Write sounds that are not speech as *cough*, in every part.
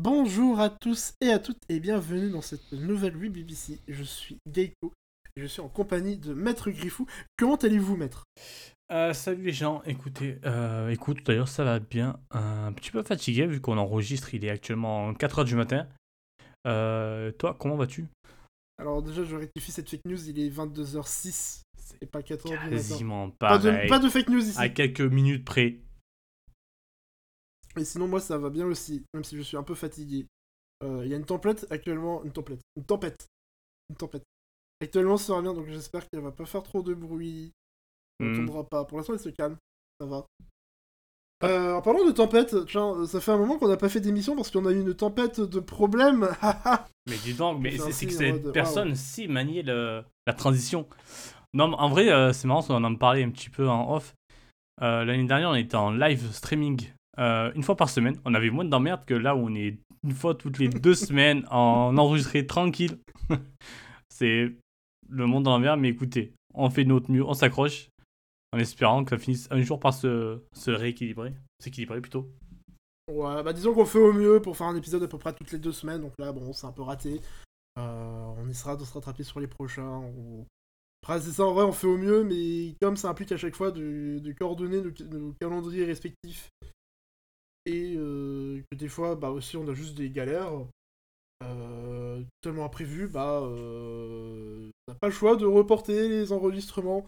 Bonjour à tous et à toutes et bienvenue dans cette nouvelle Wii BBC. Je suis Geiko et je suis en compagnie de Maître Griffou. Comment allez-vous, Maître? Euh, salut les gens, écoutez, euh, écoute, d'ailleurs ça va bien, un petit peu fatigué vu qu'on enregistre, il est actuellement 4h du matin. Euh, toi, comment vas-tu? Alors déjà, je rectifie cette fake news, il est 22h06 et pas 4h du matin. Quasiment Pas de, pas de fake news ici. à quelques minutes près. Et sinon, moi, ça va bien aussi, même si je suis un peu fatigué. Euh, Il y a une tempête actuellement. Une tempête. Une tempête. Une tempête. Actuellement, ça va bien, donc j'espère qu'elle va pas faire trop de bruit. On Hmm. n'entendra pas. Pour l'instant, elle se calme. Ça va. Euh, en parlant de tempête, tiens, ça fait un moment qu'on n'a pas fait d'émission parce qu'on a eu une tempête de problèmes. *laughs* Mais dis donc, mais C'est que cette mode, personne si maniait le- la transition. Non, mais en vrai, euh, c'est marrant, on en parlait un petit peu en off. Euh, L'année dernière, on était en live streaming euh, une fois par semaine. On avait moins d'emmerde que là où on est une fois toutes les deux *laughs* semaines en enregistré tranquille. *laughs* c'est le monde en l'envers, mais écoutez, on fait notre mieux, on s'accroche en espérant que ça finisse un jour par se, se rééquilibrer. S'équilibrer plutôt. ouais, bah disons qu'on fait au mieux pour faire un épisode à peu près toutes les deux semaines. Donc là, bon, c'est un peu raté. Euh, on essaiera de se rattraper sur les prochains. on- Après, c'est ça, en vrai, on fait au mieux, mais comme ça implique à chaque fois de, de coordonner nos, nos calendriers respectifs, et euh, que des fois, bah aussi, on a juste des galères, euh, tellement imprévues, bah, euh, on n'a pas le choix de reporter les enregistrements.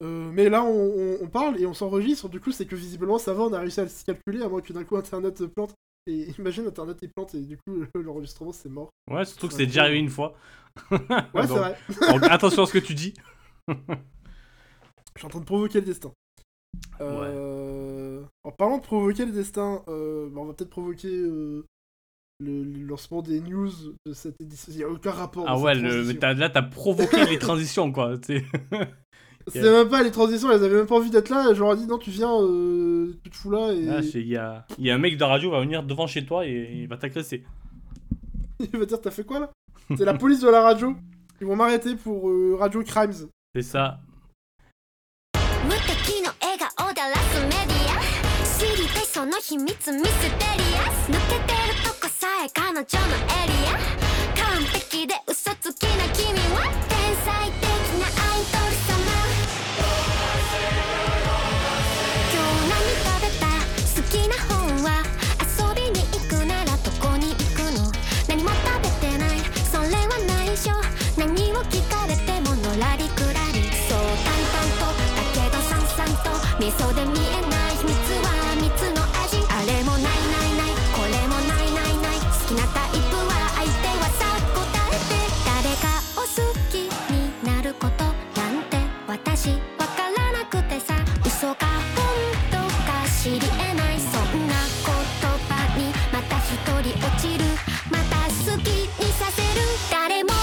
Mais là, on, on- on parle et on s'enregistre, du coup, c'est que visiblement, ça va, on a réussi à le calculer, à moins que d'un coup, Internet plante. Et *laughs* imagine, Internet il plante, et du coup, *laughs* l'enregistrement, c'est mort. Ouais, surtout que Ouais, c'est déjà arrivé une fois. *laughs* Ouais, c'est vrai. donc attention à ce que tu dis. Je suis en train de provoquer le destin. Euh, En parlant de provoquer le destin, euh, bah, on va peut-être provoquer euh, le, le lancement des news de cette édition. Il n'y a aucun rapport. Ah ouais, le, là t'as provoqué les *laughs* transitions quoi. *laughs* C'est même pas les transitions, elles avaient même pas envie d'être là. Je leur ai dit non, tu viens, euh, tu te fous là et c'est- il y a, il y a un mec de radio va venir devant chez toi et il va t'agresser. *laughs* il va dire t'as fait quoi là? C'est la police de la radio. Ils vont m'arrêter pour euh, Radio Crimes. C'est ça. 秘密ミステリアス抜けてるとこさえ彼女のエリア。完璧で嘘つきな君は誰も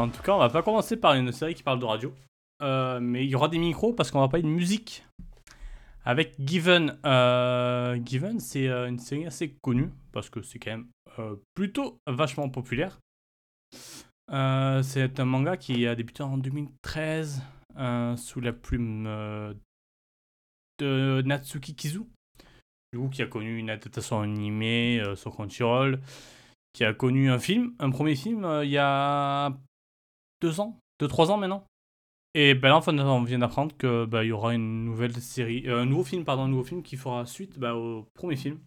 En tout cas, on va pas commencer par une série qui parle de radio. Euh, mais il y aura des micros parce qu'on va parler de musique. Avec Given. Euh, Given, c'est euh, une série assez connue parce que c'est quand même plutôt vachement populaire. C'est un manga qui a débuté en 2013 euh, sous la plume de Natsuki Kizu. Du coup, qui a connu une adaptation animée sur Crunchyroll, qui a connu un film, un premier film il y a deux ans, deux, trois ans maintenant. Et ben là, enfin, on vient d'apprendre que bah, il y aura une nouvelle série, euh, un nouveau film, pardon, un nouveau film qui fera suite bah, au premier film.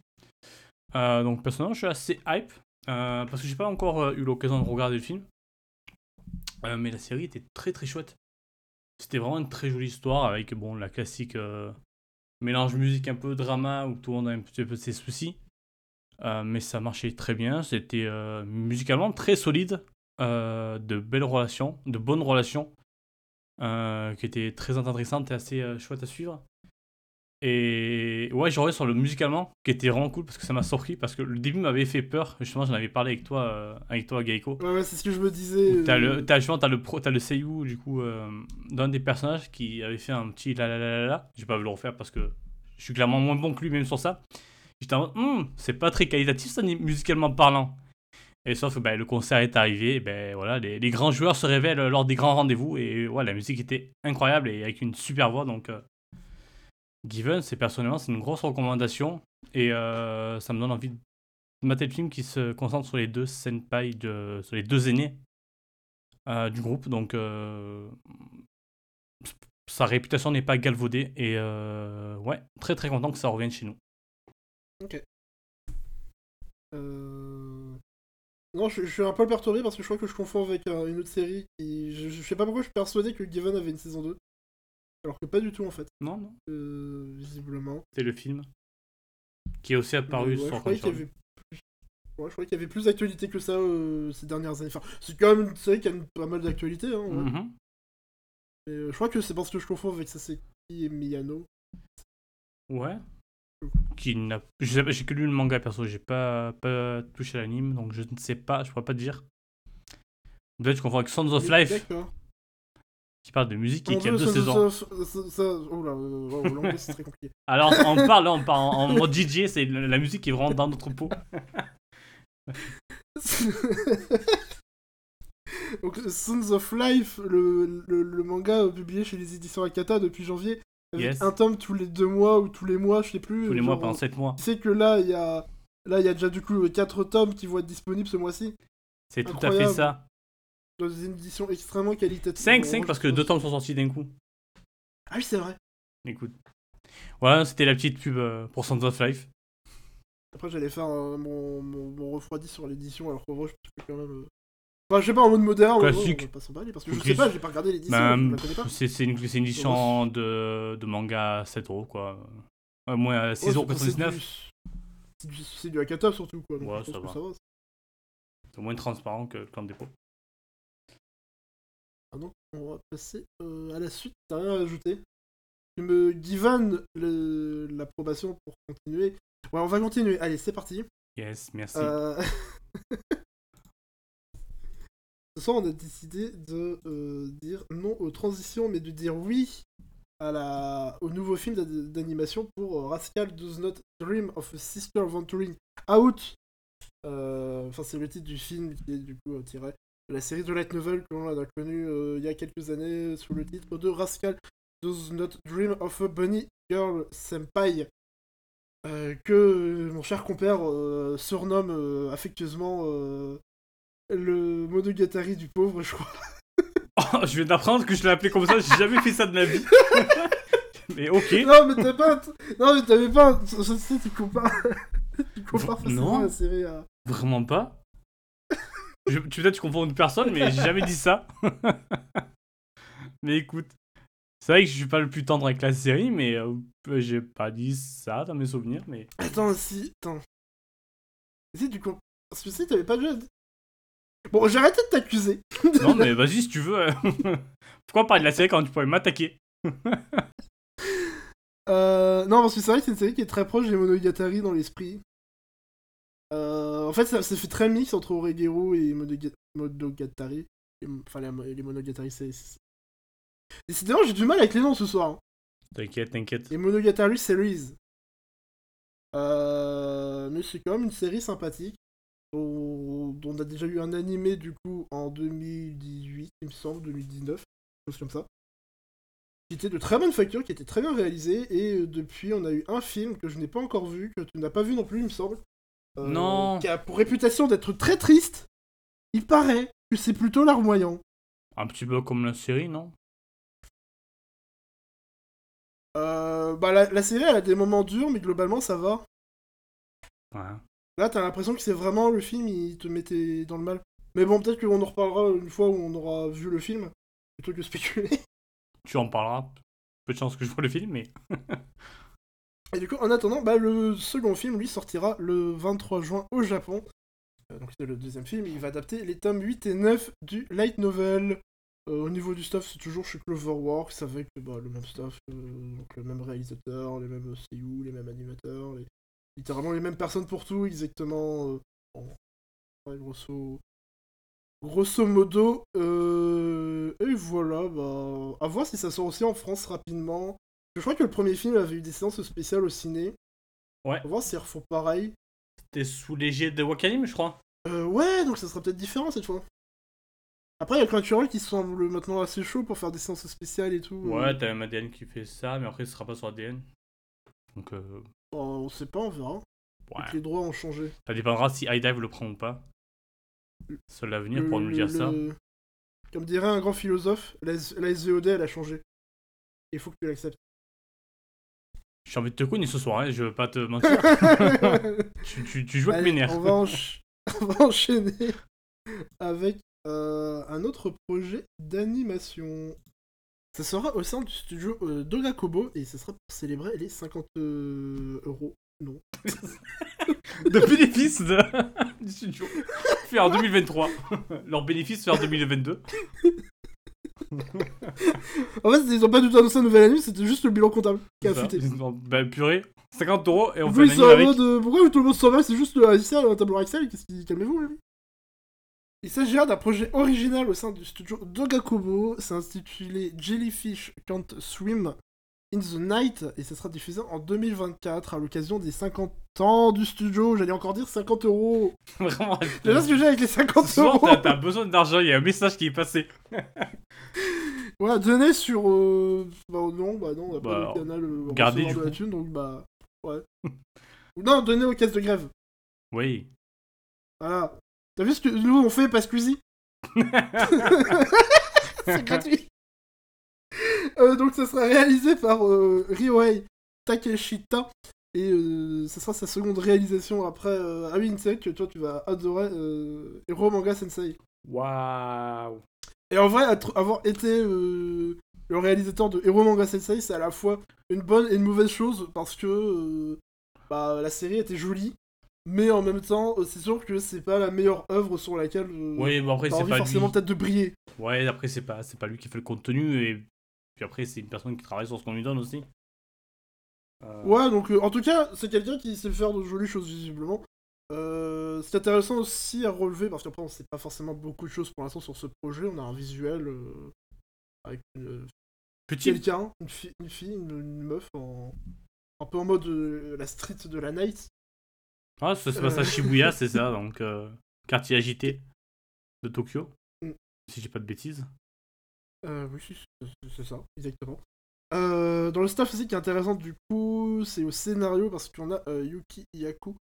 Euh, donc personnellement, je suis assez hype euh, parce que j'ai pas encore eu l'occasion de regarder le film, mais la série était très très chouette. C'était vraiment une très jolie histoire avec bon la classique mélange musique un peu drama où tout le monde a un petit peu ses soucis. Mais ça marchait très bien, c'était musicalement très solide, euh, de belles relations, de bonnes relations, euh, qui étaient très intéressantes et assez euh, chouettes à suivre. Et ouais, je reviens sur le musicalement, qui était vraiment cool parce que ça m'a surpris. Parce que le début m'avait fait peur. Justement, j'en avais parlé avec toi, avec toi Gaiko. Ouais, ouais, c'est ce que je me disais. T'as le, t'as, justement, t'as le, pro, le seiyuu, du coup, d'un des personnages qui avait fait un petit la la la la la. J'ai pas voulu le refaire parce que je suis clairement moins bon que lui, même sur ça. J'étais en mode, Hmm, c'est pas très qualitatif, ça, musicalement parlant. Et sauf que ben, le concert est arrivé, ben voilà, les, grands joueurs se révèlent lors des grands rendez-vous. Et ouais, la musique était incroyable et avec une super voix. Donc, euh, Given, c'est personnellement, c'est une grosse recommandation. Et euh, ça me donne envie de mater le film qui se concentre sur les deux senpai, de, sur les deux aînés euh, du groupe. Donc, euh, sa réputation n'est pas galvaudée. Et euh, ouais, très très content que ça revienne chez nous. Euh... Non, je, je suis un peu perturbé parce que je crois que je confonds avec euh, une autre série qui. Je, je sais pas pourquoi je suis persuadé que Given avait une saison 2. Alors que pas du tout en fait, Non, non, euh, visiblement. c'est le film qui est aussi apparu ouais, je croyais avait plus... ouais, je croyais qu'il y avait plus d'actualité que ça euh, ces dernières années. Enfin, c'est quand même une série qui a une- pas mal d'actualité. Hein, ouais. Mhm. Euh, je crois que c'est parce que je confonds avec Saseki et Miyano. Ouais. Qui n'a... Je sais pas, j'ai que lu le manga perso, j'ai pas, pas touché l'anime, donc je ne sais pas, je pourrais pas te dire. Peut-être qu'on avec Sons of Life, qui parle de musique et qui a deux saisons. Alors on parle, on parle en, mode DJ, c'est la musique qui est vraiment dans notre peau. *laughs* Donc, Sons of Life, le, le, le manga euh, publié chez les éditions Akata depuis janvier, Yes. un tome tous les deux mois ou tous les mois, je sais plus. Tous les genre, mois pendant 7 mois. Tu sais que là, il y a, là, il y a déjà du coup 4 tomes qui vont être disponibles ce mois-ci, C'est tout à fait ça. dans une édition extrêmement qualitative. 5, Vraiment, 5 je parce que deux tomes sont sortis d'un coup. Ah oui, c'est vrai. Écoute. Voilà, c'était la petite pub euh, pour Sons of Life. Après, j'allais faire euh, mon, mon, mon refroidi sur l'édition, alors qu'en vrai, je pense que quand même. Enfin, je sais pas, en mode moderne, Classique. on va pas parce que je sais pas, j'ai pas regardé l'édition, Bah, je la connais pas. c'est, une, une édition de, de manga à 7 euros quoi. Euh, moins à Ouais, 6,99€. c'est du- Akata surtout, quoi. Donc Ouais, je pense ça que va. ça va. C'est moins transparent que le plan de dépôt. Ah donc, on va passer euh, à la suite. T'as rien à ajouter? Tu me given l'approbation pour continuer. Ouais, on va continuer. Allez, c'est parti. Yes, merci. Euh, *laughs* Ce soir, on a décidé de euh, dire non aux transitions, mais de dire oui au nouveau film d'animation pour euh, Rascal Does Not Dream of a Sister Venturing Out. Euh, Enfin, c'est le titre du film qui est du coup tiré de la série de light novel que l'on a connue il y a quelques années sous le titre de Rascal Does Not Dream of a Bunny Girl Senpai. Que mon cher compère surnomme affectueusement le Monogatari du pauvre, je crois. *laughs* Oh, je viens d'apprendre que je l'ai appelé comme ça, j'ai jamais fait ça de ma vie. *laughs* mais ok. Non, mais t'as pas. un- Non, mais t'avais pas. un- Je sais, tu compares. tu compares Non. facilement la série à. Vraiment pas. Je, tu peut-être tu confonds une personne, mais j'ai jamais dit ça. *laughs* mais écoute, c'est vrai que je suis pas le plus tendre avec la série, mais euh, j'ai pas dit ça dans mes souvenirs. Mais Attends, si. Attends. Si tu compares. Parce que si, t'avais pas déjà. dit- Bon, j'ai arrêté de t'accuser. non, mais vas-y si tu veux. *laughs* Pourquoi parler de la série quand tu pourrais m'attaquer? *laughs* Euh, non, parce que c'est vrai que c'est une série qui est très proche des Monogatari dans l'esprit. Euh, en fait, ça, ça fait très mix entre Oregero et Monoga- Monogatari. Enfin, les, les Monogatari, c'est. c'est- Décidément, j'ai du mal avec les noms ce soir. hein. T'inquiète, t'inquiète. Et Monogatari Series. Euh, mais c'est quand même une série sympathique. Dont dont on a déjà eu un animé du coup en 2018, il me semble, 2019, quelque chose comme ça. Qui était de très bonne facture, qui était très bien réalisé. Et euh, depuis, on a eu un film que je n'ai pas encore vu, que tu n'as pas vu non plus, il me semble. Euh, Non. Qui a pour réputation d'être très triste. Il paraît que c'est plutôt larmoyant. Un petit peu comme la série, non? Euh, bah, la, la série, elle a des moments durs, mais globalement, ça va. Ouais. Là, t'as l'impression que c'est vraiment le film, il te mettait dans le mal. Mais bon, peut-être qu'on en reparlera une fois où on aura vu le film, plutôt que spéculer. *laughs* Tu en parleras. Peu de chance que je vois le film, mais. Et du coup, en attendant, bah, le second film, lui, sortira le 23 juin au Japon. Euh, donc c'est le deuxième film, il va adapter les tomes 8 et 9 du light novel. Euh, au niveau du staff, c'est toujours chez Cloverworks avec bah, le même staff, euh, donc le même réalisateur, les mêmes CU, les mêmes animateurs, les- littéralement les mêmes personnes pour tout, exactement. euh, ouais, grosso... grosso modo. euh, Et voilà, bah, à voir si ça sort aussi en France rapidement. Je crois que le premier film avait eu des séances spéciales au ciné. Ouais. On va voir s'ils refont pareil. C'était sous l'égide de Wakanim, je crois. Euh, ouais, donc ça sera peut-être différent cette fois. Après, il y a Crunchyroll qui semble maintenant assez chaud pour faire des séances spéciales et tout. Ouais, t'as même ADN qui fait ça, mais après, ce sera pas sur ADN. Donc, euh, on sait pas, on verra. ouais. Donc, les droits ont changé. Ça dépendra si iDive le prend ou pas. Seul l'avenir pour nous le- dire ça. Comme dirait un grand philosophe, la, la SVOD elle a changé. Il faut que tu l'acceptes. J'ai envie de te couiner ce soir, hein, je veux pas te mentir. *laughs* tu, tu, tu joues avec mes nerfs. on, va ench- *laughs* on va enchaîner avec euh, un autre projet d'animation. Ça sera au sein du studio euh, Dogakobo et ce sera pour célébrer les 50 euh, euros. Non. *laughs* de bénéfices de... *laughs* du studio. Fait en 2023. Leur bénéfice fait en 2022. En fait, ils ont pas du tout annoncé un nouvel anime, c'était juste le bilan comptable qui a ont- Bah, purée, 50 euros et on En fait un avec. mode, euh, pourquoi tout le monde s'en va? C'est juste le Excel, un tableau Excel, qu'est-ce qui... calmez-vous Il s'agira d'un projet original au sein du studio Dogakobo, c'est intitulé Jellyfish Can't Swim in the Night, et ça sera diffusé en 2024 à l'occasion des 50 ans du studio, j'allais encore dire 50 euros *laughs* Vraiment. Là ce que j'ai avec les 50 Ce soir, euros t'as- besoin d'argent, il y a un message qui est passé. *laughs* Ouais, donné sur... Euh... Bah non, bah non, on a Bah, pas le canal euh, gardez, du de la thune, donc bah... Ouais. *laughs* non, donné aux caisses de grève. Oui. Voilà. T'as vu ce que nous on fait, pas Squeezie *laughs* C'est gratuit. Euh, donc ça sera réalisé par euh, Ryohei Takeshita. Et euh, ça sera sa seconde réalisation après euh, Ah oui, Insect, que toi tu vas adorer euh, Hero Manga Sensei. Waouh. Et en vrai, avoir été euh, le réalisateur de Hero Manga Sensei, c'est à la fois une bonne et une mauvaise chose parce que euh, bah, la série était jolie, mais en même temps, c'est sûr que c'est pas la meilleure œuvre sur laquelle euh, après t'as c'est pas forcément lui. peut-être de briller. Ouais, après c'est pas c'est pas lui qui fait le contenu et puis après c'est une personne qui travaille sur ce qu'on lui donne aussi. Euh, Ouais, donc euh, en tout cas, c'est quelqu'un qui sait faire de jolies choses visiblement. Euh, c'est intéressant aussi à relever parce qu'après on sait pas forcément beaucoup de choses pour l'instant sur ce projet. On a un visuel avec une, quelqu'un, une, fi- une fille, une, une meuf en un peu en mode la street de la night. Ah, ça se passe à Euh. Shibuya, c'est ça, donc euh, quartier agité de Tokyo. Mm. Si j'ai pas de bêtises. Euh, oui, c'est- c'est ça, exactement. Euh, dans le staff aussi qui est intéressant du coup, c'est au scénario parce qu'on a euh, Yuki Yaku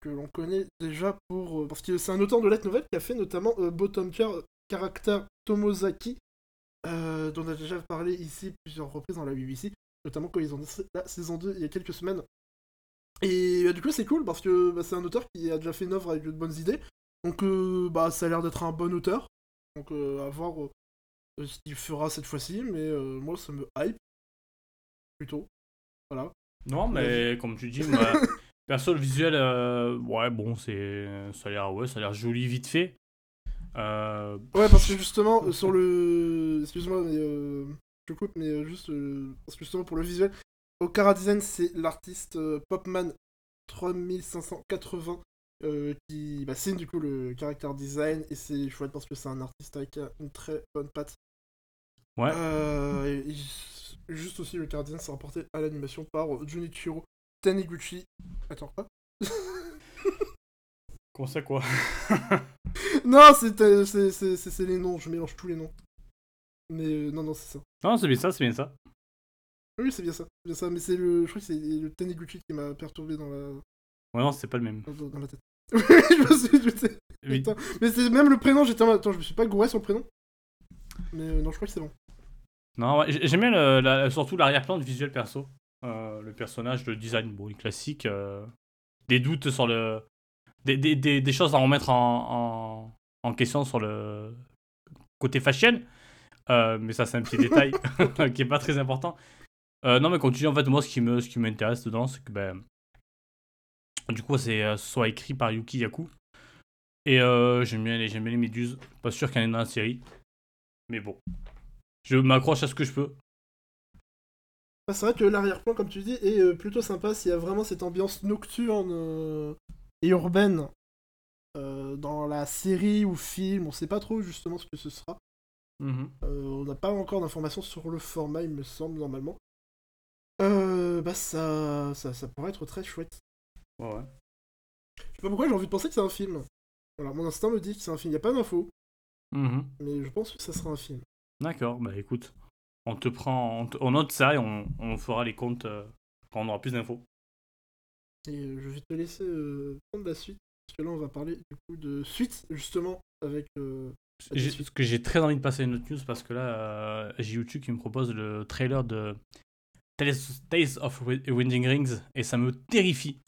que l'on connaît déjà pour euh, parce que c'est un auteur de lettres nouvelles qui a fait notamment euh, Bottom Car Character Tomozaki euh, dont on a déjà parlé ici plusieurs reprises dans la BBC, notamment quand ils ont lancé la saison 2 il y a quelques semaines. Et bah, du coup c'est cool parce que bah, c'est un auteur qui a déjà fait une œuvre avec de bonnes idées, donc euh, bah ça a l'air d'être un bon auteur. Donc euh, à voir euh, euh, ce qu'il fera cette fois-ci, mais euh, moi ça me hype plutôt. Voilà. Non, mais comme tu dis, moi, *laughs* perso le visuel, euh, ouais bon c'est ça a l'air ouais ça a l'air joli vite fait. Euh, Ouais, parce que justement, euh, sur le. Excuse-moi, mais. Euh... Je coupe, mais euh, juste. euh, Parce que justement, pour le visuel, Okara Design, c'est l'artiste euh, Popman 3580 euh, qui bah, signe du coup le caractère design, et c'est chouette parce que c'est un artiste avec une très bonne patte. Ouais. Euh, et- et juste aussi, le caractère design, c'est rapporté à l'animation par Junichiro Taniguchi. Attends, quoi? *laughs* Comment ça quoi? *laughs* Non, c'est c'est- c'est- c'est- c'est les noms, je mélange tous les noms. Mais euh, non, non, c'est ça. Non, c'est bien ça, c'est bien ça. Oui, c'est bien ça, c'est bien ça, mais c'est le, je crois que c'est le Taniguchi qui m'a perturbé dans la, Ouais, non, c'est pas le même. dans, dans la tête. *laughs* Oui, je me suis. Oui. Putain. Mais c'est même le prénom, j'étais en attends, je me suis pas gouré sur le prénom. Mais euh, non, je crois que c'est bon. Non, ouais, j'ai- j'aime bien le- la- surtout l'arrière-plan du visuel perso. Euh, le personnage, le design, bon, classique. euh, des doutes sur le. Des, des, des, des choses à remettre en, en, en question sur le côté fashion. Mais ça, c'est un petit *laughs* détail *laughs* qui est pas très important. Euh, non, mais continue. En fait, moi, ce qui me, ce qui m'intéresse dedans, c'est que ben, du coup, c'est euh, soit écrit par Yuki Yaku. Et euh, j'aime bien, les- j'aime bien les méduses. Pas sûr qu'il y en ait dans la série. Mais bon. Je m'accroche à ce que je peux. Ah, c'est vrai que l'arrière-plan, comme tu dis, est euh, plutôt sympa s'il y a vraiment cette ambiance nocturne euh, et urbaine euh, dans la série ou film. On sait pas trop justement ce que ce sera. Mhm. Euh, on n'a pas encore d'informations sur le format, il me semble, normalement. Euh, bah ça, ça, ça pourrait être très chouette. Ouais, ouais. Je sais pas pourquoi j'ai envie de penser que c'est un film. Voilà, mon instinct me dit que c'est un film. Il n'y a pas d'infos, Mhm. mais je pense que ça sera un film. D'accord, bah écoute. On te prend. On, te- on note ça et on, on fera les comptes euh, quand on aura plus d'infos. Et euh, je vais te laisser euh, prendre la suite, parce que là on va parler du coup de suite, justement, avec... Parce que j'ai très envie de passer à une autre news parce que là, euh, j'ai YouTube qui me propose le trailer de Tales, Tales of Wi- Winding Rings et ça me terrifie.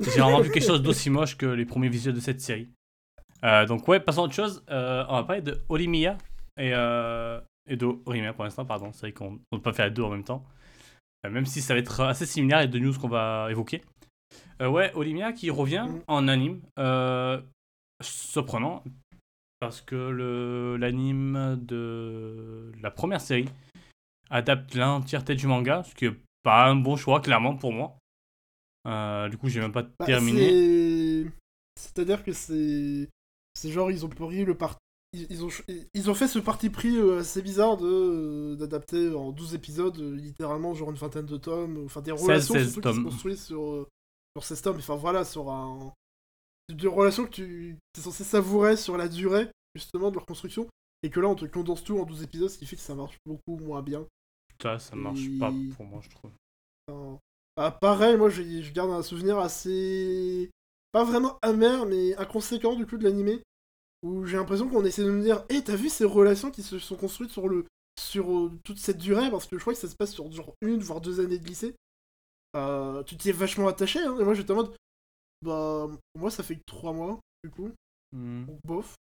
J'ai vraiment vu quelque chose d'aussi moche que les premiers visuels de cette série. Euh, donc ouais, passons à autre chose. Euh, on va parler de Olimia et, euh, et de Orimia pour l'instant, pardon. C'est vrai qu'on ne peut pas faire les deux en même temps. Euh, même si ça va être assez similaire les deux news qu'on va évoquer. Ouais, Olimia qui revient Mhm. en anime. Surprenant parce que l'anime de la première série adapte l'entièreté du manga, ce qui est pas un bon choix clairement pour moi. Euh, du coup, j'ai même pas Bah, terminé. c'est- C'est-à-dire que c'est... C'est genre, ils ont pris le parti... Ils ont, ils ont fait ce parti pris euh, assez bizarre de euh, d'adapter en 12 épisodes, littéralement, genre une vingtaine de tomes, enfin des 16, relations 16 surtout qui se construisent sur, sur 16 tomes, enfin voilà, sur un... Des relations que tu es censé savourer sur la durée, justement, de leur construction, et que là, on te condense tout en 12 épisodes, ce qui fait que ça marche beaucoup moins bien. Ça, ça marche Et- pas pour moi, je trouve. Ah, pareil, moi je garde un souvenir assez. Pas vraiment amer, mais inconséquent du coup de l'animé. Où j'ai l'impression qu'on essaie de me dire Hé, t'as vu ces relations qui se sont construites sur, le... sur euh, toute cette durée? Parce que je crois que ça se passe sur genre une, voire deux années de lycée. Euh, tu t'y es vachement attaché, hein, et moi j'étais en mode Bah, moi ça fait que trois mois, du coup. Donc bof.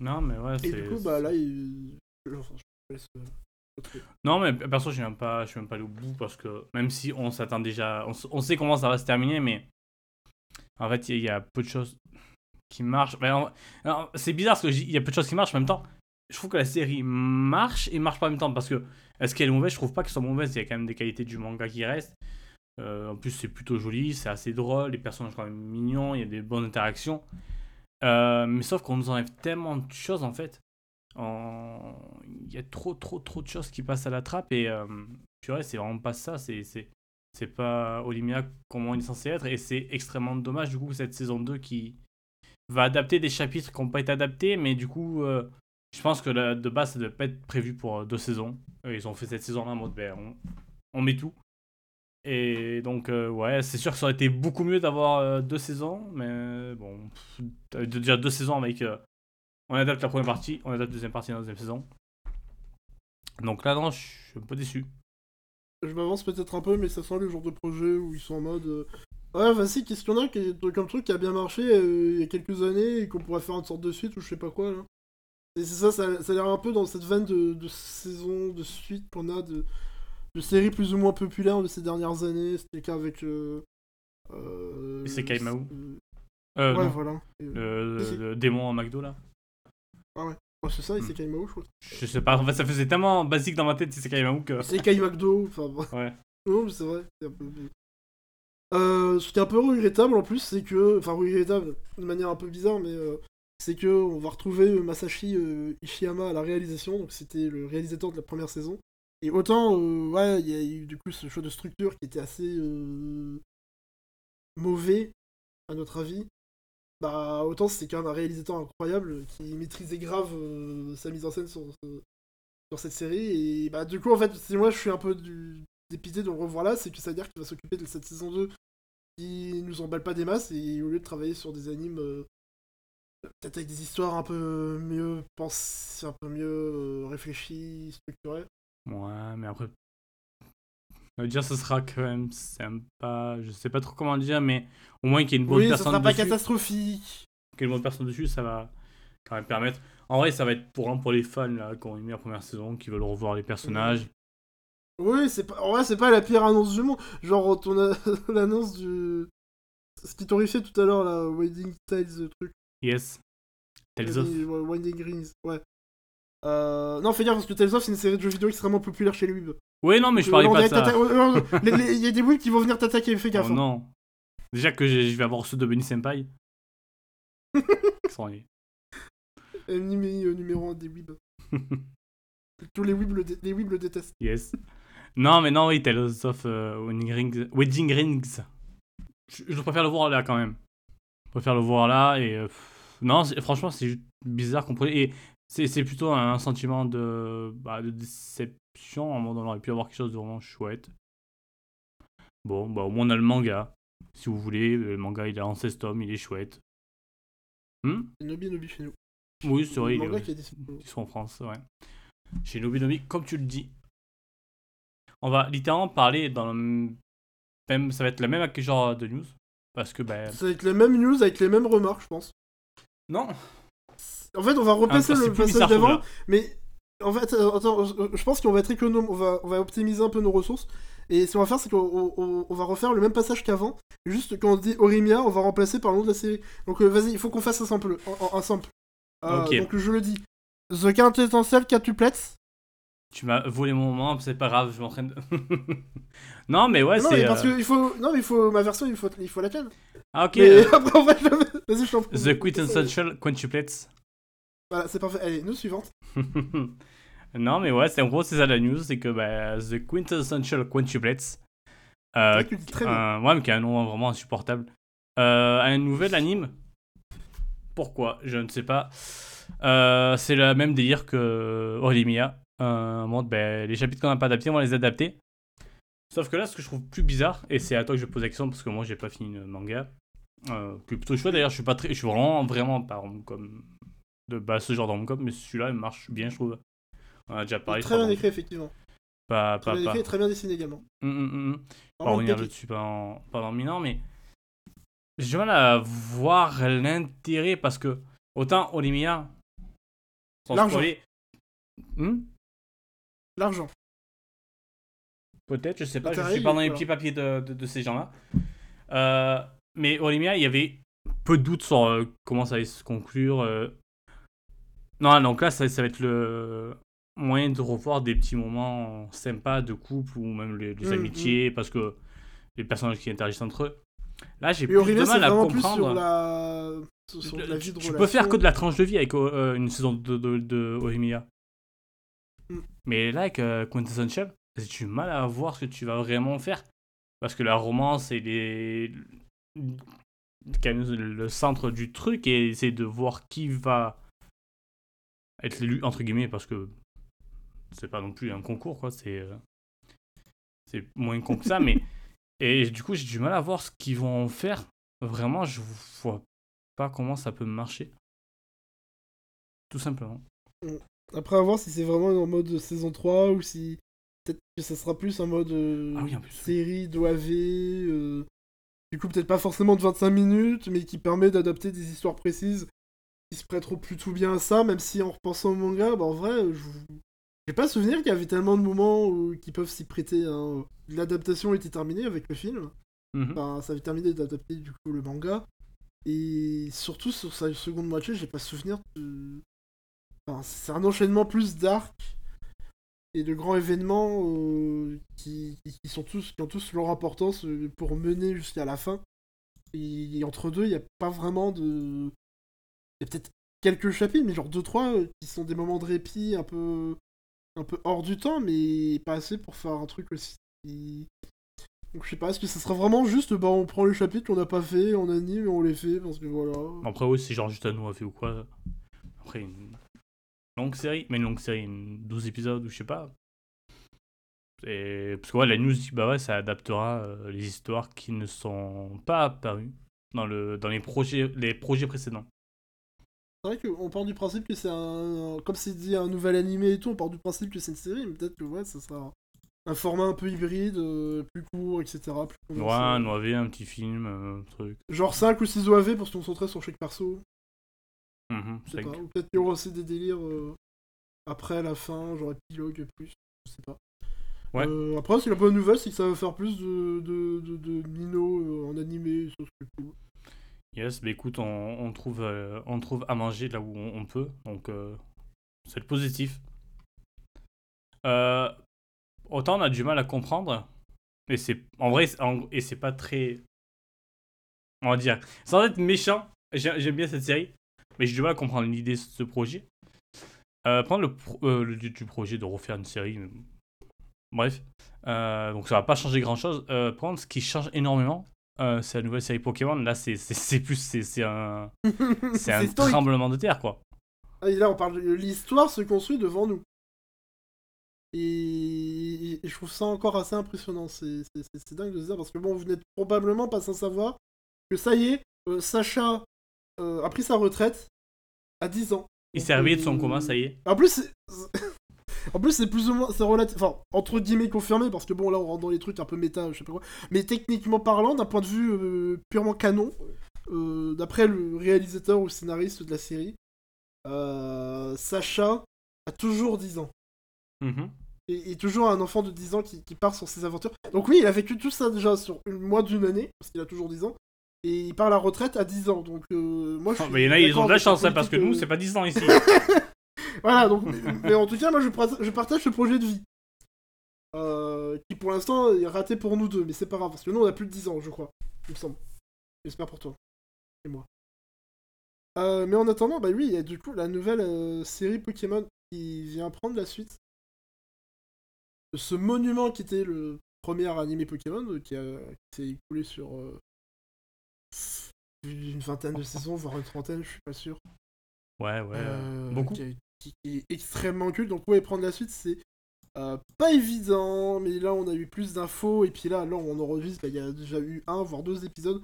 Non, mais ouais, Et c'est. du coup, bah là, il. Enfin, Non, mais perso, je suis même pas, suis même pas allé au bout parce que même si on s'attend déjà, on, on sait comment ça va se terminer, mais en fait, il y, a- peu de choses qui marchent. C'est bizarre parce que je dis, il y a peu de choses qui marchent, en même temps, je trouve que la série marche et marche pas en même temps parce que est-ce qu'elle est mauvaise? Je trouve pas qu'elle soit mauvaise. Il y a quand même des qualités du manga qui restent. Euh, en plus, c'est plutôt joli, c'est assez drôle, les personnages sont quand même mignons, il y a des bonnes interactions. Euh, mais sauf qu'on nous enlève tellement de choses en fait. Il y a trop, trop, trop de choses qui passent à la trappe et euh, purée, c'est vraiment pas ça. C'est, c'est, c'est pas Olimia comment il est censé être et c'est extrêmement dommage du coup cette saison 2 qui va adapter des chapitres qui n'ont pas été adaptés, mais du coup, euh, je pense que de base ça devait pas être prévu pour euh, deux saisons. Ils ont fait cette saison-là en mode ben, on, met tout. Et donc, ouais, c'est sûr que ça aurait été beaucoup mieux d'avoir deux saisons, mais bon, déjà deux saisons avec. on adapte la première partie, on adapte la deuxième partie dans la deuxième saison. Donc là, non, je suis un peu déçu. Je m'avance peut-être un peu, mais ça sent le genre de projet où ils sont en mode. euh, Ouais, vas-y, qu'est-ce qu'il y en a qui est- comme truc qui a bien marché euh, il y a quelques années et qu'on pourrait faire une sorte de suite ou je sais pas quoi là. Et c'est ça, ça, ça a l'air un peu dans cette veine de, de saison, de suite qu'on a de, de séries plus ou moins populaires de ces dernières années. C'était le cas avec. Euh, euh, euh, Euh, ouais, non, voilà. Le, le démon à McDo là. ouais, c'est ça. Isekai Mahou, je crois. Je sais pas, en fait, ça faisait tellement basique dans ma tête, c'est Kaimaou que. Isekai McDo, enfin bon. *laughs* Ouais. Non, mais c'est vrai. c'est un peu... Euh, ce qui est un peu regrettable en plus, c'est que. Enfin, regrettable de manière un peu bizarre, mais. euh, c'est que on va retrouver euh, Masashi euh, Ishiyama à la réalisation, donc c'était le réalisateur de la première saison. Et autant, euh, ouais, il y a eu du coup ce choix de structure qui était assez euh, mauvais, à notre avis. Bah, autant c'est quand même un réalisateur incroyable qui maîtrisait grave euh, sa mise en scène sur, ce- sur cette série. Et bah, du coup, en fait, si moi je suis un peu dépité de le revoir là, c'est que ça veut dire qu'il va s'occuper de cette saison 2 qui nous emballe pas des masses et au lieu de travailler sur des animes euh, peut-être avec des histoires un peu mieux pensées, un peu mieux euh, réfléchies, structurées. Ouais, mais après. On va dire, ce sera quand même sympa. Je sais pas trop comment dire, mais au moins qu'il y ait une bonne Oui, ça personne sera pas dessus. catastrophique. Qu'il y ait une bonne personne dessus, ça va quand même permettre. En vrai, ça va être pour, pour les fans là, qui ont aimé la première saison, qui veulent revoir les personnages. Oui, c'est pas, en vrai, c'est pas la pire annonce du monde. Genre, ton a- *laughs* l'annonce du. Ce qui t'horrifiait tout à l'heure, là, Winding Tales, le truc. Yes. Tales of. Winding Rings, ouais. Euh, non, fais gaffe parce que Tales of c'est une série de jeux vidéo extrêmement populaire chez les weebs. Oui, non, mais je parlais on pas de ça. euh, les- les- Il y a des weebs qui vont venir t'attaquer, fais gaffe. Oh hein. non. Déjà que je vais avoir ceux de Benny Senpai. Ennemi *laughs* euh, numéro 1 des weebs. *laughs* Tous les weebs le, dé- les weebs le détestent. Yes. Non, mais non, oui, Tales of euh, Wedding Rings. Wedding Rings. Je, je préfère le voir là quand même. Je préfère le voir là et. euh, non, franchement, c'est bizarre qu'on pourrait. Et c'est c'est plutôt un sentiment de, bah, de déception. Mode, on aurait pu avoir quelque chose de vraiment chouette. Bon, bah, au moins on a le manga. Si vous voulez, le manga il est en 16 tomes, il est chouette. Hmm Nobi Nobi chez nous. oui, c'est vrai, il est- manga qui est disponible. ils sont en France, ouais. Chez Nobi Nobi, comme tu le dis. On va littéralement parler dans le même. Ça va être le même genre de news. Parce que, ben. C'est avec les mêmes news, avec les mêmes remarques, je pense. Non En fait, on va repasser Ah, le passage d'avant, mais en fait, euh, attends, je pense qu'on va être économe, on va, on va optimiser un peu nos ressources. Et ce qu'on va faire, c'est qu'on on- va refaire le même passage qu'avant. Juste quand on dit Orimia, on va remplacer par le nom de la série. Donc euh, vas-y, il faut qu'on fasse un sample. Un, un sample. Euh, Ok. Donc je le dis. The Quintessential Quintuplets. Tu m'as volé mon moment, c'est pas grave, je m'entraîne. *laughs* non, mais ouais, non, c'est. mais parce faut, non, mais il faut ma version, il faut, il faut laquelle. Ah, ok. Mais *laughs* après, on va *laughs* Vas-y, je t'en prie. The Quintessential Quintuplets. Voilà, c'est parfait. Allez, nous suivante. *laughs* non, mais ouais, c'est en gros, c'est ça la news c'est que bah, The Quintessential Quintuplets. euh, que tu dis très bien. ouais, mais qui a un nom vraiment insupportable. Euh, un nouvel anime. Pourquoi? Je ne sais pas. Euh, c'est le même délire que Olimia. Un monde, ben, les chapitres qu'on n'a pas adaptés, on va les adapter. Sauf que là, ce que je trouve plus bizarre, et c'est à toi que je pose la question parce que moi j'ai pas fini le manga, euh, qui est plutôt chouette d'ailleurs, je suis pas très, je suis vraiment, vraiment pas comme de bah, ce genre de mais celui-là il marche bien, je trouve. On a déjà parlé. très bien écrit, effectivement. Pas, Très pas, bien pas. écrit très bien dessiné également. Hum, hum, hum. On va revenir dessus pendant, pendant mille ans, mais j'ai du mal à voir l'intérêt parce que autant Olimia, L'argent. Hmm? L'argent. Peut-être, je sais pas, je suis pas dans les petits papiers de, de, de ces gens-là. Euh, mais Olimia, il y avait peu de doutes sur euh, comment ça allait se conclure. euh. Non, donc là, ça, ça va être le moyen de revoir des petits moments sympas de couple ou même les, les Mm, amitiés parce que les personnages qui interagissent entre eux. Là, j'ai plus de c'est mal à comprendre. sur la... sur sur la vie de tu peux faire que de la tranche de vie avec euh, une saison de, de, de. Mm. Mais là, avec euh, Quintessential, j'ai du mal à voir ce que tu vas vraiment faire. Parce que la romance les. même le centre du truc et c'est de voir qui va être l'élu, entre guillemets, parce que c'est pas non plus un concours, quoi. C'est. euh, C'est moins con que ça, mais. *laughs* Et du coup, j'ai du mal à voir ce qu'ils vont en faire. Vraiment, je vois pas comment ça peut marcher. Tout simplement. Après, à voir si c'est vraiment en mode saison 3 ou si peut-être que ça sera plus en mode euh, Ah oui, en plus. série d'OAV. euh, du coup, peut-être pas forcément de 25 minutes, mais qui permet d'adapter des histoires précises qui se prêteront plutôt bien à ça, même si en repensant au manga, bah, en vrai, je j'ai pas souvenir qu'il y avait tellement de moments où- qui peuvent s'y prêter. hein. L'adaptation était terminée avec le film. Enfin, ça avait terminé d'adapter du coup le manga. Et surtout sur sa seconde moitié, j'ai pas souvenir de. Enfin, c'est un enchaînement plus dark et de grands événements euh, qui, qui- sont tous, qui ont tous leur importance euh, pour mener jusqu'à la fin. Et, entre deux, il n'y a pas vraiment de. Il y a peut-être quelques chapitres, mais genre deux trois euh, qui sont des moments de répit un peu un peu hors du temps, mais pas assez pour faire un truc aussi. Donc je sais pas, est-ce que ça sera vraiment juste, bah on prend les chapitres qu'on n'a pas fait, on anime et on les fait, parce que voilà. Après, oui, c'est genre juste à nous à fait ou quoi. Après, une longue série, mais une longue série, une 12 épisodes ou je sais pas. Et... Parce que ouais, la news dit bah ouais, ça adaptera euh, les histoires qui ne sont pas apparues dans, le... dans les, projets... les projets précédents. C'est vrai qu'on part du principe que c'est un. Comme c'est dit un nouvel animé et tout, on part du principe que c'est une série, mais peut-être que ouais, ça sera un format un peu hybride, euh, plus court, etc. Plus. Ouais, un OAV, un petit film, un truc. Genre 5 ou 6 OAV pour se concentrer sur chaque perso, Mhm, je sais c'est- pas. Ou peut-être qu'il y aura aussi des délires euh, après la fin, genre épilogue plus, je sais pas. Ouais. Euh, après, c'est la bonne nouvelle, c'est que ça va faire plus de, de, de, de Nino euh, en animé, ça c'est cool. Yes, bah écoute, on, trouve, euh, on trouve à manger là où on, peut, donc euh, c'est le positif. Euh, autant on a du mal à comprendre, et c'est en vrai, et c'est pas très, on va dire, sans être méchant, j'ai- j'aime bien cette série, mais j'ai du mal à comprendre l'idée de ce projet. Prendre le, du, projet de refaire une série, bref, donc ça va pas changer grand chose. prendre ce qui change énormément, euh, c'est la nouvelle série Pokémon. Là, c'est plus, *laughs* c'est un, c'est un tremblement de terre, quoi. Ah, et là, on parle de l'histoire se construit devant nous. Et, et je trouve ça encore assez impressionnant. C'est dingue de se dire parce que bon, vous n'êtes probablement pas sans savoir que ça y est, euh, Sacha euh, a pris sa retraite à 10 ans. Il s'est réveillé de son euh, coma, ça y est. En plus, en plus, c'est plus ou moins, c'est relatif, enfin entre guillemets confirmé parce que bon là on rentre dans les trucs un peu méta, je sais pas quoi. Mais techniquement parlant, d'un point de vue euh, purement canon, euh, d'après le réalisateur ou le scénariste de la série, euh, Sacha a toujours 10 ans. Mhm. Et, et toujours un enfant de 10 ans qui, qui part sur ses aventures. Donc oui, il a vécu tout ça déjà sur une, moins d'une année, parce qu'il a toujours 10 ans. Et il part à la retraite à 10 ans. Donc moi je Oh, mais il y en a, ils ont de la chance, hein, parce que nous, c'est pas 10 ans ici. *laughs* Voilà, donc, mais en tout cas, moi je, je partage ce projet de vie. Euh, qui pour l'instant est raté pour nous deux, mais c'est pas grave, parce que nous on a plus de 10 ans, je crois, il me semble. J'espère pour toi. Et moi. Euh, mais en attendant, bah oui, il y a du coup la nouvelle euh, série Pokémon qui vient prendre la suite. Ce monument qui était le premier animé Pokémon, qui, a- qui s'est écoulé sur une vingtaine de saisons, voire une trentaine, je suis pas sûr. Ouais, ouais. Beaucoup. Qui, qui est extrêmement culte. Donc, ouais, prendre la suite, c'est euh, pas évident. Mais là, on a eu plus d'infos. Et puis là, là, on enregistre. Il y a déjà eu un, voire deux épisodes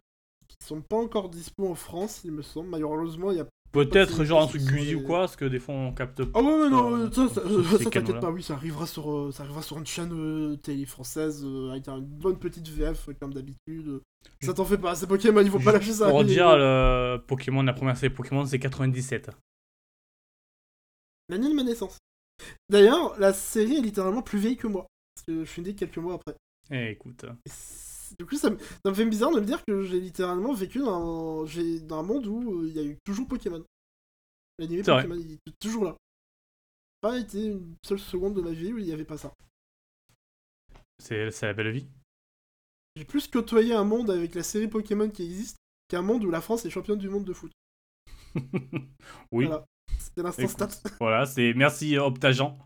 qui sont pas encore dispo en France, il me semble. Malheureusement, il y a. Peut-être genre un truc Gulli les- ou quoi, parce que des fois on capte Ah ouais, ouais, non, Euh, ça, t'inquiète pas. Oui, ça arrivera sur, euh, ça arrivera sur une chaîne euh, télé française avec une bonne petite VF, comme d'habitude. Ça t'en fait pas, c'est Pokémon, il faut pas lâcher ça. Pour Mais- dire, le Pokémon, la première série Pokémon, c'est 97. L'année de ma naissance. D'ailleurs, la série est littéralement plus vieille que moi. Parce que je suis né quelques mois après. Eh, écoute. Du coup, ça me, ça me fait bizarre de me dire que j'ai littéralement vécu dans un, j'ai- dans un monde où euh, il y a eu toujours Pokémon. Vrai. Pokémon, il est toujours là. Pas été une seule seconde de ma vie où il n'y avait pas ça. C'est c'est la belle vie. J'ai plus côtoyé un monde avec la série Pokémon qui existe qu'un monde où la France est championne du monde de foot. *laughs* oui. Voilà. L'instant stat. *laughs* Voilà, c'est merci euh, Optagent.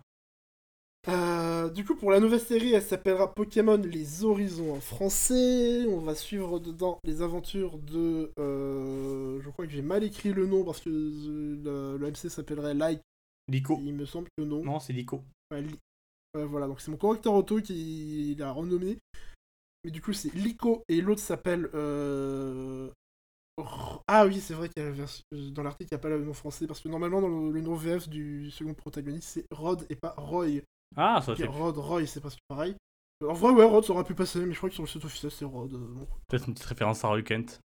Euh, du coup, pour la nouvelle série, elle s'appellera Pokémon Les Horizons en français. On va suivre dedans les aventures de. euh, je crois que j'ai mal écrit le nom parce que le, le MC s'appellerait Like. Lico. Il me semble que non. Non, c'est Lico. Ouais, Li- ouais, voilà, donc c'est mon correcteur auto qui l'a renommé. Mais du coup, c'est Lico et l'autre s'appelle. Euh, Ah oui, c'est vrai qu'il y a la version- dans l'article, il n'y a pas le nom français parce que normalement, dans le, le nom VF du second protagoniste, c'est Rod et pas Roy. Ah, ça c'est Rod, Roy, c'est presque pareil. Euh, En vrai, ouais, Rod, ça aurait pu passer, mais je crois que sur le site officiel, c'est Rod. euh, bon. peut-être une petite référence à Roy Kent.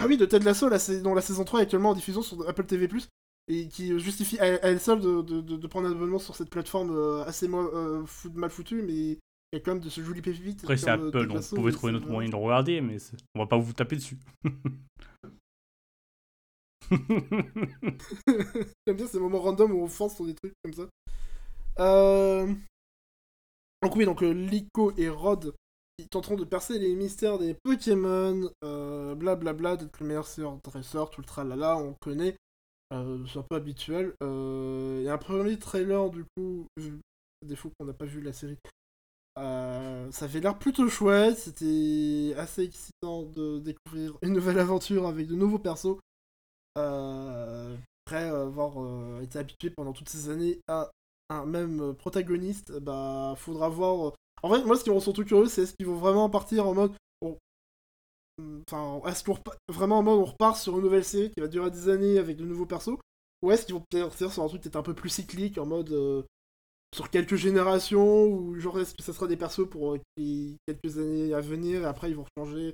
Ah oui, de Ted Lasso, la dont la saison 3 est actuellement en diffusion sur Apple TV+, et qui justifie à, elle seule de, de- de- de prendre un abonnement sur cette plateforme euh, assez mo- euh, mal foutue, mais il y a quand même de ce joli pépite. Après, c'est euh, Apple, donc vous pouvez trouver notre moyen de regarder, mais on va pas vous taper dessus. *laughs* J'aime bien ces moments random où on fonce sur des trucs comme ça. Euh... Donc oui, donc euh, Lico et Rod ils tenteront de percer les mystères des Pokémon, euh, blablabla, d'être le meilleur dresseur, tout le tralala, on connaît. Euh, c'est un peu habituel. Euh, Il y a un premier trailer, du coup, vu- défaut qu'on n'a pas vu la série. Euh, ça avait l'air plutôt chouette, c'était assez excitant de découvrir une nouvelle aventure avec de nouveaux persos. Euh, après avoir euh, été habitué pendant toutes ces années à un même protagoniste, bah faudra voir. En vrai, moi ce qui me rend surtout curieux, c'est est-ce qu'ils vont vraiment partir en mode. Enfin, est-ce qu'on repa- vraiment en mode on repart sur une nouvelle série qui va durer des années avec de nouveaux persos Ou est-ce qu'ils vont peut-être partir sur un truc peut-être un peu plus cyclique en mode. Sur quelques générations ou genre est-ce que ça sera des persos pour euh, les quelques années à venir et après ils vont changer?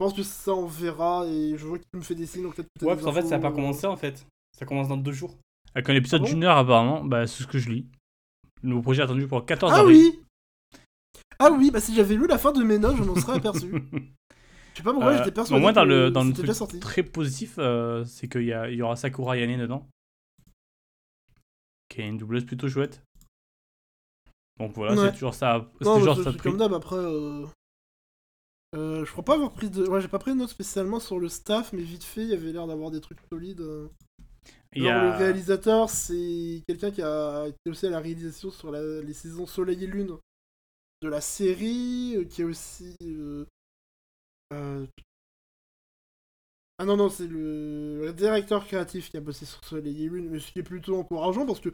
Je pense que ça on verra et je vois qu'il me fait des signes donc peut-être Ouais, parce qu'en fait, ça n'a pas infos, euh, commencé en fait. Ça commence dans deux jours. Avec un épisode Ah bon? d'une heure apparemment, bah c'est ce que je lis. Le nouveau projet attendu pour le 14 Ah avril. oui Ah oui, bah si j'avais lu la fin de mes notes, je m'en serais aperçu. *laughs* Je sais pas pourquoi Euh, j'étais persuadé au moins dans que le, dans le truc sorti. très positif, euh, c'est qu'il y, a- il y aura Sakura Yane dedans. Qui est une doubleuse plutôt chouette. Donc voilà, Ouais. c'est toujours ça. C'est c'est- ça comme d'hab, après. Euh... euh, je crois pas avoir pris de. Ouais, j'ai pas pris de notes spécialement sur le staff, mais vite fait, il y avait l'air d'avoir des trucs solides. euh. Y a- le réalisateur, c'est quelqu'un qui a été aussi à la réalisation sur la- les saisons Soleil et Lune de la série, qui est aussi. euh, euh, Ah non, non, c'est le... le directeur créatif qui a bossé sur Soleil et Lune, mais ce qui est plutôt encourageant parce que,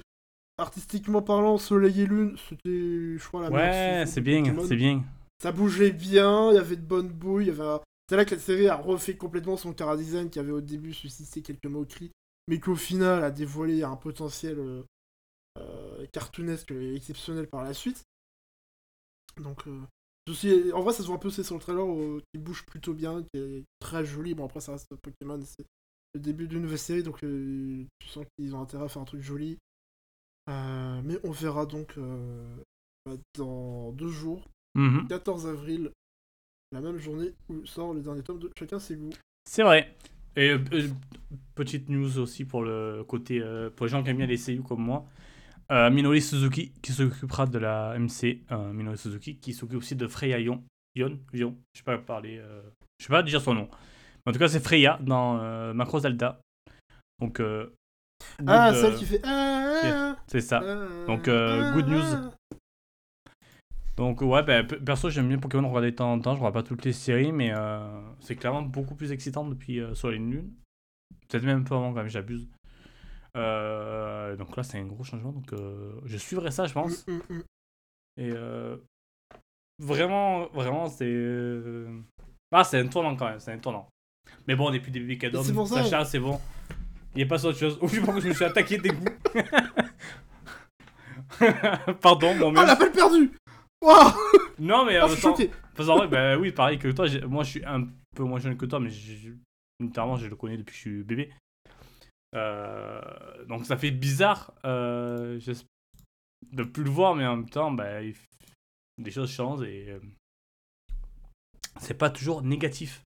artistiquement parlant, Soleil et Lune, c'était, je crois, la meilleure Ouais, c'est bien, c'est bien. Ça bougeait bien, il y avait de bonnes bouilles, il y avait un- C'est là que la série a refait complètement son chara design qui avait au début suscité quelques moqueries, mais qu'au final a dévoilé un potentiel euh, euh, cartoonesque et exceptionnel par la suite. Donc, euh, ceci- en vrai, ça se voit un peu c'est sur le trailer qui bouge plutôt bien, qui est très joli. Bon, après, ça reste Pokémon, c'est le début d'une nouvelle série, donc euh, tu sens qu'ils ont intérêt à faire un truc joli. Euh, mais on verra donc euh, bah, dans deux jours, Mhm. 14 avril, la même journée où sort le dernier tome de Chacun ses goûts. C'est vrai. Et euh, petite news aussi pour le côté pour les gens qui aiment bien les seiyuu comme moi. Minori Suzuki qui s'occupera de la MC, Minori Suzuki qui s'occupe aussi de Freya Yon. Yon, Yon, je sais pas parler, je sais pas dire son nom. Mais en tout cas, c'est Freya dans Macross Delta. Donc, Ah, good, celle euh, qui fait. Ah, c'est ça. ah, Donc, euh, good news. ah. Donc ouais, bah, pe- perso j'aime bien Pokémon regarder de temps en temps, je regarde pas toutes les séries, mais euh, c'est clairement beaucoup plus excitant depuis euh, Soleil et Lune. Peut-être même un peu avant quand même, j'abuse. Euh, donc là c'est un gros changement, donc euh, je suivrai ça je pense. Mm, mm, mm. Et euh, vraiment, vraiment c'est... Ah c'est un tournant quand même, c'est un tournant. Mais bon on est plus des bébés cadeaux, c'est pour ça. Sacha c'est bon. Il est pas sur autre chose. Je pense que je me suis attaqué des goûts. *laughs* Pardon, mon Ah, mec. l'appel perdu Waouh Non mais Ah, je suis temps, choqué vrai, bah oui, pareil que toi, moi je suis un peu moins jeune que toi, mais littéralement je le connais depuis que je suis bébé. Euh, donc ça fait bizarre euh, de plus le voir, mais en même temps, bah, il des choses changent et euh, c'est pas toujours négatif.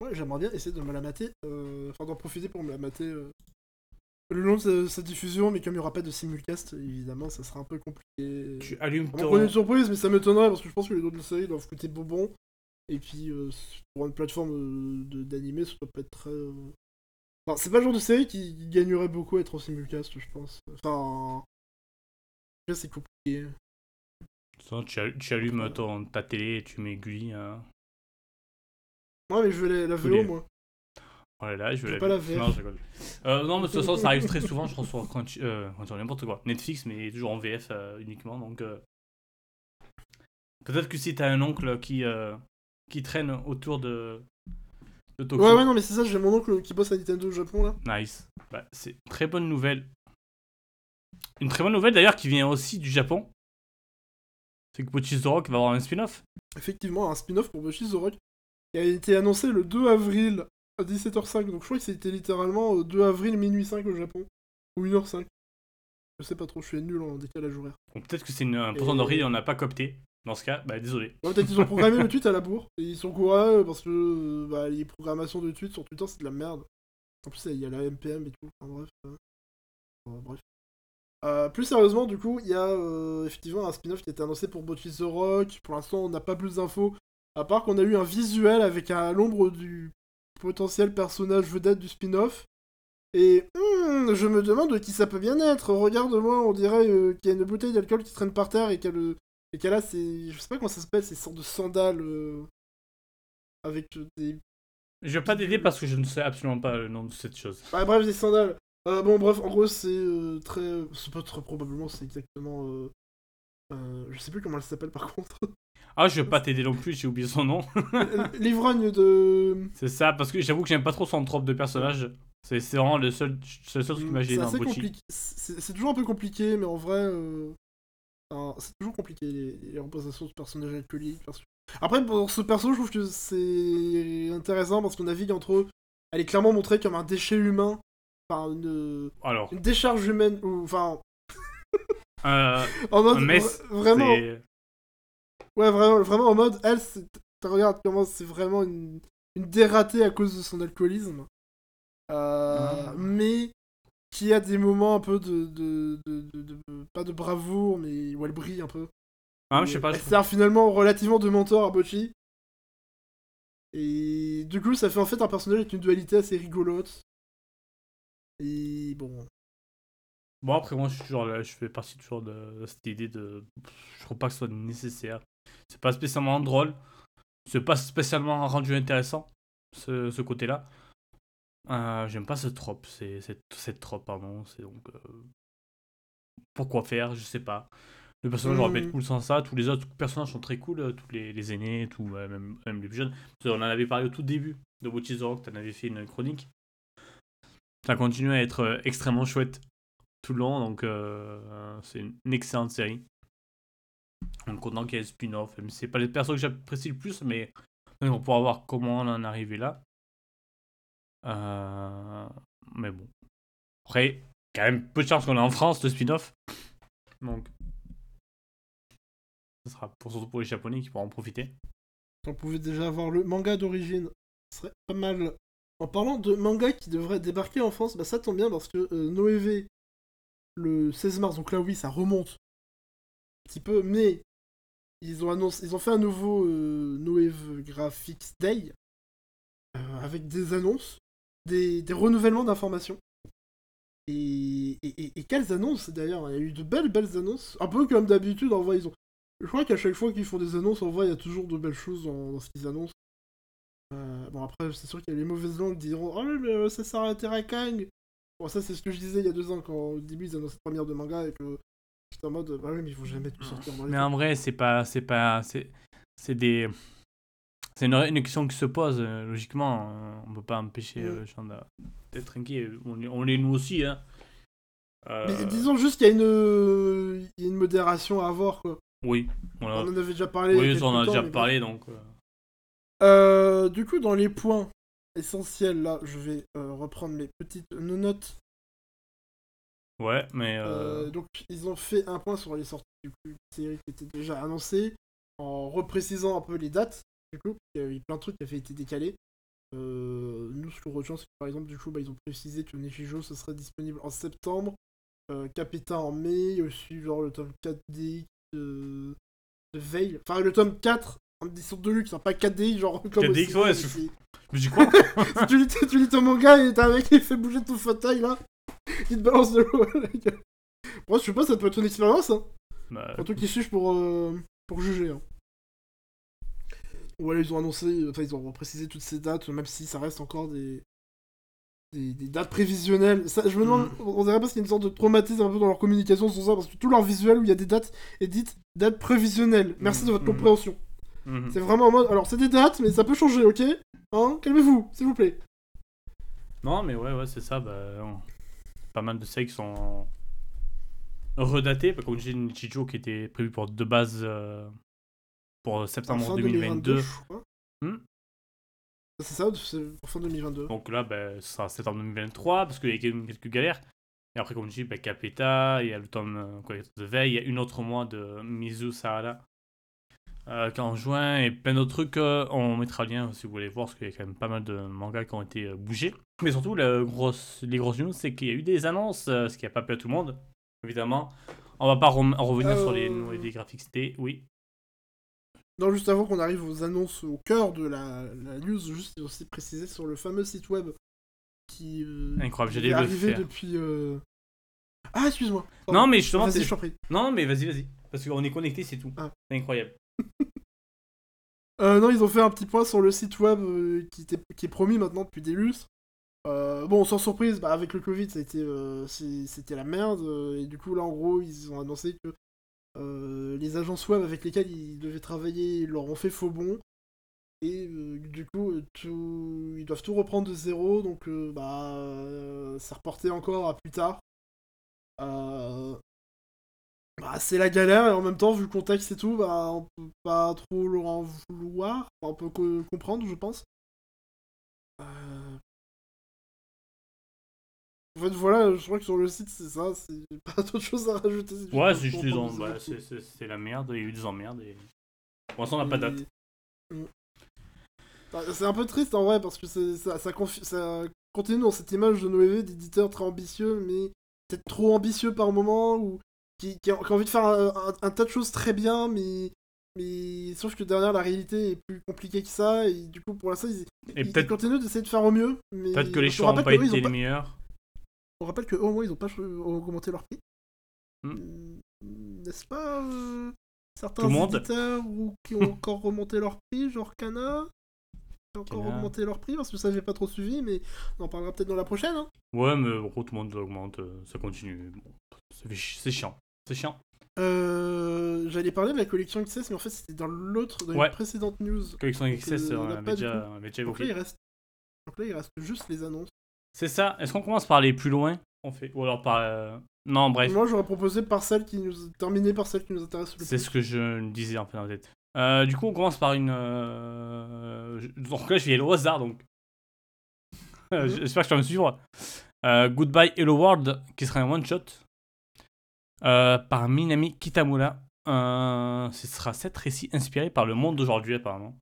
Ouais, j'aimerais bien essayer de me la mater, euh, enfin d'en profiter pour me la mater euh, le long de sa, sa diffusion, mais comme il n'y aura pas de simulcast, évidemment, ça sera un peu compliqué. Tu allumes On ton... une surprise, mais ça m'étonnerait parce que je pense que les autres séries doivent coûter bonbon. Et puis, euh, pour une plateforme euh, de- d'animé, ça doit pas être très. euh, Enfin, c'est pas le genre de série qui gagnerait beaucoup à être en simulcast, je pense. Enfin. Là, c'est compliqué. Tu, allu- tu allumes ton, ta télé et tu mets Gulli. Hein. Ouais, mais je veux la, VO, moi. Oh là là, je veux la pas la vue. VF. Non, je rigole. Euh, non, mais de toute *laughs* façon, ça arrive très souvent, je sur Crunchy- euh, Crunchy, n'importe quoi. Netflix, mais toujours en VF euh, uniquement. Donc, euh, peut-être que si t'as un oncle qui, qui traîne autour de, de Tokyo, Ouais, ouais, non, mais c'est ça, j'ai mon oncle qui bosse à Nintendo au Japon, là. nice. Bah, c'est une très bonne nouvelle. Une très bonne nouvelle d'ailleurs qui vient aussi du Japon. C'est que Bocchi Rock va avoir un spin-off. Effectivement, un spin-off pour Bushi the Rock qui a été annoncé le 2 avril à 17h05. Donc je crois que c'était littéralement euh, 2 avril minuit 5 au Japon. Ou 1h05. Je sais pas trop, je suis nul en décalage horaire. Donc, peut-être que c'est une- un pourcent d'oreille et on n'a pas coopté. Dans ce cas, bah désolé. Ouais, Peut-être qu'ils ont programmé le *laughs* tweet à la bourre. Et ils sont courageux parce que euh, bah, les programmations de tweets sur Twitter c'est de la merde. En plus, il y a la MPM et tout. Enfin, bref. euh, euh, bref. Euh, plus sérieusement, du coup, il y a euh, effectivement un spin-off qui a été annoncé pour Bocchi the Rock. Pour l'instant, on n'a pas plus d'infos. À part qu'on a eu un visuel avec à l'ombre du potentiel personnage vedette du spin-off. Et hmm, je me demande de qui ça peut bien être. Regarde-moi, on dirait euh, qu'il y a une bouteille d'alcool qui traîne par terre et qu'elle euh, et qu'elle a ces. Je sais pas comment ça s'appelle, ces sortes de sandales. euh, avec des. Je vais pas t'aider parce que je ne sais absolument pas le nom de cette chose. Bah, bref, des sandales. Bon, bref, en gros, c'est très. C'est pas très probablement, c'est exactement. Euh, euh, je sais plus comment elle s'appelle par *laughs* contre. Ah, je vais pas t'aider non plus, j'ai oublié son nom. *laughs* L'ivrogne de. C'est ça, parce que j'avoue que j'aime pas trop son trope de personnage. C'est vraiment le seul, seul truc C'est gêné dans Bocchi. C'est toujours un peu compliqué, mais en vrai. euh, c'est toujours compliqué les, les représentations de personnages alcooliques. parce que- Après, pour ce perso, je trouve que c'est intéressant parce qu'on navigue entre eux. Elle est clairement montrée comme un déchet humain. Enfin, une, Alors, une décharge humaine. Ou, enfin, euh, en mode. Vraiment. Ouais, vraiment, vraiment en mode, elle, regardes comment c'est vraiment une, une dératée à cause de son alcoolisme. Euh, Ah. Mais qui a des moments un peu de, de, de, pas de bravoure, mais où elle brille un peu. Ah, je sais pas. Elle sert finalement relativement de mentor à Bochi. Et du coup, ça fait en fait un personnage avec une dualité assez rigolote. Et bon. Bon, après, moi, je suis toujours là, je fais partie toujours de cette idée de. Je trouve pas que ce soit nécessaire. C'est pas spécialement drôle. C'est pas spécialement rendu intéressant, ce, ce côté-là. Euh, J'aime pas ce trope. C'est cette trope, pardon. C'est donc. euh, Pourquoi faire? Je sais pas. Le personnage aurait pu être Mhm. cool sans ça. Tous les autres personnages sont très cool. euh, Tous les, les aînés, tout, ouais, même, même les plus jeunes. Qu'on en avait parlé au tout début de Watch Rock. T'en avais fait une chronique. Ça continue à être extrêmement chouette tout le long, donc euh, c'est une excellente série. On est content qu'il y ait spin-off, c'est pas les persos que j'apprécie le plus, mais on pouvoir voir comment on en est arrivé là. Euh, mais bon. Après, quand même peu de chance qu'on est en France, le spin-off. Donc, ce sera pour, surtout pour les Japonais qui pourront en profiter. On pouvait déjà avoir le manga d'origine. Ce serait pas mal. En parlant de manga qui devrait débarquer en France, bah ça tombe bien parce que euh, Noévé, le 16 mars, donc là oui, ça remonte un petit peu, mais ils ont, annoncé, ils ont fait un nouveau euh, Graphics Day euh, avec des annonces, des, renouvellements d'informations. Et, quelles annonces d'ailleurs Il y a eu de belles, belles annonces. Un peu comme d'habitude, en vrai, ils ont. Je crois qu'à chaque fois qu'ils font des annonces, en vrai, il y a toujours de belles choses dans, dans ce qu'ils. Euh, bon, après, c'est sûr qu'il y a les mauvaises langues qui diront Oh, mais euh, ça s'arrête à Kang Bon, ça, c'est ce que je disais il y a deux ans quand au début ils annonçaient la première de manga et que j'étais en mode Bah oui, mais il faut jamais tout sortir dans les Mais en vrai, c'est pas. C'est pas. C'est c'est des. C'est une, une question qui se pose, euh, logiquement. euh, on peut pas empêcher euh, Mm. les gens d'être tranquilles. On, est- on l'est nous aussi, hein. Euh, Mais disons juste qu'il y a une, euh, y a une modération à avoir, quoi. Oui, voilà. On en avait déjà parlé. oui, on en a déjà parlé, donc. euh, Euh, du coup, dans les points essentiels, là, je vais euh, reprendre mes petites notes. Ouais, mais. euh, Euh, donc, ils ont fait un point sur les sorties du coup, une série qui était déjà annoncée, en reprécisant un peu les dates. Du coup, il y avait plein de trucs qui avaient été décalés. Nous, ce qu'on retient, c'est que par exemple, du coup, bah, ils ont précisé que Nefijo, ce serait disponible en septembre, Capita en mai, aussi genre le tome 4D de, de Veil. Enfin, le tome 4 en édition de luxe, hein, pas 4D, genre comme 4DX, cinéma, ouais, mais c'est- me dis quoi *laughs* si tu lis, tu lis ton manga et t'as un mec qui fait bouger ton fauteuil là, il te balance de l'eau à la gueule. Moi je sais pas, ça peut être une expérience, hein. Bah, Un truc qui suffit pour, euh, pour juger. Hein. Voilà, ils ont annoncé, enfin ils ont précisé toutes ces dates, même si ça reste encore des, des, des dates prévisionnelles. Ça, je me demande, Mm. on dirait pas s'il y a une sorte de traumatisme un peu dans leur communication sur ça, parce que tout leur visuel où il y a des dates est dites dates prévisionnelles. Merci Mm, de votre mm. Mhm. C'est vraiment en mode, alors c'est des dates, mais ça peut changer, ok? Hein? Calmez-vous, s'il vous plaît. Non, mais ouais, ouais, c'est ça. Bah, Pas mal de séries qui sont redatées. Comme j'ai une Nichijou qui était prévue pour de base euh, pour septembre Fin 2022. je crois. Hmm? C'est ça, c'est pour fin 2022. Donc là, ben, ce sera septembre 2023 parce qu'il y a quelques quelques galères. Et après, comme je dis, ben, Capeta, il y a le tome euh, quoi, de veille, il y a une autre mois de Mizu Sahara euh, juin et plein d'autres trucs. euh, on mettra le lien si vous voulez voir parce qu'il y a quand même pas mal de mangas qui ont été euh, bougés. Mais surtout, la grosse, les grosses news, c'est qu'il y a eu des annonces, euh, ce qui n'a pas plu à tout le monde, évidemment. On va pas rem- revenir sur les, les graphiques oui. Non, juste avant qu'on arrive aux annonces au cœur de la, la news, juste aussi préciser sur le fameux site web qui Incroyable, qui est arrivé faire. depuis. Ah, excuse-moi. Non, mais justement, Vas-y, je t'en prie. non, mais vas-y, vas-y. Parce qu'on est connecté, c'est tout. Ah. C'est incroyable. Euh, non, ils ont fait un petit point sur le site web euh, qui, est promis maintenant depuis des lustres. Euh, bon, sans surprise, bah, avec le Covid, euh, c'était la merde. euh, et du coup, là, en gros, ils ont annoncé que les agences web avec lesquelles ils devaient travailler leur ont fait faux bon. Et du coup, ils doivent tout reprendre de zéro. Donc, bah, c'est encore à plus tard. Bah, c'est la galère et en même temps, vu le contexte et tout, bah, on peut pas trop leur en vouloir. Enfin, on peut co- comprendre, je pense. Euh, En fait, voilà, je crois que sur le site, c'est ça. C'est pas *laughs* d'autre chose à rajouter. c'est Ouais, c'est juste des prendre bah, c'est- la merde, il y a eu des emmerdes et. Pour l'instant, on n'a pas de date. Et- Mm. Bah, C'est un peu triste en vrai parce que ça, ça, confi- ça continue dans cette image de Noévé d'éditeur très ambitieux, mais peut-être trop ambitieux par moment, ou qui, qui a, qui a envie de faire un, un- un tas de choses très bien, mais, mais sauf que derrière la réalité est plus compliquée que ça, et du coup pour l'instant ils, Et ils continuent d'essayer de faire au mieux. peut-être que les choix n'ont pas été les meilleurs. On rappelle que au moins ils ont pas ch- augmenté leur prix. Hmm. Mm, N'est-ce pas euh, certains monde. éditeurs ou qui ont *laughs* encore remonté leur prix, genre Kana qui ont encore Kana. augmenté leur prix parce que ça j'ai pas trop suivi, mais on en parlera peut-être dans la prochaine. Hein. Ouais, mais gros, tout le monde augmente, euh, ça continue. Bon, c'est chiant. C'est chiant. Euh, J'allais parler de la collection XS, mais en fait c'était dans l'autre, dans Ouais. une précédente news. Collection XS, euh, on on a avait pas du déjà, déjà Donc là il évoqué. reste, donc là il reste juste les annonces. C'est ça. Est-ce qu'on commence par les plus loin? On fait. Ou alors par. euh, Non, bref. Moi j'aurais proposé par celle qui nous terminer par celle qui nous intéresse le C'est plus. ce que je me disais en fait dans la tête. Euh, du coup, on commence par une. Euh... Donc là, je vais aller au hasard donc. Euh, Mhm. *laughs* J'espère que tu vas me suivre. Euh, Goodbye Hello World, qui sera un one shot. Euh, par Minami Kitamura. Euh, ce sera sept récits inspirés par le monde d'aujourd'hui, apparemment.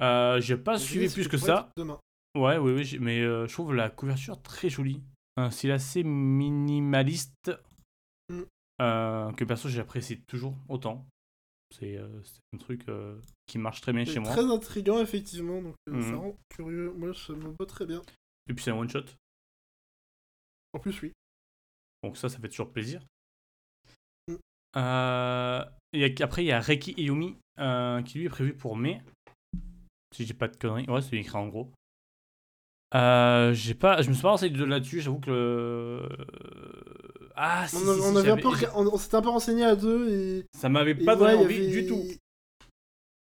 Euh, j'ai pas suivi plus que ça. Demain. Ouais, oui, oui, mais euh, je trouve la couverture très jolie. Un style assez minimaliste. Mm. que perso j'apprécie toujours autant. C'est c'est un truc qui marche très bien C'est chez moi. très intriguant effectivement, donc ça Mhm. rend curieux. Moi ça me va très bien. Et puis c'est un one shot. En plus oui. Donc ça, ça fait toujours plaisir. Mm. Euh, après, il y a Reiki Iyumi euh, qui lui est prévu pour mai. Si dis pas de conneries. Ouais, c'est écrit en gros. Euh, j'ai pas, je me suis pas renseigné de là-dessus. J'avoue que le... ah si, on, si, a- si, on avait un peu, rega- on, on s'était un peu renseigné à deux et, ça m'avait pas ouais, donné y envie avait- du tout.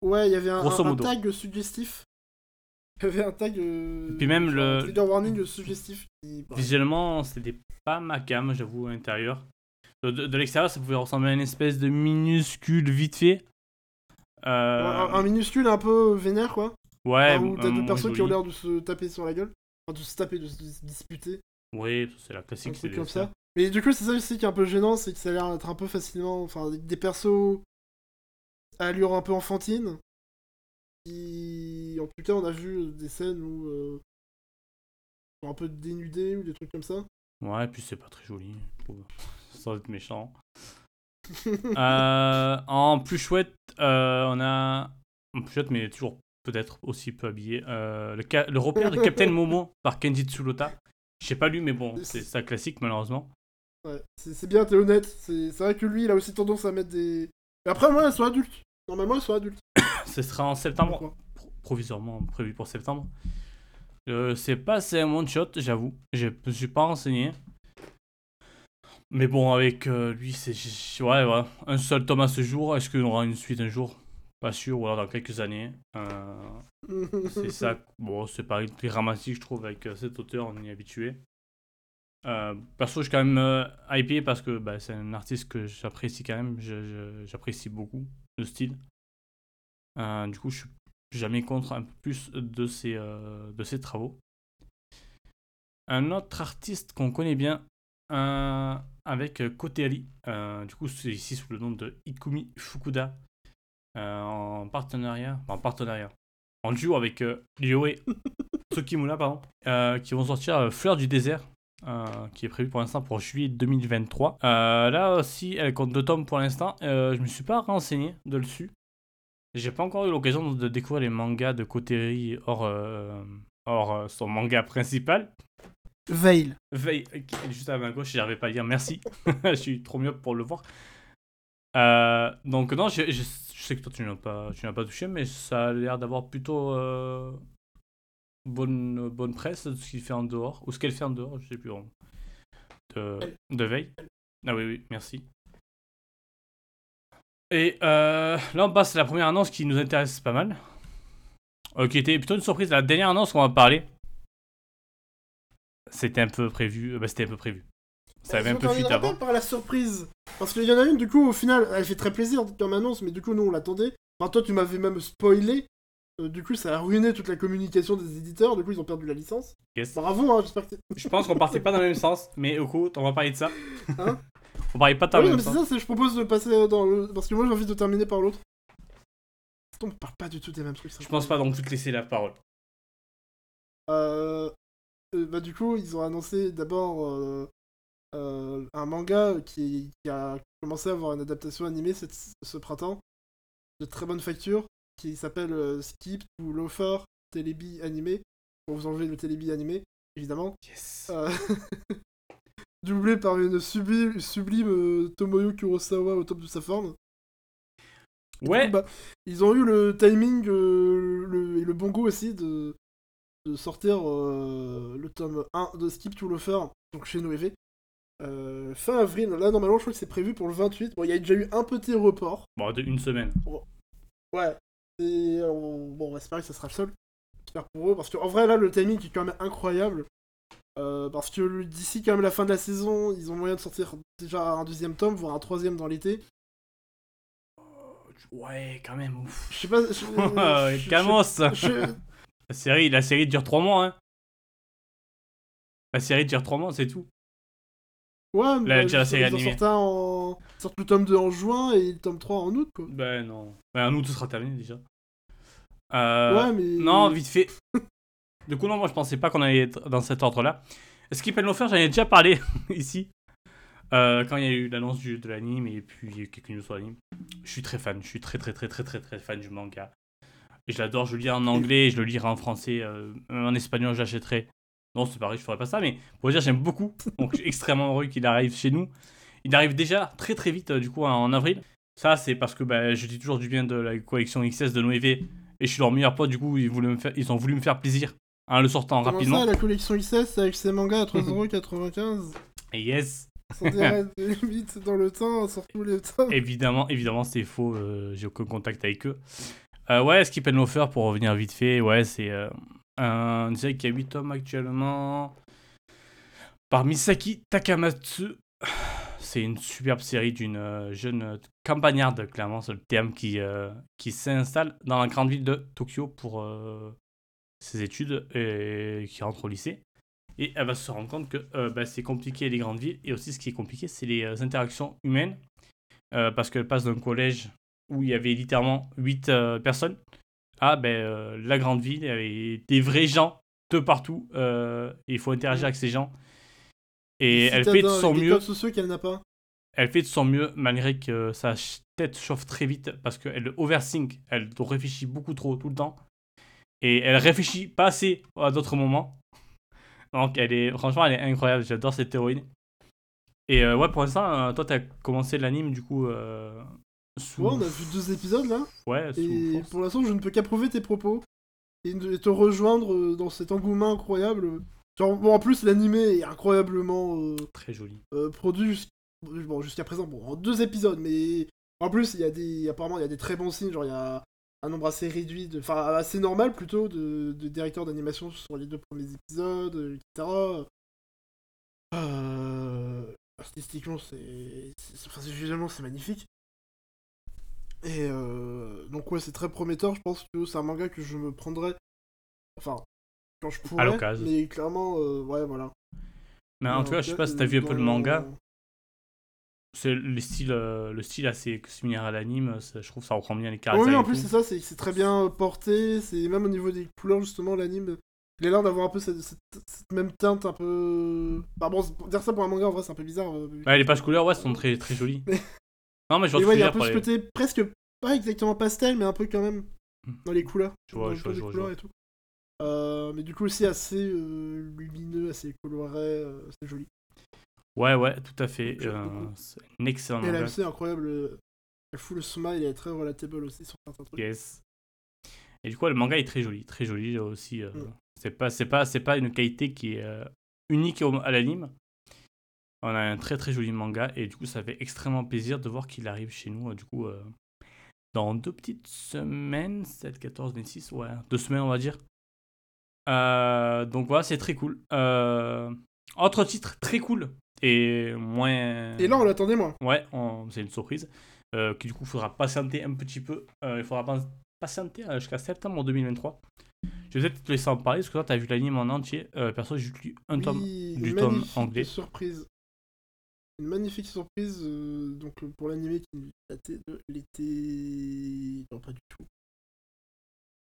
Ouais, il y avait un, un- tag suggestif. Il y avait un tag. euh, Et puis même le- un trigger warning suggestif. Qui, bah, Visuellement, c'était pas ma cam, j'avoue, à l'intérieur. De, de- de l'extérieur, ça pouvait ressembler à une espèce de minuscule vite fait. Euh, un, un minuscule un peu vénère quoi. ouais, Enfin, où t'as deux personnes qui ont l'air de se taper sur la gueule. Enfin, de se taper, de se, disputer. Oui, c'est la classique. c'est comme ça. Mais du coup, c'est ça aussi qui est un peu gênant, c'est que ça a l'air d'être un peu facilement. Enfin, des- des persos à allure un peu enfantine. Qui, en tout cas, on a vu des scènes où. euh, un peu dénudés ou des trucs comme ça. Ouais, puis c'est pas très joli. *laughs* Sans être méchant. *laughs* Euh, en plus chouette, euh, on a. En plus chouette, mais toujours peut-être aussi peu habillé. euh, le, ca- le repère de Captain *laughs* Momo par Kenji Tsurota. J'ai pas lu, mais bon, c'est ça classique malheureusement. Ouais, c'est bien, t'es honnête. C'est vrai que lui, il a aussi tendance à mettre des. Mais après, moi, elles sont adultes. Normalement, elles sont adultes. *coughs* Ce sera en septembre. Provisoirement prévu pour septembre. Euh, c'est pas c'est un one shot, j'avoue. Je me suis pas renseigné. Mais bon, avec euh, lui, c'est. Ouais, ouais. Un seul tome à ce jour. Est-ce qu'il y aura une suite un jour? Pas sûr, ou alors dans quelques années. Euh, *laughs* c'est ça. Bon, c'est pas dramatique, je trouve, avec euh, cet auteur, on est habitué. Perso, je suis quand même hypé parce que bah, c'est un artiste que j'apprécie quand même. J'apprécie beaucoup le style. Du coup, je suis jamais contre un peu plus de ses, euh, de ses travaux. Un autre artiste qu'on connaît bien euh, avec euh, Koteari, euh, du coup c'est ici sous le nom de Ikumi Fukuda, en partenariat, en partenariat, en duo avec Ryoe *laughs* Tsukimura, pardon, qui vont sortir Fleur du désert, euh, qui est prévu pour l'instant pour juillet 2023. Euh, là aussi, elle compte deux tomes pour l'instant. Euh, je me suis pas renseigné de dessus. J'ai pas encore eu l'occasion de découvrir les mangas de Koteari hors, euh, hors euh, son manga principal. Veil. Est juste à ma gauche, j'arrivais pas à lire, merci. *laughs* je suis trop mieux pour le voir. Euh, donc non, je, je- je sais que toi tu n'as pas, tu n'as pas touché, mais ça a l'air d'avoir plutôt euh, bonne, bonne presse de ce qu'il fait en dehors, ou ce qu'elle fait en dehors, je sais plus. De, de veille. Ah oui, oui, merci. Et euh, là on passe à la première annonce qui nous intéresse pas mal. Euh, qui était plutôt une surprise. La dernière annonce qu'on va parler, c'était un peu prévu. euh, Bah, c'était un peu prévu. Ça avait un peu fuite avant. pas par la surprise. Parce qu'il y en a une, du coup, au final, elle fait très plaisir comme annonce, mais du coup, nous, on l'attendait. Enfin, toi, tu m'avais même spoilé. Euh, du coup, ça a ruiné toute la communication des éditeurs. Du coup, ils ont perdu la licence. Yes. Bravo, hein, j'espère que t'es- Je pense qu'on partait pas dans le même sens, mais au coup, on va parler de ça. Hein? On parlait pas le oui, mais c'est ça, je propose de passer dans le. Parce que moi, j'ai envie de terminer par l'autre. On parle pas du tout des mêmes trucs. Je pense pas donc te laisser la parole. Euh, euh, bah, du coup, ils ont annoncé d'abord euh, euh, un manga qui, qui a commencé à avoir une adaptation animée cette- ce printemps, de très bonne facture, qui s'appelle Skip to Loafer Télébi animé, pour vous enlever le Télébi animé, évidemment. Yes. *laughs* Doublé par une sublime, sublime euh, Tomoyo Kurosawa au top de sa forme. Ouais, Bah, ils ont eu le timing euh, le, et le bon goût aussi de, de sortir euh, le tome 1 de Skip to Loafer, donc chez Noévé. Euh, fin avril, là normalement je crois que c'est prévu pour le 28. Bon, il y a déjà eu un petit report. bon, de une semaine. Ouais. Et on... bon, on va espérer que ça sera le seul. J'espère pour eux, parce qu'en vrai là le timing est quand même incroyable. Euh, parce que d'ici quand même la fin de la saison, ils ont moyen de sortir déjà un deuxième tome, voire un troisième dans l'été. Ouais, quand même. ouf. Je sais pas. je- *laughs* je- La série, la série dure 3 mois, hein. La série dure 3 mois, c'est tout. Ouais, mais déjà, la série ils en animée. en... ils sortent le tome 2 en juin et le tome 3 en août, quoi. Ben non. Ben nous, tout sera terminé déjà. Euh, ouais, mais... Non, vite fait. Du coup, non, moi je pensais pas qu'on allait être dans cet ordre-là. Skip and Loafer, j'en ai déjà parlé *laughs* ici. Euh, quand il y a eu l'annonce de l'anime et puis il y a eu quelques news sur l'anime. Je suis très fan, je suis très très très très très très fan du manga. Et je l'adore, je le lis en anglais, je le lirai en français, euh, en espagnol j'achèterai. Non, c'est pareil, je ferai pas ça, mais pour dire, j'aime beaucoup. Donc je suis extrêmement heureux qu'il arrive chez nous. Il arrive déjà très très vite, euh, du coup, en avril. Ça, c'est parce que bah, je dis toujours du bien de la collection XS de Noévé. Et je suis leur meilleur pote, du coup, ils, me faire, ils ont voulu me faire plaisir en le sortant Comment rapidement. ça, la collection XS avec ses mangas à 3,95€ Et *laughs* yes, Sans dire de limite dans le temps, sur tous les tomes. évidemment, évidemment, c'est faux. euh, J'ai aucun contact avec eux. Euh, ouais, Skip and Loafer, pour revenir vite fait, ouais, c'est euh, un une série qui a 8 tomes actuellement. Par Misaki Takamatsu. *sighs* C'est une superbe série d'une euh, jeune campagnarde, clairement, c'est le terme, qui, euh, qui s'installe dans la grande ville de Tokyo pour ses études et qui rentre au lycée. Et elle va se rendre compte que euh, bah, c'est compliqué les grandes villes. Et aussi, ce qui est compliqué, c'est les euh, interactions humaines. Euh, parce qu'elle passe d'un collège où il y avait littéralement 8 personnes à ben, euh, la grande ville. Il y avait des vrais gens de partout. euh, et il faut interagir avec ces gens. Et Si elle fait de son mieux. codes sociaux qu'elle n'a pas. Elle fait de son mieux malgré que sa tête chauffe très vite parce qu'elle overthink, elle réfléchit beaucoup trop tout le temps. Et elle réfléchit pas assez à d'autres moments. Donc elle est, franchement, elle est incroyable, j'adore cette héroïne. Et euh, ouais, pour l'instant, euh, toi t'as commencé l'anime du coup. euh, sous... Ouais, on a vu deux épisodes là. Ouais, sous Et force. pour l'instant, je ne peux qu'approuver tes propos. Et te rejoindre euh, dans cet engouement incroyable. Genre, bon, en plus, l'animé est incroyablement euh, Très joli. euh, produit bon, jusqu'à présent. Bon, en deux épisodes, mais en plus, il y a des. Apparemment, il y a des très bons signes. Genre, il y a un nombre assez réduit, de... enfin, assez normal plutôt, de, de directeurs d'animation sur les deux premiers épisodes, euh, etc. Euh... Artistiquement, c'est. Enfin, visuellement, c'est magnifique. Et euh, donc ouais, c'est très prometteur. Je pense que c'est un manga que je me prendrais, enfin, quand je pourrais. l'occasion. Mais clairement, euh, ouais, voilà. Mais en tout cas, je sais pas si t'as vu un peu le manga. Dans- C'est le style, euh, le style assez similaire à l'anime. Je trouve que ça reprend bien les caractères. oui, en plus c'est ça, c'est très bien porté. C'est même au niveau des couleurs justement, l'anime, il a l'air d'avoir un peu cette, cette- cette même teinte un peu. Bah bon, dire ça pour un manga en vrai, c'est un peu bizarre. euh, Ouais, les pages couleurs, ouais, sont très, très jolies. *laughs* Non, mais je vois ce ouais, il y tu a un peu ce côté presque pas exactement pastel, mais un peu quand même Hmm. dans les couleurs. Je vois, je vois, je vois, je couleurs vois. et tout. Euh, mais du coup aussi assez euh, lumineux, assez coloré, euh, c'est joli. Ouais, ouais, tout à fait. Euh, c'est un excellent Et la est incroyable. euh, Elle fout le smile, elle est très relatable aussi sur certains trucs. Yes. Et du coup, le manga est très joli, très joli aussi. euh, Mm. C'est pas, c'est pas, c'est pas une qualité qui est euh, unique à l'anime. On a un très très joli manga et du coup, ça fait extrêmement plaisir de voir qu'il arrive chez nous. euh, du coup, euh, dans deux petites semaines, 7, 14, 26, ouais, deux semaines on va dire. Euh, donc voilà, c'est très cool. Euh, autre titre très cool et moins. Et là, on l'attendait moins. Ouais, on- c'est une surprise. Euh, qui du coup, faudra patienter un petit peu. Euh, il faudra patienter euh, jusqu'à septembre 2023. Je vais peut-être te laisser en parler parce que toi, t'as vu l'anime en entier. Euh, perso, j'ai lu un tome. Du tome anglais. surprise. Une magnifique surprise euh, donc pour l'animé qui datait de l'été. Non, pas du tout.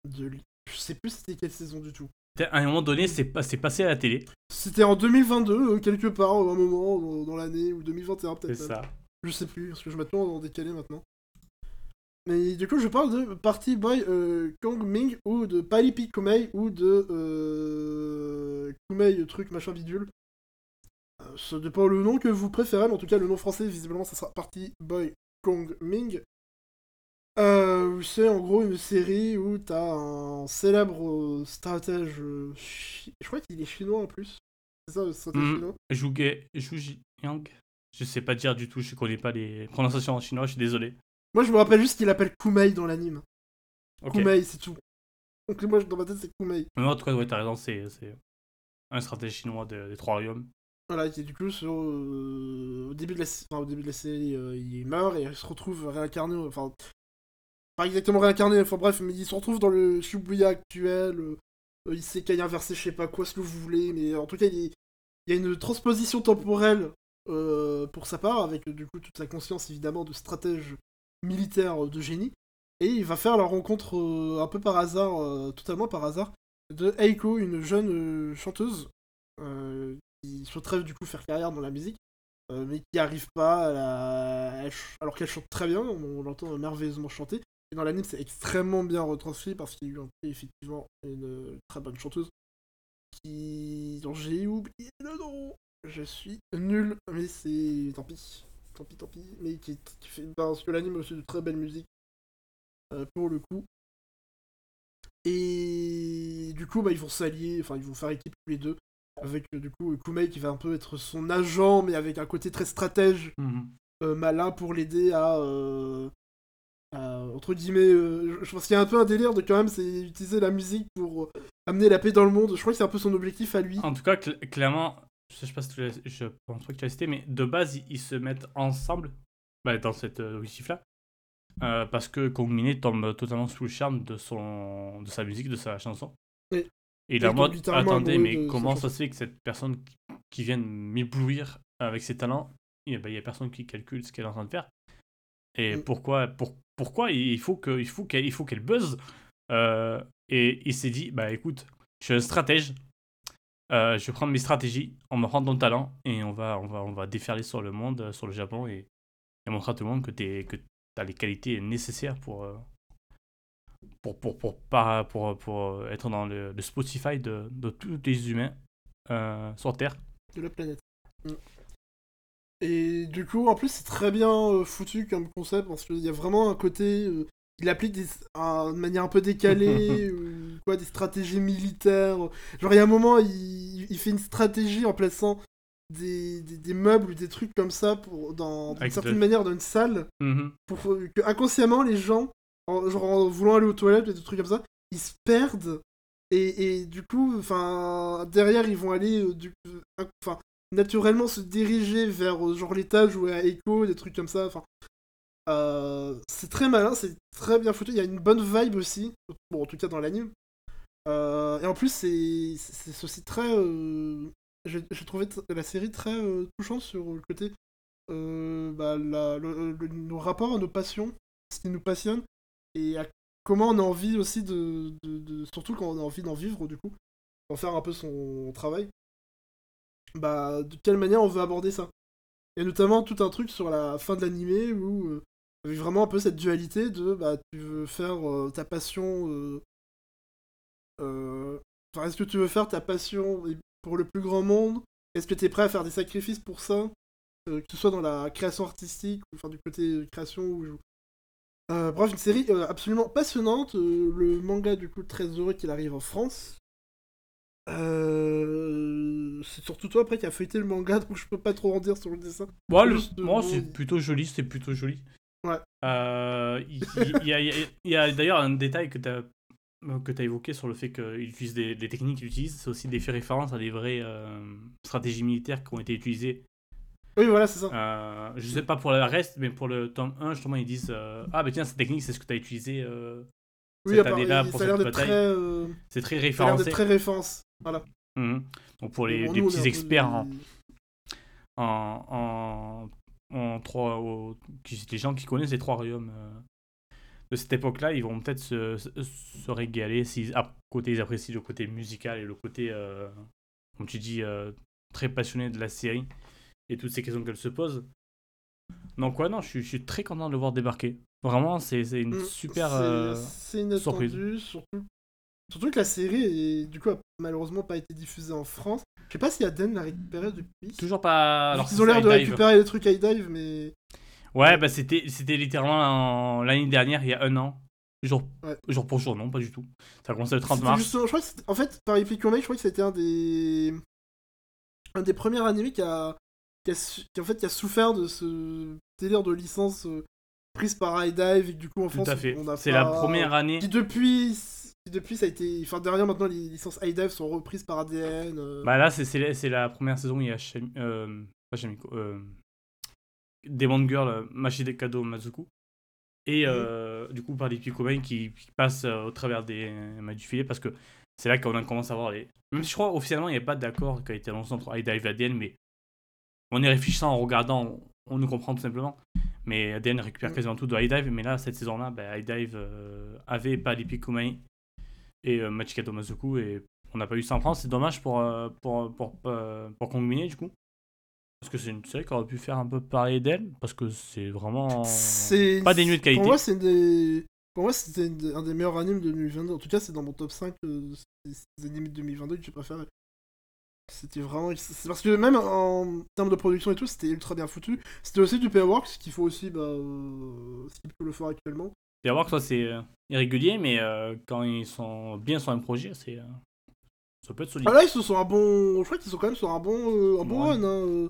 De Je sais plus c'était quelle saison du tout. À un moment donné, c'est pas- c'est passé à la télé. C'était en 2022, euh, quelque part, à un moment dans, dans l'année, ou 2021 C'est peut-être. même. ça. Je sais plus, parce que je m'attends en décalé maintenant. Mais du coup, je parle de Party Boy euh, Kong Ming, ou de Palipi Kumei, ou de euh, Kumei truc machin bidule. Euh, ça dépend le nom que vous préférez, mais en tout cas, le nom français, visiblement, ça sera Party Boy Kong Ming. Euh, c'est en gros une série où t'as un célèbre euh, stratège. euh, Je crois qu'il est chinois en plus. C'est ça, le stratège Mhm. chinois? Zhuge, Zhu Yang? Je sais pas dire du tout, je connais pas les prononciations en chinois, je suis désolé. Moi, je me rappelle juste qu'il appelle Kumei dans l'anime. Kumei, c'est tout. Donc moi, dans ma tête, c'est Kumei. Mais en tout cas, ouais, t'as raison, c'est un stratège chinois de- des trois royaumes. Voilà, qui du coup, sur, euh, au, début de la, enfin, au début de la série, euh, il meurt et il se retrouve réincarné. Enfin, pas exactement réincarné, enfin bref, mais il se retrouve dans le Shibuya actuel. euh, euh, il y a inversé, je sais pas quoi, ce que vous voulez, mais en tout cas, il, il y a une transposition temporelle euh, pour sa part, avec du coup toute sa conscience évidemment de stratège militaire euh, de génie. Et il va faire la rencontre un peu par hasard, totalement par hasard, de Eiko, une jeune chanteuse qui souhaiterait du coup faire carrière dans la musique, mais qui arrive pas, à la- alors qu'elle chante très bien, on l'entend merveilleusement chanter. Et dans l'anime, c'est extrêmement bien retranscrit parce qu'il y a eu effectivement une euh, très bonne chanteuse qui dont j'ai oublié le nom. Je suis nul, mais c'est tant pis, tant pis, tant pis, mais qui, qui fait parce que l'anime a aussi de très belle musique euh, pour le coup. Et du coup, bah, ils vont s'allier, enfin, ils vont faire équipe tous les deux, avec euh, du coup Kumei qui va un peu être son agent, mais avec un côté très stratège, Mhm. euh, malin pour l'aider à, euh, à, entre guillemets, euh, je- pense qu'il y a un peu un délire de quand même, c'est utiliser la musique pour euh, amener la paix dans le monde. Je crois que c'est un peu son objectif à lui. En tout cas, cl- clairement, je sais pas si tu l'as- je pense pas que tu as cité, mais de base, ils, ils se mettent ensemble bah, dans cet euh, objectif-là. Euh, parce que Kong Miné tombe totalement sous le charme de, son, de sa musique, de sa chanson. Oui. Et il est en mode, attendez, mais comment ça se fait que cette personne qui, qui vient m'éblouir avec ses talents, il n'y a personne qui calcule ce qu'elle est en train de faire Et Mm. pourquoi, pour, pourquoi il faut que- il faut qu'elle il faut qu'elle buzz Euh, Et il s'est dit, bah écoute, je suis un stratège, euh, je vais prendre mes stratégies, on me rend ton talent et on va, on va, on va déferler sur le monde, euh, sur le Japon et, et montrer à tout le monde que tu as les qualités nécessaires pour, pour, pour, pour, pour, pour être dans le, le Spotify de, de tous les humains euh, sur Terre. de la planète. Mm. Et du coup, en plus, c'est très bien euh, foutu comme concept parce qu'il y a vraiment un côté. euh, il applique des, un- de manière un peu décalée, *laughs* ou quoi, des stratégies militaires. Genre, il y a un moment, il, il fait une stratégie en plaçant des, des, des meubles ou des trucs comme ça pour, dans, d'une certaine manière dans une salle Mhm. pour que inconsciemment les gens, en, genre en voulant aller aux toilettes et des trucs comme ça, ils se perdent. Et, et du coup, enfin, derrière, ils vont aller, euh, du, enfin, naturellement se diriger vers euh, genre l'étage où est Echo, des trucs comme ça. Enfin, euh, c'est très malin, c'est très bien foutu. Il y a une bonne vibe aussi, bon, en tout cas dans l'anime. Euh, et en plus, c'est aussi très. J'ai trouvé la série très touchante sur le côté. bah, nos rapports à nos passions, ce qui nous passionne, et à comment on a envie aussi de, Surtout quand on a envie d'en vivre, du coup, d'en faire un peu son travail. Bah, de quelle manière on veut aborder ça. Il y a notamment tout un truc sur la fin de l'animé où. euh, avec vraiment un peu cette dualité de bah tu veux faire euh, ta passion euh, est-ce que tu veux faire ta passion pour le plus grand monde? Est-ce que tu es prêt à faire des sacrifices pour ça? Que ce soit dans la création artistique ou enfin du côté création ou Euh, bref une série absolument passionnante. Le manga du coup très heureux qu'il arrive en France Euh, c'est surtout toi après qui a feuilleté le manga *laughs* donc je peux pas trop en dire sur le dessin le- de moi, c'est plutôt joli, c'est plutôt joli. Ouais. Euh, Il il y, a, il y a- il y a d'ailleurs un détail que tu as, que as évoqué sur le fait qu'il utilise des, des techniques qu'il utilise. C'est aussi des faits référence à des vraies euh, stratégies militaires qui ont été utilisées. oui voilà c'est ça Euh, je sais pas pour le reste, mais pour le tome 1, justement, ils disent euh, Ah, ben tiens, cette technique, c'est ce que tu as utilisé euh, oui cette année-là pour bataille. très euh, C'est très ça a l'air référencé. d'être très référence voilà Mhm. Donc pour les, nous, petits experts des- en, en, en, en trois, les gens qui connaissent les trois royaumes euh, de cette époque-là, ils vont peut-être se, se, se régaler si à côté ils apprécient le côté musical et le côté, euh, comme tu dis, euh, très passionné de la série et toutes ces questions qu'elle se pose. Donc ouais, non, je suis, je suis très content de le voir débarquer. Vraiment, c'est une Mm, super... c'est assez inattendu, surprise. surtout. Surtout que la série, est, du coup, a malheureusement pas été diffusée en France. Je sais pas si Aden l'a récupérée depuis. Toujours pas... Alors ils ont l'air de récupérer les trucs high dive, mais. Ouais, bah c'était c'était littéralement en- l'année dernière, il y a un an. Jour, Ouais. jour pour jour, non, pas du tout. Ça a commencé le 30 C'était mars. je crois que en fait, par Epic je crois que c'était un des. Un des premiers animés qui a. Qui, a su- qui, en fait, qui a souffert de ce délire de licence euh, prise par High Dive et que du coup en Tout France à fait. C'est pas- la première année. Qui depuis, depuis ça a été. Enfin derrière maintenant les licences Dive sont reprises par ADN. euh, Bah là, c'est- c'est la- la première saison où il y a Shami- euh, pas Shamiko, euh, Demon Girl, euh, Machide Kado Mazuku. Et euh, du coup, par les Picomain qui, qui passent au travers des mailles du filet parce que c'est là qu'on a commencé à voir les. Même si je crois officiellement il n'y a pas d'accord qui a été lancé entre High Dive et ADN, mais en y réfléchissant, en regardant, on, nous comprend tout simplement. Mais ADN récupère Mm. quasiment tout de High Dive, mais là, cette saison-là, bah, High Dive euh, avait pas les Picomain et euh, Machikado Mazuku et on n'a pas eu ça en France. C'est dommage pour, euh, pour, pour, euh, pour combiner du coup. Parce que c'est une série qui aurait pu faire un peu parler d'elle, parce que c'est vraiment pas dénué de qualité. Pour moi, c'est des. Pour moi, c'était un des meilleurs animes de 2022. En tout cas, c'est dans mon top 5 euh, des animés de 2022 que j'ai préféré. C'était vraiment. C'est parce que même en termes de production et tout, c'était ultra bien foutu. C'était aussi du Payworks, qu'il faut aussi. Bah, euh, ce qu'ils peuvent le faire actuellement. À voir que soit c'est euh, irrégulier, mais euh, quand ils sont bien sur un projet, c'est euh, ça peut être solide. Ah là, ils sont sur un bon. Je crois qu'ils sont quand même sur un bon, euh, un bon Ouais. run. Hein.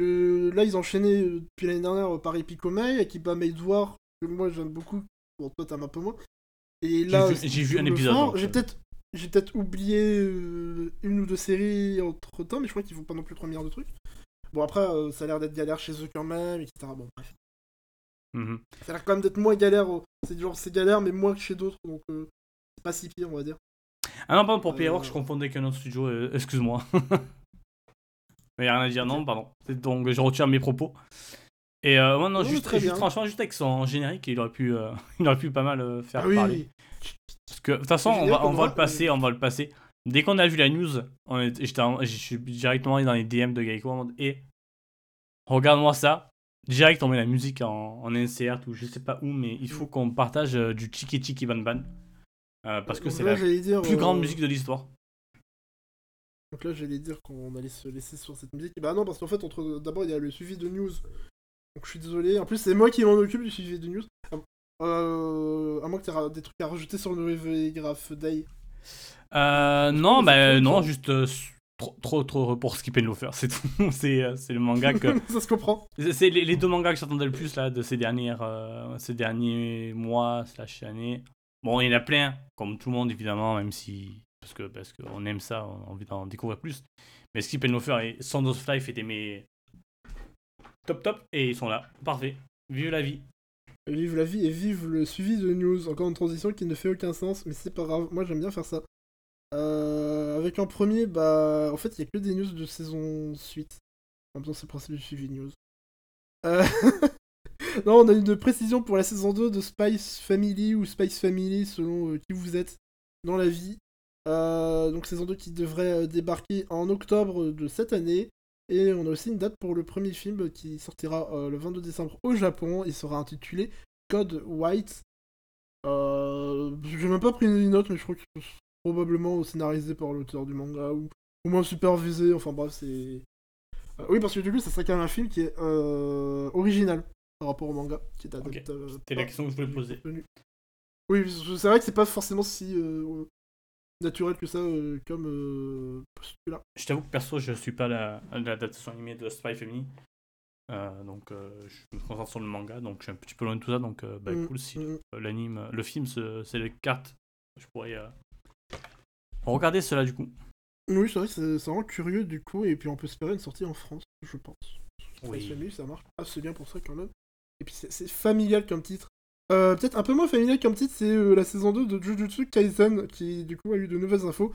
euh. Là, ils enchaînaient depuis l'année dernière euh, par Epicomei, Akiba Made War, que moi j'aime beaucoup. Bon, toi, t'aimes un peu moins. Et là, j'ai vu un épisode, J'ai peut-être. J'ai peut-être oublié euh, une ou deux séries entre temps, mais je crois qu'ils font pas non plus 3 milliards de trucs. Bon, après, euh, ça a l'air d'être galère chez eux quand même, etc. Bon, bref. Mhm. Ça a l'air quand même d'être moins galère. euh, C'est genre, c'est galère, mais moins que chez d'autres, donc euh, c'est pas si pire, on va dire. Ah non, pardon, pour Euh, Playwork, je confondais avec un autre studio, euh, excuse-moi. *laughs* mais rien à dire, non, pardon. Donc je retire mes propos. Et euh, moi, non, Non, juste, très juste, bien. franchement, juste avec son générique, il aurait pu, euh, *laughs* il aurait pu pas mal euh, faire Ah oui, parler. Parce que de toute façon, on va, on le passer, on va le passer. Dès qu'on a vu la news, on est- j'étais je suis directement allé dans les DM de Geico en mode Et regarde-moi ça. Direct, on met la musique en, en insert ou je sais pas où, mais il faut qu'on partage euh, du Chiki Chiki Ban Ban. Euh, parce que c'est la dire, plus grande euh, musique de l'histoire. Donc là, j'allais dire qu'on allait se laisser sur cette musique. Bah non, parce qu'en fait, entre d'abord, il y a le suivi de news. Donc je suis désolé. En plus, c'est moi qui m'en occupe du suivi de news. Euh, à moins que tu aies des trucs à rajouter sur le Graph Day. Euh, non, bah non, juste trop, trop, trop pour skipper le faire, c'est tout. *laughs* c'est euh, c'est le manga que. *laughs* ça se comprend. c'est les, les deux mangas que j'attendais le plus là de ces dernières, euh, ces derniers mois slash années. Bon, il y en a plein, comme tout le monde évidemment, même si parce que parce qu'on aime ça, on a envie d'en découvrir plus. Mais Skip and Loafer et Sound of Life étaient mes top top et ils sont là, parfait. Vive la vie. Vive la vie et vive le suivi de news. Encore une transition qui ne fait aucun sens, mais c'est pas grave. Moi, j'aime bien faire ça. Euh, avec en premier, bah, en fait, il y a que des news de saison suite. En même temps, c'est le principe du suivi news. Euh, *laughs* non, on a une précision pour la saison 2 de Spice Family ou Spice Family selon euh, qui vous êtes dans la vie. Donc saison 2 qui devrait débarquer en octobre de cette année. Et on a aussi une date pour le premier film qui sortira le 22 décembre au Japon. Il sera intitulé Code White. Euh, J'ai même pas pris une note, mais je crois que probablement scénarisé par l'auteur du manga ou au moins supervisé. Enfin bref, c'est. Euh, oui, parce que du coup, ça serait quand même un film qui est euh, original par rapport au manga, qui est adapté. euh, C'était la question que je voulais poser. Oui, c'est vrai que c'est pas forcément si naturel que ça comme celui-là. Je t'avoue que perso, je suis pas la l'adaptation animée de Spy Family. Donc je me concentre sur le manga, donc je suis un petit peu loin de tout ça, donc bah, Mm, cool si mm. l'anime, le film, se- c'est les cartes. Je pourrais regarder cela du coup. Oui, c'est vrai c'est vraiment curieux du coup, et puis on peut espérer une sortie en France, je pense. Oui. Ça marche assez bien pour ça quand même. Et puis c'est familial comme titre. Euh, Peut-être un peu moins familial comme titre, c'est euh, la saison 2 de Jujutsu Kaisen qui du coup a eu de nouvelles infos.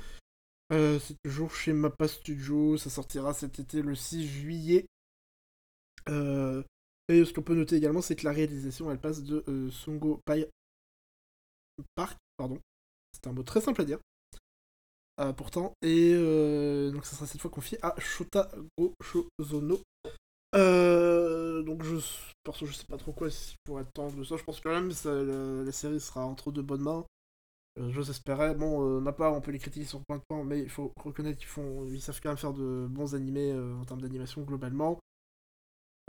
Euh, c'est toujours chez Mappa Studio, ça sortira cet été le 6 juillet. Et ce qu'on peut noter également, c'est que la réalisation elle passe de Songo Pai Park, pardon. C'est un mot très simple à dire. Euh, pourtant, et euh, donc ça sera cette fois confié à Shota Goshozono. Euh, donc je, que je sais pas trop quoi s'il pourrait attendre de ça. Je pense quand même ça- la, série sera entre de bonnes mains. Euh, J'ose espérer. Bon, n'a pas, on peut les critiquer sur point de point, mais il faut reconnaître qu'ils font, ils savent quand même faire de bons animés en termes d'animation globalement.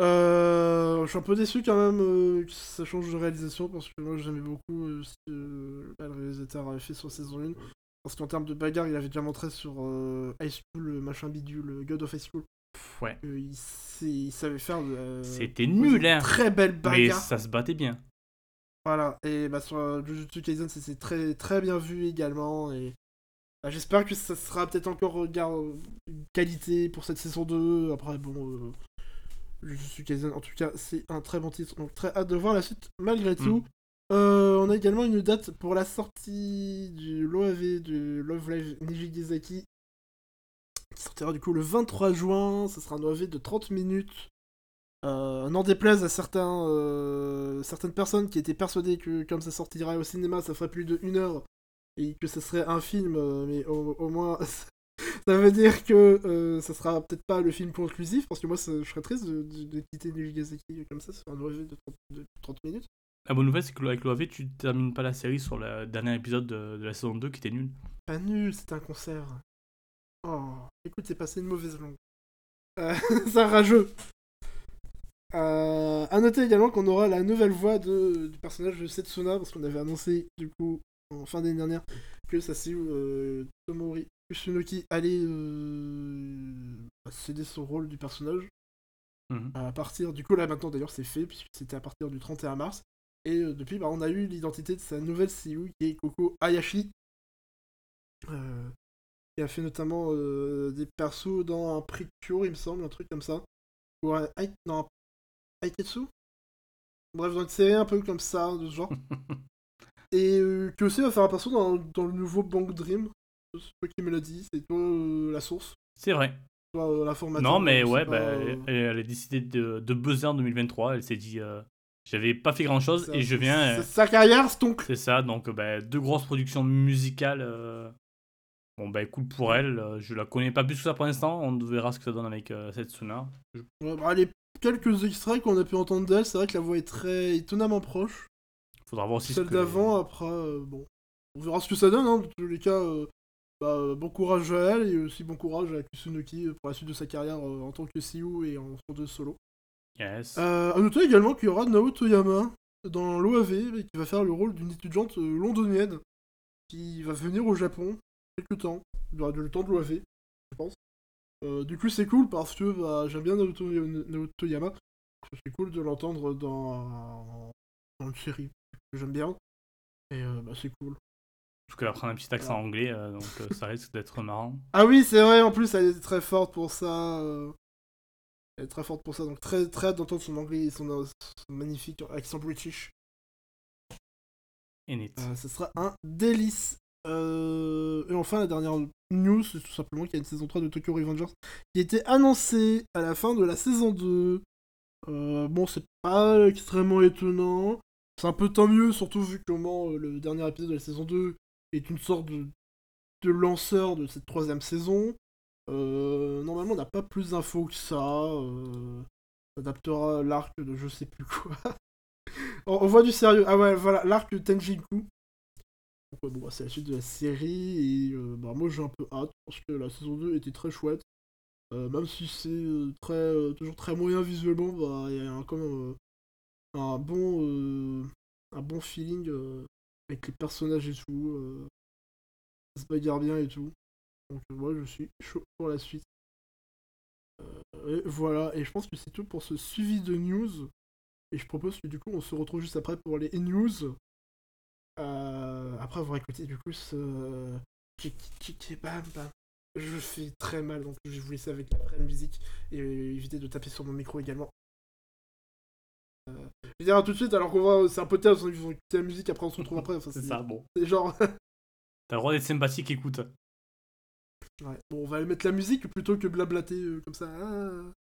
Je suis un peu déçu quand même que ça change de réalisation parce que moi j'aimais beaucoup ce que le réalisateur avait fait sur saison 1. Parce qu'en termes de bagarre, il avait déjà montré sur euh, High School, le machin bidule, le God of High School. Ouais. il, savait faire de, euh, C'était nul, hein. Très belle Mais bagarre. ça se battait bien. Voilà, et bah, sur euh, Jujutsu Kaisen, c'est- très, très bien vu également. Et bah, j'espère que ça sera peut-être encore regard une qualité pour cette saison 2. Après, bon, euh, Jujutsu Kaisen, en tout cas, c'est un très bon titre. Donc, très hâte de voir la suite malgré tout. Mm. Euh, on a également une date pour la sortie du l'OAV de Love Live Nijigizaki qui sortira du coup le 23 juin. Ce sera un OAV de 30 minutes. Euh, N'en déplaise à certains, euh, certaines personnes qui étaient persuadées que comme ça sortira au cinéma, ça ferait plus de 1 heure et que ce serait un film, euh, mais au, moins *laughs* ça veut dire que ça sera peut-être pas le film conclusif parce que moi je serais triste de, de, quitter Nijigazaki comme ça sur un OAV de 30, de 30 minutes. La bonne nouvelle, c'est que avec l'OAV, tu termines pas la série sur le dernier épisode de, de la saison 2 qui était nul. Pas nul, c'était un concert. Oh, écoute, c'est passé une mauvaise langue. Euh, *laughs* c'est un rageux. Euh, à noter également qu'on aura la nouvelle voix de, du personnage de Setsuna, parce qu'on avait annoncé, du coup, en fin d'année dernière, que Sasu euh, Tomori Kusunoki allait euh, bah, céder son rôle du personnage. Mhm. À partir, du coup, là maintenant d'ailleurs, c'est fait, puisque c'était à partir du 31 mars. Et euh, depuis, bah, on a eu l'identité de sa nouvelle CEO, qui est Koko Hayashi. Euh, qui a fait notamment euh, des persos dans un Precure, il me semble, un truc comme ça. Ou un Ai- non, un Aiketsu Bref, dans une série un peu comme ça, de ce genre. *laughs* Et qui aussi va faire un perso dans, dans le nouveau Bank Dream. C'est toi qui me l'a dit, c'est toi la source, C'est vrai. toi euh, l'informateur. Non, mais ouais, bah, elle, elle a décidé de, de buzzer en 2023. Elle s'est dit, j'avais pas fait grand chose ça- et je viens. euh, c'est Sa carrière, c'est donc. C'est ça, donc bah, deux grosses productions musicales. euh, Bon, bah cool pour elle. euh, Je la connais pas plus que ça pour l'instant. On verra ce que ça donne avec euh, Setsuna. Je- Ouais, bah, les quelques extraits qu'on a pu entendre d'elle, c'est vrai que la voix est très étonnamment proche. Faudra voir aussi ce Celle que- d'avant, après, euh, bon. On verra ce que ça donne, hein. Dans tous les cas, euh, bah, euh, bon courage à elle et aussi bon courage à Kusunoki euh, pour la suite de sa carrière euh, en tant que CEO et en son de solo. Yes. Euh, à noter également qu'il y aura Naoto Yama dans l'OAV qui va faire le rôle d'une étudiante euh, londonienne qui va venir au Japon quelque temps. Il y aura le temps de l'OAV, je pense. Euh, du coup, c'est cool parce que bah, j'aime bien Naoto, Naoto Yama. C'est cool de l'entendre dans, dans une série que j'aime bien. Et euh, bah, c'est cool. Parce qu'elle va prendre un petit accent anglais, euh, donc ça risque d'être marrant. Ah oui, c'est vrai, en plus, elle est très forte pour ça. Elle est très forte pour ça, donc très, très hâte d'entendre son anglais et son, euh, son magnifique accent british. Et net. Euh, ce sera un délice. Euh, Et enfin, la dernière news, c'est tout simplement qu'il y a une saison 3 de Tokyo Revengers qui a été annoncée à la fin de la saison 2. Euh, bon, c'est pas extrêmement étonnant. C'est un peu tant mieux, surtout vu comment le dernier épisode de la saison 2 est une sorte de, de lanceur de cette troisième saison. Euh, normalement, on n'a pas plus d'infos que ça. Euh, ça adaptera l'arc de je sais plus quoi. *laughs* on, on voit du sérieux. Ah ouais, voilà, l'arc de Tenjinku. Donc, bon, bah, c'est la suite de la série. Et euh, bah, moi, j'ai un peu hâte parce que la saison 2 était très chouette. Même si c'est très, toujours très moyen visuellement, bah, il y a un, quand même un, bon, un bon feeling avec les personnages et tout. ça se bagarre bien et tout. Donc, moi, je suis chaud pour la suite. Euh, et voilà, et je pense que c'est tout pour ce suivi de news. Et je propose que du coup, on se retrouve juste après pour les news. Euh, après avoir écouté du coup ce. Bam, bam. Je fais très mal, donc je vais vous laisser avec la vraie musique et éviter de taper sur mon micro également. Euh, je vais dire à tout de suite, alors qu'on va. C'est un peu tard, ils vont écouter la musique, après on se retrouve *laughs* après. Enfin, C'est ça, bon. C'est genre. T'as le droit d'être sympathique, écoute. Ouais. Bon, on va mettre la musique plutôt que blablater euh, comme ça. Ah.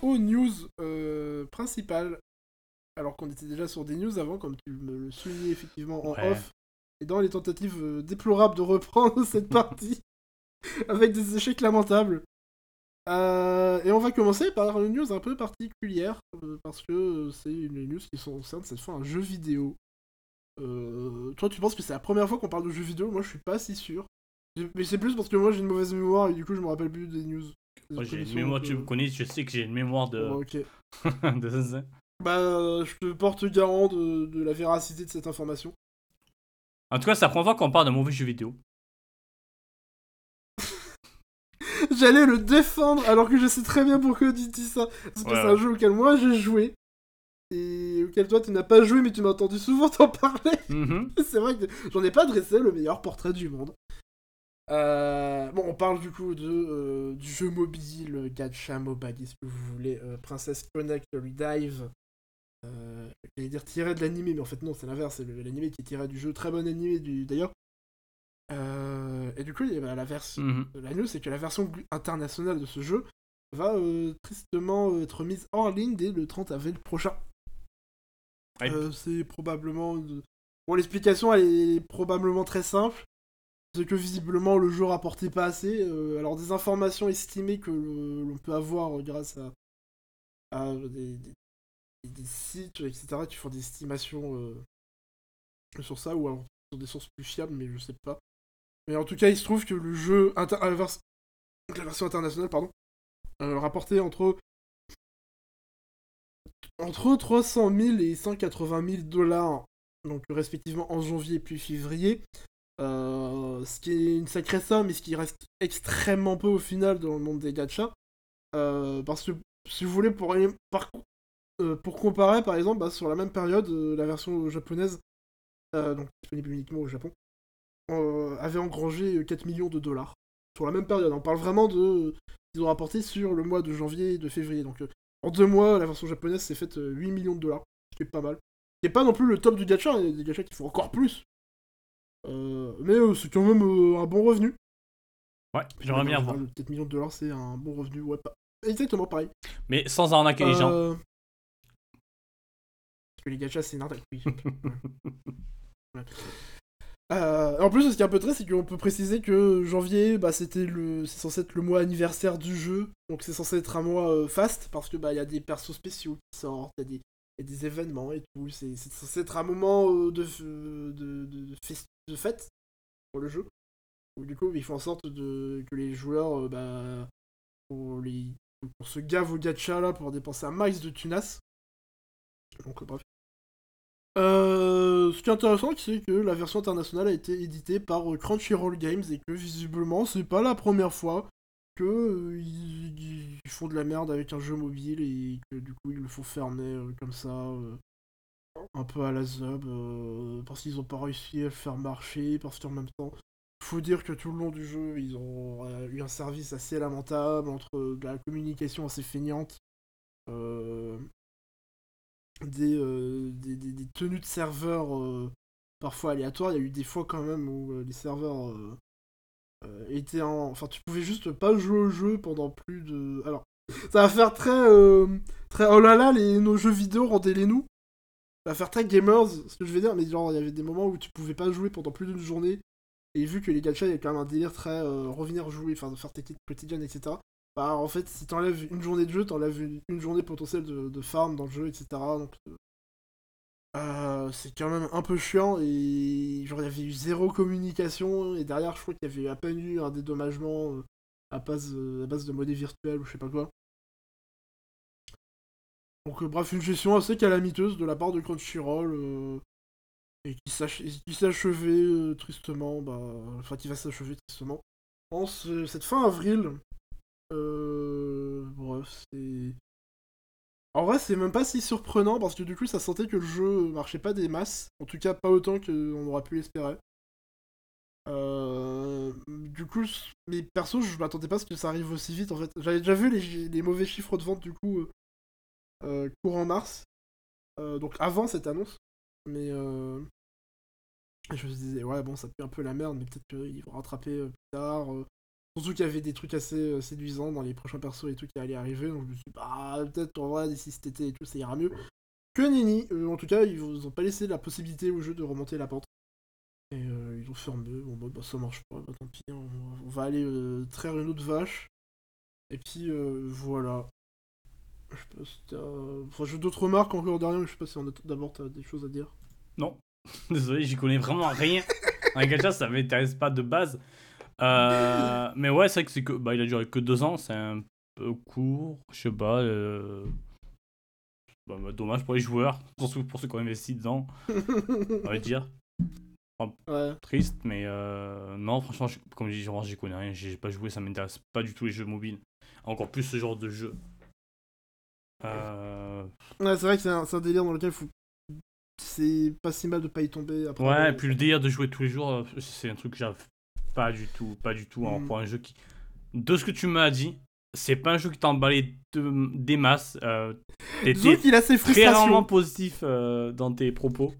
Passe aux news euh, principales. Alors qu'on était déjà sur des news avant, comme tu me le soulignais effectivement en Ouais. off. Et dans les tentatives euh, déplorables de reprendre *laughs* cette partie. *laughs* avec des échecs lamentables. Euh, et on va commencer par une news un peu particulière. euh, parce que c'est une news qui concerne cette fois un jeu vidéo. Euh, toi, tu penses que c'est la première fois qu'on parle de jeux vidéo? Moi, je suis pas si sûr. Mais c'est plus parce que moi j'ai une mauvaise mémoire et du coup je me rappelle plus des news. Moi, j'ai une mémoire, tu me connais, je sais que j'ai une mémoire de. ok. *laughs* de. Bah, je te porte garant de, de la véracité de cette information. En tout cas, c'est la première fois qu'on parle d'un mauvais jeu vidéo. *laughs* J'allais le défendre alors que je sais très bien pourquoi tu dis ça. Parce que Ouais, c'est un jeu auquel moi j'ai joué. Et auquel toi tu n'as pas joué mais tu m'as entendu souvent *laughs* t'en parler. Mhm. c'est vrai que j'en ai pas dressé le meilleur portrait du monde. Euh, bon, on parle du coup de, euh, du jeu mobile, gacha, MOBA, qu'est-ce que vous voulez, euh, Princess Connect Redive. Euh, J'allais dire tiré de l'animé, mais en fait non, c'est l'inverse, c'est l'animé qui est tiré du jeu, très bon animé d'ailleurs. Et du coup, il y a la version. Mhm. La news, c'est que la version internationale de ce jeu va tristement être mise hors ligne dès le 30 avril prochain. C'est probablement. Bon, l'explication, elle est probablement très simple. C'est que visiblement, le jeu rapportait pas assez. Euh, alors, des informations estimées que l'on peut avoir euh, grâce à, des, sites, etc., qui font des estimations euh, sur ça, ou alors sur des sources plus fiables, mais je sais pas. Mais en tout cas, il se trouve que le jeu. inter- la, la version internationale, pardon, rapportait entre. Entre 300 000 et 180 000 dollars, donc respectivement en janvier puis février. Euh, ce qui est une sacrée somme, mais ce qui reste extrêmement peu au final dans le monde des gachas. Euh, parce que, si vous voulez, pour, euh, pour comparer, par exemple, bah, sur la même période, la version japonaise, donc disponible uniquement au Japon, avait engrangé euh, 4 millions de dollars. Sur la même période. On parle vraiment de. Ils ont rapporté sur le mois de janvier et de février. Donc, en deux mois, la version japonaise s'est faite euh, 8 millions de dollars. Ce qui est pas mal. Ce qui pas non plus le top du gacha. hein, Il y a des gachas qui font encore plus. Euh, mais euh, c'est quand même euh, un bon revenu. Ouais, j'aimerais bien En voir. général, 4 millions de dollars, c'est un bon revenu. Ouais, pas... Exactement pareil. Mais sans arnaquer les gens. Parce que les gachas, c'est une arnaque, oui. *laughs* Ouais. Euh, en plus, ce qui est un peu triste, c'est qu'on peut préciser que janvier, bah, c'était le, c'est censé être le mois anniversaire du jeu, donc c'est censé être un mois euh, fast parce que bah y a des persos spéciaux qui sortent, il y, a des- il y a des événements et tout. C'est, c'est censé être un moment euh, de, de, de, de, fest- de fête pour le jeu. Donc, du coup, ils font en sorte de, que les joueurs, euh, bah, pour les, se gave au gacha là pour dépenser un max de tunas. Donc euh, ce qui est intéressant, c'est que la version internationale a été éditée par euh, Crunchyroll Games et que visiblement c'est pas la première fois que ils, font de la merde avec un jeu mobile et que du coup ils le font fermer comme ça, un peu à la zub, euh, parce qu'ils ont pas réussi à le faire marcher, parce qu'en même temps, faut dire que tout le long du jeu ils ont euh, eu un service assez lamentable entre euh, de la communication assez feignante. euh, des, euh, des, tenues de serveurs euh, parfois aléatoires. Il y a eu des fois quand même où euh, les serveurs euh, euh, étaient en... Enfin, tu pouvais juste pas jouer au jeu pendant plus de... Alors, ça va faire très... euh, très... Oh là là, les... nos jeux vidéo, rendez-les nous. Va faire très gamers, ce que je veux dire, mais genre, il y avait des moments où tu pouvais pas jouer pendant plus d'une journée. Et vu que les gachas, il y a quand même un délire très euh, revenir jouer, enfin faire tes quêtes quotidiennes, etc. Bah en fait, si t'enlèves une journée de jeu, t'enlèves une, une journée potentielle de, de farm dans le jeu, etc. Donc euh, euh, c'est quand même un peu chiant et genre il y avait eu zéro communication et derrière je crois qu'il y avait à peine eu un dédommagement euh, à base, à base de monnaie virtuelle ou je sais pas quoi. Donc euh, bref, une gestion assez calamiteuse de la part de Crunchyroll euh, et qui s'ach- qui s'est achevée euh, tristement, bah, enfin qui va s'achever tristement en ce- cette fin avril. Bref, c'est. En vrai, c'est même pas si surprenant parce que du coup, ça sentait que le jeu marchait pas des masses. En tout cas, pas autant qu'on aurait pu l'espérer. Du coup, mais perso, je m'attendais pas à ce que ça arrive aussi vite en fait. J'avais déjà vu les, mauvais chiffres de vente du coup courant mars. Euh, donc avant cette annonce. Mais euh, je me disais, ouais, bon, ça pue un peu la merde, mais peut-être qu'ils vont rattraper euh, plus tard. euh. Surtout qu'il y avait des trucs assez euh, séduisants dans les prochains persos et tout qui allaient arriver, donc je me suis dit, bah, peut-être en vrai, d'ici cet été et tout, ça ira mieux. Que Nini, euh, en tout cas, ils vous ont pas laissé la possibilité au jeu de remonter la pente. Et euh, ils ont fermé, bon bah, bah, ça marche pas, bah tant pis, hein, on, on va aller euh, traire une autre vache. Et puis euh, voilà. Je sais pas si t'as. Enfin, j'ai d'autres remarques encore derrière, mais je sais pas si on a d'abord t'as des choses à dire. Non. *laughs* Désolé, j'y connais vraiment rien. Un gacha, ça m'intéresse pas de base. Euh, mais ouais, c'est vrai que, c'est que bah, il a duré que deux ans, c'est un peu court. Je sais pas. euh, bah, bah, dommage pour les joueurs, *laughs* surtout pour ceux qui ont investi dedans, on va dire. Ouais. Triste, mais euh, non, franchement, je- comme je dis, j'y connais rien. J'ai pas joué, ça m'intéresse pas du tout les jeux mobiles. Encore plus ce genre de jeu. Euh, Ouais, c'est vrai que c'est un, délire dans lequel faut. C'est pas si mal de pas y tomber après. Ouais, et puis le délire de jouer tous les jours, euh, c'est un truc que j'arrive pas du tout, pas du tout, hein, Mm. pour un jeu qui... De ce que tu m'as dit, c'est pas un jeu qui t'a emballé de- des masses. Euh, Disons T'étais qu'il a ses très rarement frustrations. positif euh, dans tes propos.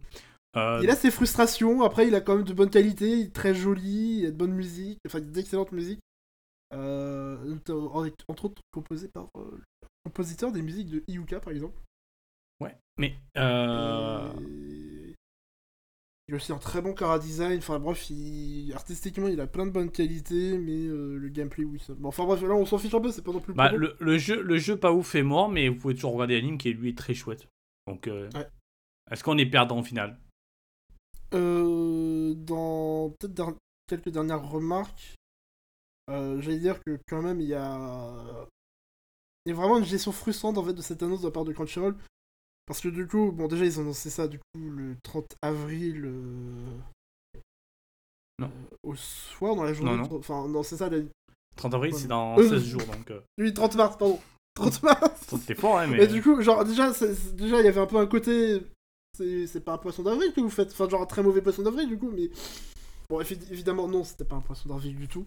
Euh, Il a ses frustrations, après il a quand même de bonne qualité, il est très joli, il a de bonne musique, enfin d'excellente musique. Euh, entre autres composé par euh, compositeur des musiques de Iuka par exemple. Ouais, mais... Euh... Et Il a aussi un très bon cara design, enfin bref, il... artistiquement il a plein de bonnes qualités, mais euh, le gameplay oui. Ça... Bon, enfin bref, là on s'en fiche un peu, c'est pas non plus le Bah, le, le jeu, le jeu pas ouf est mort, mais vous pouvez toujours regarder l'anime qui lui est très chouette. Donc, euh, Ouais. est-ce qu'on est perdant au final? Euh, dans peut-être der- quelques dernières remarques, euh, j'allais dire que quand même il y a... il y a vraiment une gestion frustrante en fait de cette annonce de la part de Crunchyroll. Parce que du coup, bon déjà ils ont annoncé ça du coup le 30 avril euh, Non. euh, au soir dans la journée. Non, non. de- Enfin non c'est ça, la... 30 avril, c'est dans Euh. 16 jours, donc... Euh, oui 30 mars pardon. 30 mars C'était fort, hein, mais... Mais du coup, genre, déjà, déjà, il y avait un peu un côté. C'est pas un poisson d'avril que vous faites. Enfin, genre, un très mauvais poisson d'avril, du coup, mais. Bon, évi- évidemment, non, c'était pas un poisson d'avril du tout.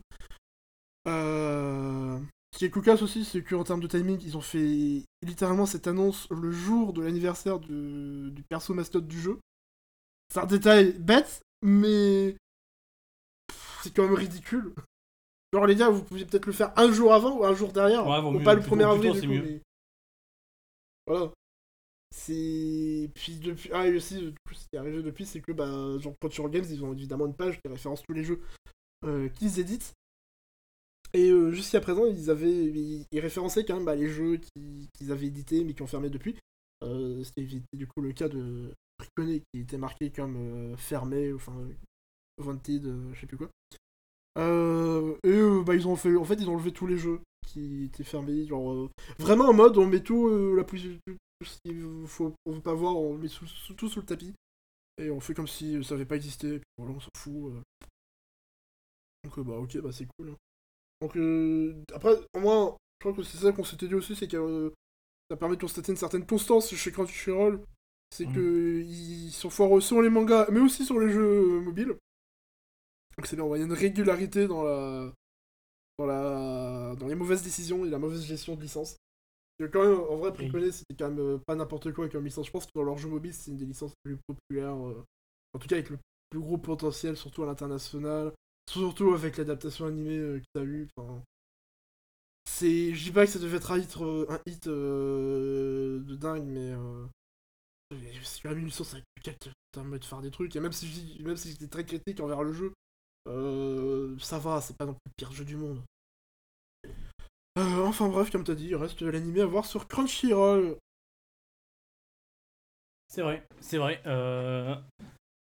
Euh... Ce qui est cocasse aussi, c'est qu'en termes de timing, ils ont fait littéralement cette annonce le jour de l'anniversaire du... du perso mascotte du jeu. C'est un détail bête, mais. C'est quand même ridicule. Genre, les gars, vous pouviez peut-être le faire un jour avant ou un jour derrière. Ouais, ou mieux, pas le plutôt- 1er avril, plutôt, du coup, mais- Voilà. C'est. Puis depuis. Ah, et aussi, du coup, ce qui est arrivé depuis, c'est que, bah, genre, Crunchyroll Games, ils ont évidemment une page qui référence tous les jeux euh, qu'ils éditent. Et euh, jusqu'à présent, ils avaient. Ils, référençaient quand même bah, les jeux qui- qu'ils avaient édités mais qui ont fermé depuis. Euh, C'était du coup le cas de Ricone qui était marqué comme euh, fermé, enfin. Euh, je sais plus quoi. Et bah, ils ont fait. En fait, ils ont enlevé tous les jeux qui étaient fermés. Genre, vraiment en mode, on met tout, la plus, qu'il faut, on veut pas voir, on met sous, tout sous le tapis. Et on fait comme si ça avait pas existé, et puis voilà, on s'en fout. Donc, bah, ok, bah, c'est cool. hein. Donc, euh, après, au moins, je crois que c'est ça qu'on s'était dit aussi, c'est que euh, ça permet de constater une certaine constance chez Crunchyroll. C'est Mhm. que ils sont forts sur les mangas, mais aussi sur les jeux mobiles. Donc, c'est bien, il y a une régularité dans la. Dans, la... dans les mauvaises décisions et la mauvaise gestion de licence. Que quand même, en vrai, Préconé, c'était quand même euh, pas n'importe quoi comme licence. Je pense que dans leur jeu mobile, c'est une des licences les plus populaires. euh, en tout cas, avec le plus gros potentiel, surtout à l'international. Surtout avec l'adaptation animée euh, que t'as eu. C'est... Je dis pas que ça devait être un hit, euh, un hit euh, de dingue, mais... Euh... Une licence avec laquelle te permet de faire des trucs. Et même si même si j'étais très critique envers le jeu, ça va, c'est pas non plus le pire jeu du monde. Euh, enfin bref, comme t'as dit, il reste l'animé à voir sur Crunchyroll. C'est vrai, c'est vrai. Euh...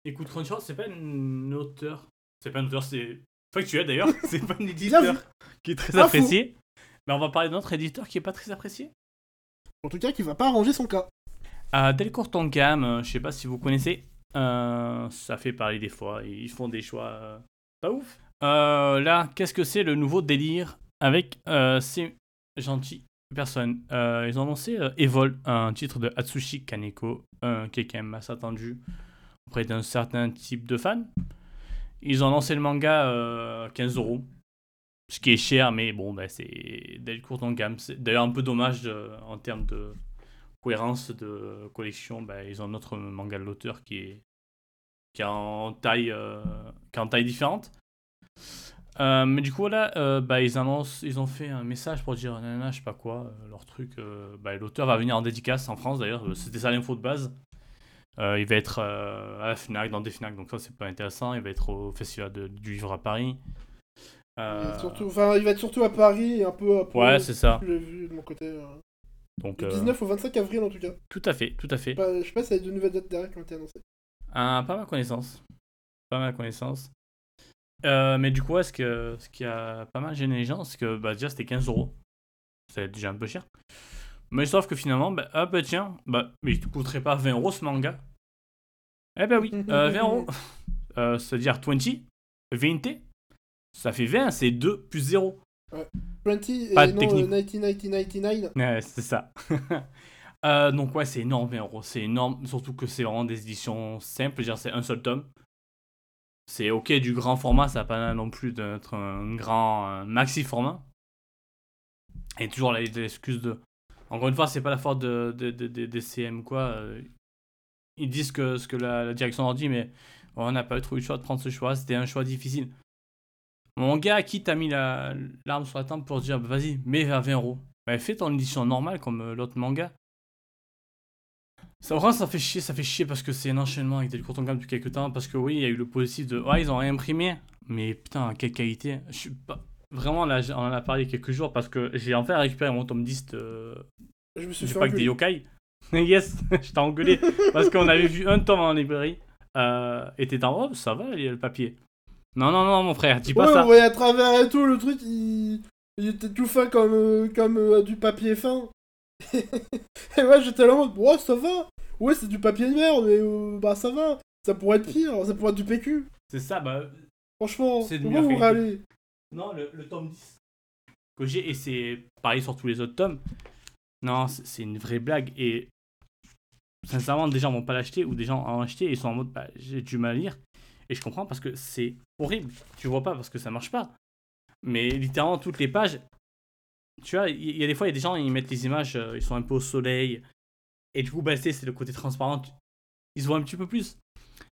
Écoute, Crunchyroll, c'est pas un auteur. *laughs* C'est pas un auteur, c'est factuel d'ailleurs. c'est pas un éditeur qui est très fou. apprécié. Mais on va parler d'un autre éditeur qui est pas très apprécié. En tout cas, qui va pas arranger son cas. À Delcourt Tonkam, euh, je sais pas si vous connaissez. euh, ça fait parler des fois. Ils font des choix euh, pas ouf. Euh, là, qu'est-ce que c'est le nouveau délire avec euh, ces gentilles personnes? Euh, Ils ont euh, Evol, un titre de Atsushi Kaneko, euh, qui est quand même assez attendu auprès d'un certain type de fans. Ils ont lancé le manga euh, 15 euros. Ce qui est cher, mais bon, ben, c'est Delcourt Tonkam. C'est d'ailleurs un peu dommage euh, en termes de cohérence de collection. Ben, ils ont un autre manga de l'auteur qui est, qui est en taille, euh, qui est en taille différente. Euh, mais du coup, là, bah, ils ont fait un message pour dire, nanana, je sais pas quoi, leur truc. L'auteur va venir en dédicace en France d'ailleurs, c'était ça l'info de base. Euh, il va être euh, à la Fnac, dans des Fnac, donc ça c'est pas intéressant. Il va être au Festival de- du Livre à Paris. Euh, Surtout, enfin, il va être surtout à Paris et un peu. Un peu Ouais, c'est ça. Je l'ai vu de mon côté. euh, Donc, Du euh, 19 au 25 avril en tout cas. tout à fait, tout à fait. Je sais pas- je sais pas s'il y a de nouvelles dates derrière qui ont été annoncées. Ah, pas ma connaissance. Pas ma connaissance. Euh, mais du coup, ouais, ce, que, ce qui a pas mal gêné les gens, c'est que bah, déjà c'était 15 euros. C'est déjà un peu cher. Mais sauf que finalement, bah, ah bah tiens, bah, mais il te coûterait pas 20 euros ce manga. Eh ben oui, euh, 20 euros. *laughs* Euh, C'est-à-dire 20, 20, ça fait 20, c'est 2 plus 0. 20 et Pas de non technique. euh, 1999. Ouais, c'est ça. *laughs* Euh, donc ouais, c'est énorme 20 euros, c'est énorme, surtout que c'est vraiment des éditions simples, c'est un seul tome. C'est ok du grand format, ça n'a pas non plus d'être un grand maxi format. Et toujours l'excuse de... Encore une fois, c'est pas la faute de, de, de- de- des CM quoi. euh, Ils disent que ce que la, direction leur dit, mais on n'a pas eu le choix de prendre ce choix, c'était un choix difficile. Mon gars, qui t'a mis la- l'arme sur la tempe pour dire, bah, vas-y, mets à 20 euros bah, fais ton édition normale comme euh, l'autre manga. Ça, vraiment, ça fait chier, ça fait chier parce que c'est un enchaînement avec des gamme depuis quelques temps. Parce que oui, il y a eu le positif de ouais, ils ont réimprimé, mais putain, quelle qualité. Je suis pas. Vraiment, là, on en a parlé quelques jours parce que j'ai enfin récupéré mon tome 10 de, Je me suis du pack des yokai. *laughs* yes, *laughs* je t'ai engueulé parce qu'on avait vu un tome en librairie euh, et t'étais en oh, ça va, il y a le papier. Non, non, non, mon frère, dis pas Ouais, ça. voyait à travers et tout, le truc, il, il était tout fin comme, euh, comme euh, du papier fin. *laughs* et ouais, j'étais là en mode, ouais, ça va. Ouais, c'est du papier de merde, mais euh, bah ça va. Ça pourrait être pire, ça pourrait être du PQ. C'est ça, bah, Franchement, C'est de pourquoi vous râlez? Non, le, tome 10 que j'ai, et c'est pareil sur tous les autres tomes. Non, c'est une vraie blague. Et sincèrement, des gens vont pas l'acheter ou des gens en acheté et ils sont en mode bah, j'ai du mal à lire. Et je comprends parce que c'est horrible. Tu vois pas parce que ça marche pas. Mais littéralement, toutes les pages, tu vois, il y, a des fois, il y a des gens, ils mettent les images, euh, ils sont un peu au soleil. Et du coup, bah, c'est le côté transparent. Ils se voient un petit peu plus.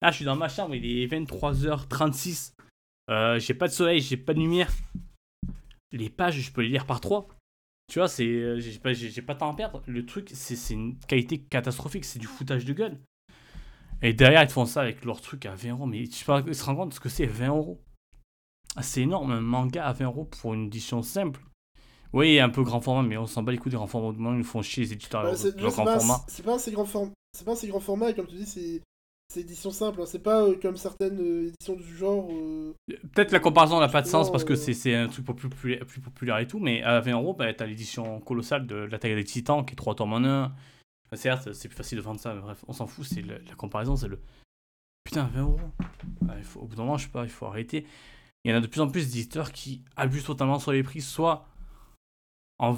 Là, je suis dans ma chambre, il est 23h36. Euh, j'ai pas de soleil, j'ai pas de lumière. Les pages, je peux les lire par trois. Tu vois, c'est, euh, j'ai pas, j'ai pas de temps à perdre. Le truc, c'est c'est une qualité catastrophique, c'est du foutage de gueule. Et derrière, ils te font ça avec leur truc à 20 euros. Mais tu se rends compte de ce que c'est 20 euros? C'est énorme, un manga à 20 euros pour une édition simple. Oui, un peu grand format, mais on s'en bat les couilles des grands formats. Ils nous font chier les éditeurs. C'est pas, format. un- c'est pas un si grand format. C'est pas un si grand format, et comme tu dis, c'est c'est édition simple. hein. C'est pas euh, comme certaines euh, éditions du genre. euh, Peut-être la comparaison n'a pas de sens parce que c'est un truc plus populaire, plus populaire et tout, mais à 20 euros, bah, t'as l'édition colossale de l'attaque des titans qui est 3 tomes en 1. certes, c'est plus facile de vendre ça, mais bref, on s'en fout, c'est la comparaison, c'est le. Putain, 20 euros. Ah, il faut, au bout d'un moment, je sais pas, il faut arrêter. Il y en a de plus en plus d'éditeurs qui abusent totalement sur les prix, soit en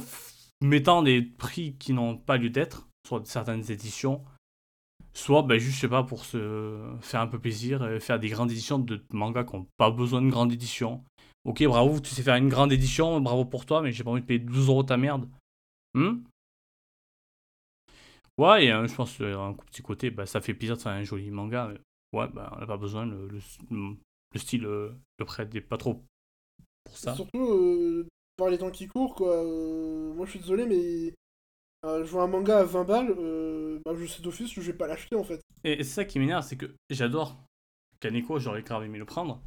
mettant des prix qui n'ont pas lieu d'être sur certaines éditions, soit ben, juste, je sais pas, pour se faire un peu plaisir, euh, faire des grandes éditions de mangas qui n'ont pas besoin de grande édition. Ok, bravo, tu sais faire une grande édition, bravo pour toi, mais j'ai pas envie de payer 12 euros ta merde. Hmm? Ouais, et euh, je pense euh, un petit côté, bah, ça fait plaisir de faire un joli manga. ouais, bah, on n'a pas besoin, le, le, le style le prête pas trop pour ça. Surtout, euh, par les temps qui courent, quoi. euh, moi, je suis désolé, mais euh, je vois un manga à 20 balles, euh, bah, je sais d'office que je vais pas l'acheter en fait. Et, et c'est ça qui m'énerve, c'est que j'adore Kaneko, j'aurais grave aimé le prendre.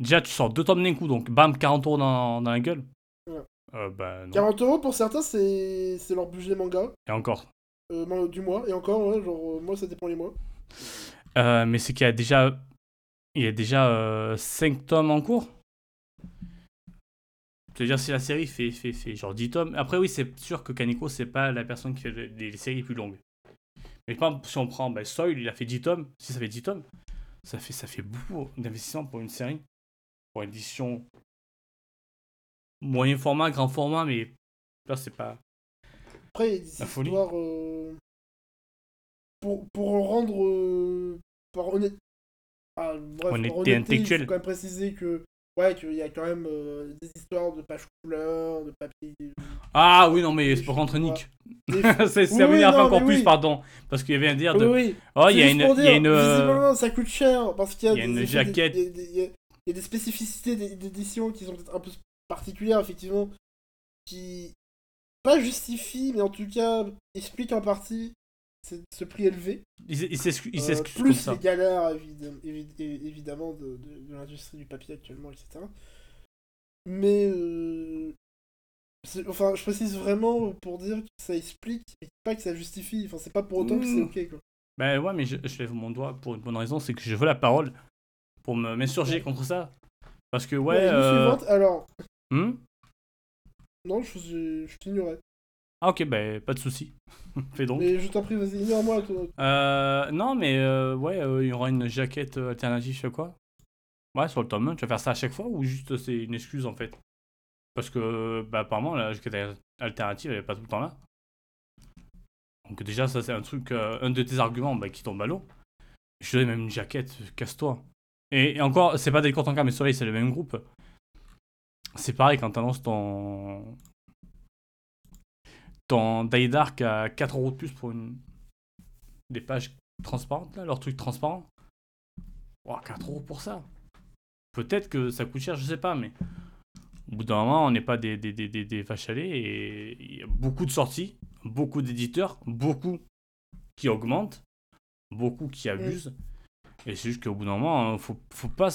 Déjà, tu sors deux tomes d'un coup, donc bam, 40 euros dans, dans la gueule. Ouais. Euh, bah non. 40 euros pour certains, c'est leur budget manga Et encore. euh, du mois, et encore, ouais, genre, euh, moi, ça dépend les mois. Euh, mais c'est qu'il y a déjà, il y a déjà 5 tomes en cours. C'est-à-dire si la série fait, fait, fait genre 10 tomes. Après oui, c'est sûr que Kaneko, c'est pas la personne qui fait les, les séries les plus longues. Mais par exemple, si on prend bah, Soil, il a fait 10 tomes. Si ça fait 10 tomes, ça fait, ça fait beaucoup d'investissement pour une série. Pour une édition moyen format, grand format, mais là c'est pas... Après, La folie. euh, Pour, pour rendre. euh, Par honnête... ah, bref, Honnêteté par honnêteté, intellectuelle. Il faut quand même préciser que. Ouais, qu'il y a quand même euh, des histoires de pages couleurs, de papier. Ah oui, non mais c'est pour contre Nick. *laughs* C'est ça oui, m'énerve non, encore plus, oui. pardon. Parce qu'il y avait un dire de... Oui, oui. Oh, il y a une... il y a Visiblement, ça coûte cher parce qu'il y a, il y a des une effets- jaquette. il y a des- il y a- il y a des spécificités d'é- d'édition qui sont peut-être un peu particulières, effectivement, qui pas justifient, mais en tout cas expliquent en partie ce, prix élevé. Il, s'excuse Euh, s'excuse comme plus ça. les galères, évidemment, de, de- de l'industrie du papier actuellement, etc. Mais, euh, enfin, je précise vraiment pour dire que ça explique, et pas que ça justifie. Enfin, c'est pas pour autant que c'est ok, quoi. Ben ouais, mais je, je lève mon doigt pour une bonne raison, c'est que je veux la parole pour me m'insurger contre ça. Parce que ouais. La news euh, suivante, alors, hmm non, je, je, je t'ignorais. Ah ok, ben pas de souci. *laughs* Fais donc. Mais je t'en prie, vas-y, ignore-moi. toi. Euh, non, mais euh, ouais, euh, il y aura une jaquette euh, alternative, je sais quoi. Ouais, sur le tome 1, tu vas faire ça à chaque fois ou juste c'est une excuse en fait? Parce que, bah, apparemment, la jaquette alternative, elle est pas tout le temps là. Donc, déjà, ça, c'est un truc, euh, un de tes arguments bah, qui tombe à l'eau. Je te donne même une jaquette, euh, casse-toi. Et, et encore, c'est pas des en mais Soleil, c'est le même groupe. C'est pareil quand t'annonces ton. Ton Die Dark à 4 euros de plus pour une. des pages transparentes, là, leur truc transparent. Ouah, 4 euros pour ça. Peut-être que ça coûte cher, je sais pas, mais au bout d'un moment, on n'est pas des, des, des, des, des vaches à lait et il y a beaucoup de sorties, beaucoup d'éditeurs, beaucoup qui augmentent, beaucoup qui abusent. Et c'est juste qu'au bout d'un moment, faut, faut pas.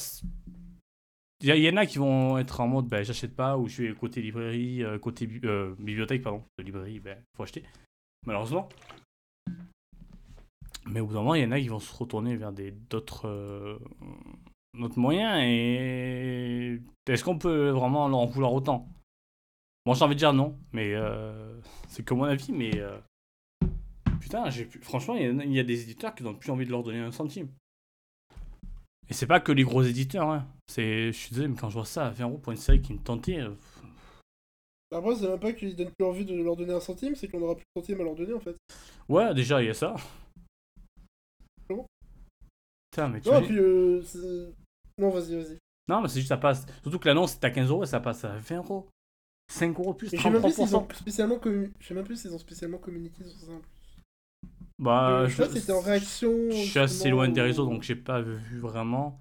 Il y, en a qui vont être en mode ben, j'achète pas, ou je vais côté librairie, euh, côté euh, bibliothèque, pardon. De librairie, ben, faut acheter. Malheureusement. Mais au bout d'un moment, il y en a qui vont se retourner vers d'autres euh, moyens. Et est-ce qu'on peut vraiment leur en vouloir autant? Bon, j'ai envie de dire non, mais c'est que mon avis. Mais putain, franchement, il y, y a des éditeurs qui n'ont plus envie de leur donner un centime. Et c'est pas que les gros éditeurs. Hein. C'est, je suis désolé, mais quand je vois ça à 20 euros pour une série qui me tentait, euh, Après, c'est même pas qu'ils donnent plus envie de leur donner un centime, c'est qu'on aura plus de centime à leur donner, en fait. ouais, déjà il y a ça. Comment? Putain, mais tu Non, puis, euh, non, vas-y, vas-y. Non, mais c'est juste ça passe. Surtout que l'annonce c'est à 15 euros et ça passe à 20 euros. 5 euros plus, Et je sais même plus s'ils 33%. ont spécialement, commu- je sais même plus s'ils ont spécialement communiqué sur ça. en plus. Bah, Euh, je sais pas si c'était en réaction. Je suis assez loin des réseaux donc j'ai pas vu vraiment.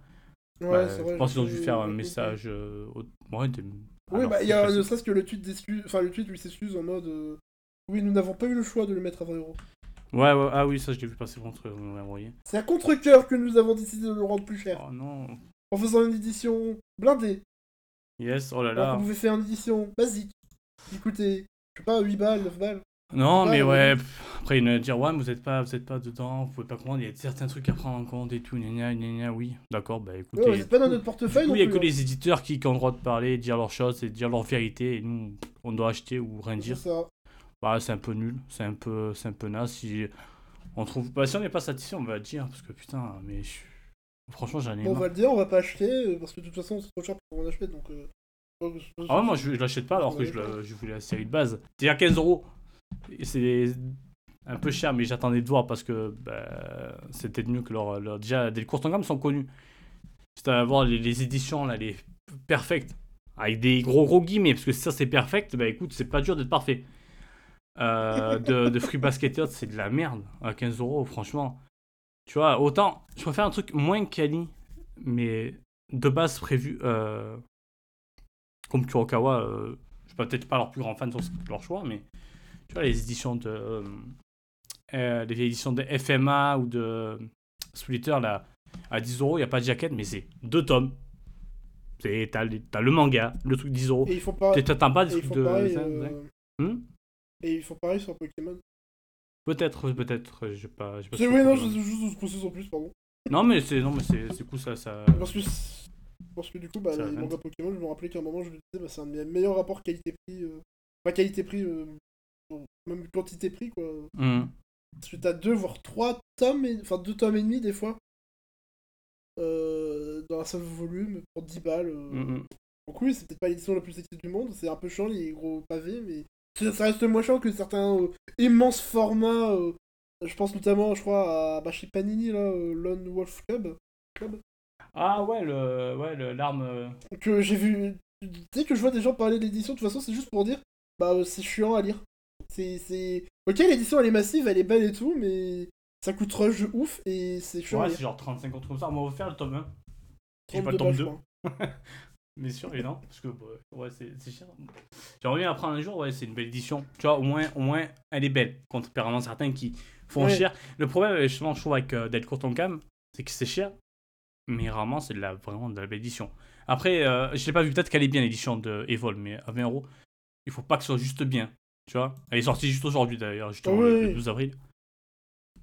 Ouais, Bah, c'est vrai. je pense qu'ils ont dû faire un message. euh, au- ouais, des- Oui, bah, il y a ne serait-ce que le tweet enfin le tweet il s'excuse en mode euh, Oui, nous n'avons pas eu le choix de le mettre à 20 euros. Ouais, ouais, ah oui, ça je l'ai vu passer contre vous m'avez envoyé. C'est à contre-coeur que nous avons décidé de le rendre plus cher. Oh non. En faisant une édition blindée. Yes, oh là là. qu'on pouvait faire une édition basique. Coûtait, je sais pas, 8 balles, 9 balles. Non, mais ouais. Après ils vont dire ouais, mais vous êtes pas, vous êtes pas dedans, vous pouvez pas comprendre, il y a certains trucs à prendre en compte et tout, gna gna gna oui, d'accord, bah écoutez. Ouais, c'est pas dans notre portefeuille non il y a que hein. les éditeurs qui, qui ont le droit de parler, dire leurs choses et dire leur vérité, et nous, on doit acheter ou rien C'est dire. ça. Bah, c'est un peu nul, c'est un peu, c'est un peu naze. Si on trouve, bah, si on n'est pas satisfait, on va le dire parce que putain, mais je- franchement, j'en ai Bon, on va le dire, on va pas acheter euh, parce que de toute façon c'est trop cher pour en acheter donc. euh, Ah ouais, moi, je, je l'achète pas alors que je, je voulais la série de base. C'est à 15 euros. C'est un peu cher, mais j'attendais de voir parce que bah, c'était mieux que leur, leur- déjà des courtes en gamme sont connus. C'est à voir les, les éditions là, les perfectes avec des gros gros guillemets parce que si ça c'est perfect, bah écoute, c'est pas dur d'être parfait. Euh, de, de Free Basket Yacht, c'est de la merde à 15 euros, franchement. Tu vois, autant je préfère un truc moins quali, mais de base prévu. euh, comme Kurokawa, euh, je suis peut-être pas leur plus grand fan sur leur choix, mais tu vois, les éditions de. Euh, les éditions de FMA ou de Splitter, là, à 10 euros, il n'y a pas de jaquette, mais c'est deux tomes. T'as le manga, le truc 10 euros. Et T'attends pas des trucs de. pareil. euh. Hmm Et ils font pareil sur Pokémon. Peut-être, peut-être, j'ai pas. pas oui, non, je juste je précise en plus, pardon. Non, mais c'est cool ça. ça... Parce que, parce que du coup, bah, les mangas Pokémon, je me rappelais qu'à un moment, je me disais, bah, c'est un de mes meilleurs rapports qualité-prix. euh, Pas qualité-prix, euh, bon, même quantité-prix, quoi. Hmm. Parce que t'as deux, voire trois tomes, et... enfin deux tomes et demi des fois. Euh, dans un seul volume, pour 10 balles. euh. Hmm, hmm. Donc oui, c'est peut-être pas l'édition la plus sexy du monde, c'est un peu chiant les gros pavés, mais ça reste moins chiant que certains euh, immenses formats. euh, Je pense notamment, je crois, à bah, chez Panini, là, euh, Lone Wolf Club. Club. Ah ouais, le, ouais, le- l'arme. Que j'ai vu. Dès que je vois des gens parler de l'édition, de toute façon, c'est juste pour dire, bah, c'est chiant à lire. C'est. c'est- Ok, l'édition elle est massive, elle est belle et tout, mais ça coûte rush de ouf et c'est chiant Ouais, c'est genre 35 contre comme ça. On va faire le tome 1. J'ai 32 pas le tome balles, 2. je crois. Mais sûr, et non, parce que ouais, c'est c'est cher. J'aimerais bien apprendre un jour, ouais, c'est une belle édition. Tu vois, au moins, au moins elle est belle. Contrairement à certains qui font Ouais. cher. Le problème, justement, je trouve, avec euh, Delcourt Tonkam, c'est que c'est cher. Mais rarement, c'est de la, vraiment de la belle édition. Après, euh, je l'ai pas vu, peut-être qu'elle est bien l'édition de Evol, mais à 20 euros, il faut pas que ce soit juste bien. Tu vois Elle est sortie juste aujourd'hui d'ailleurs, justement, Ah le- oui, le oui. 12 avril.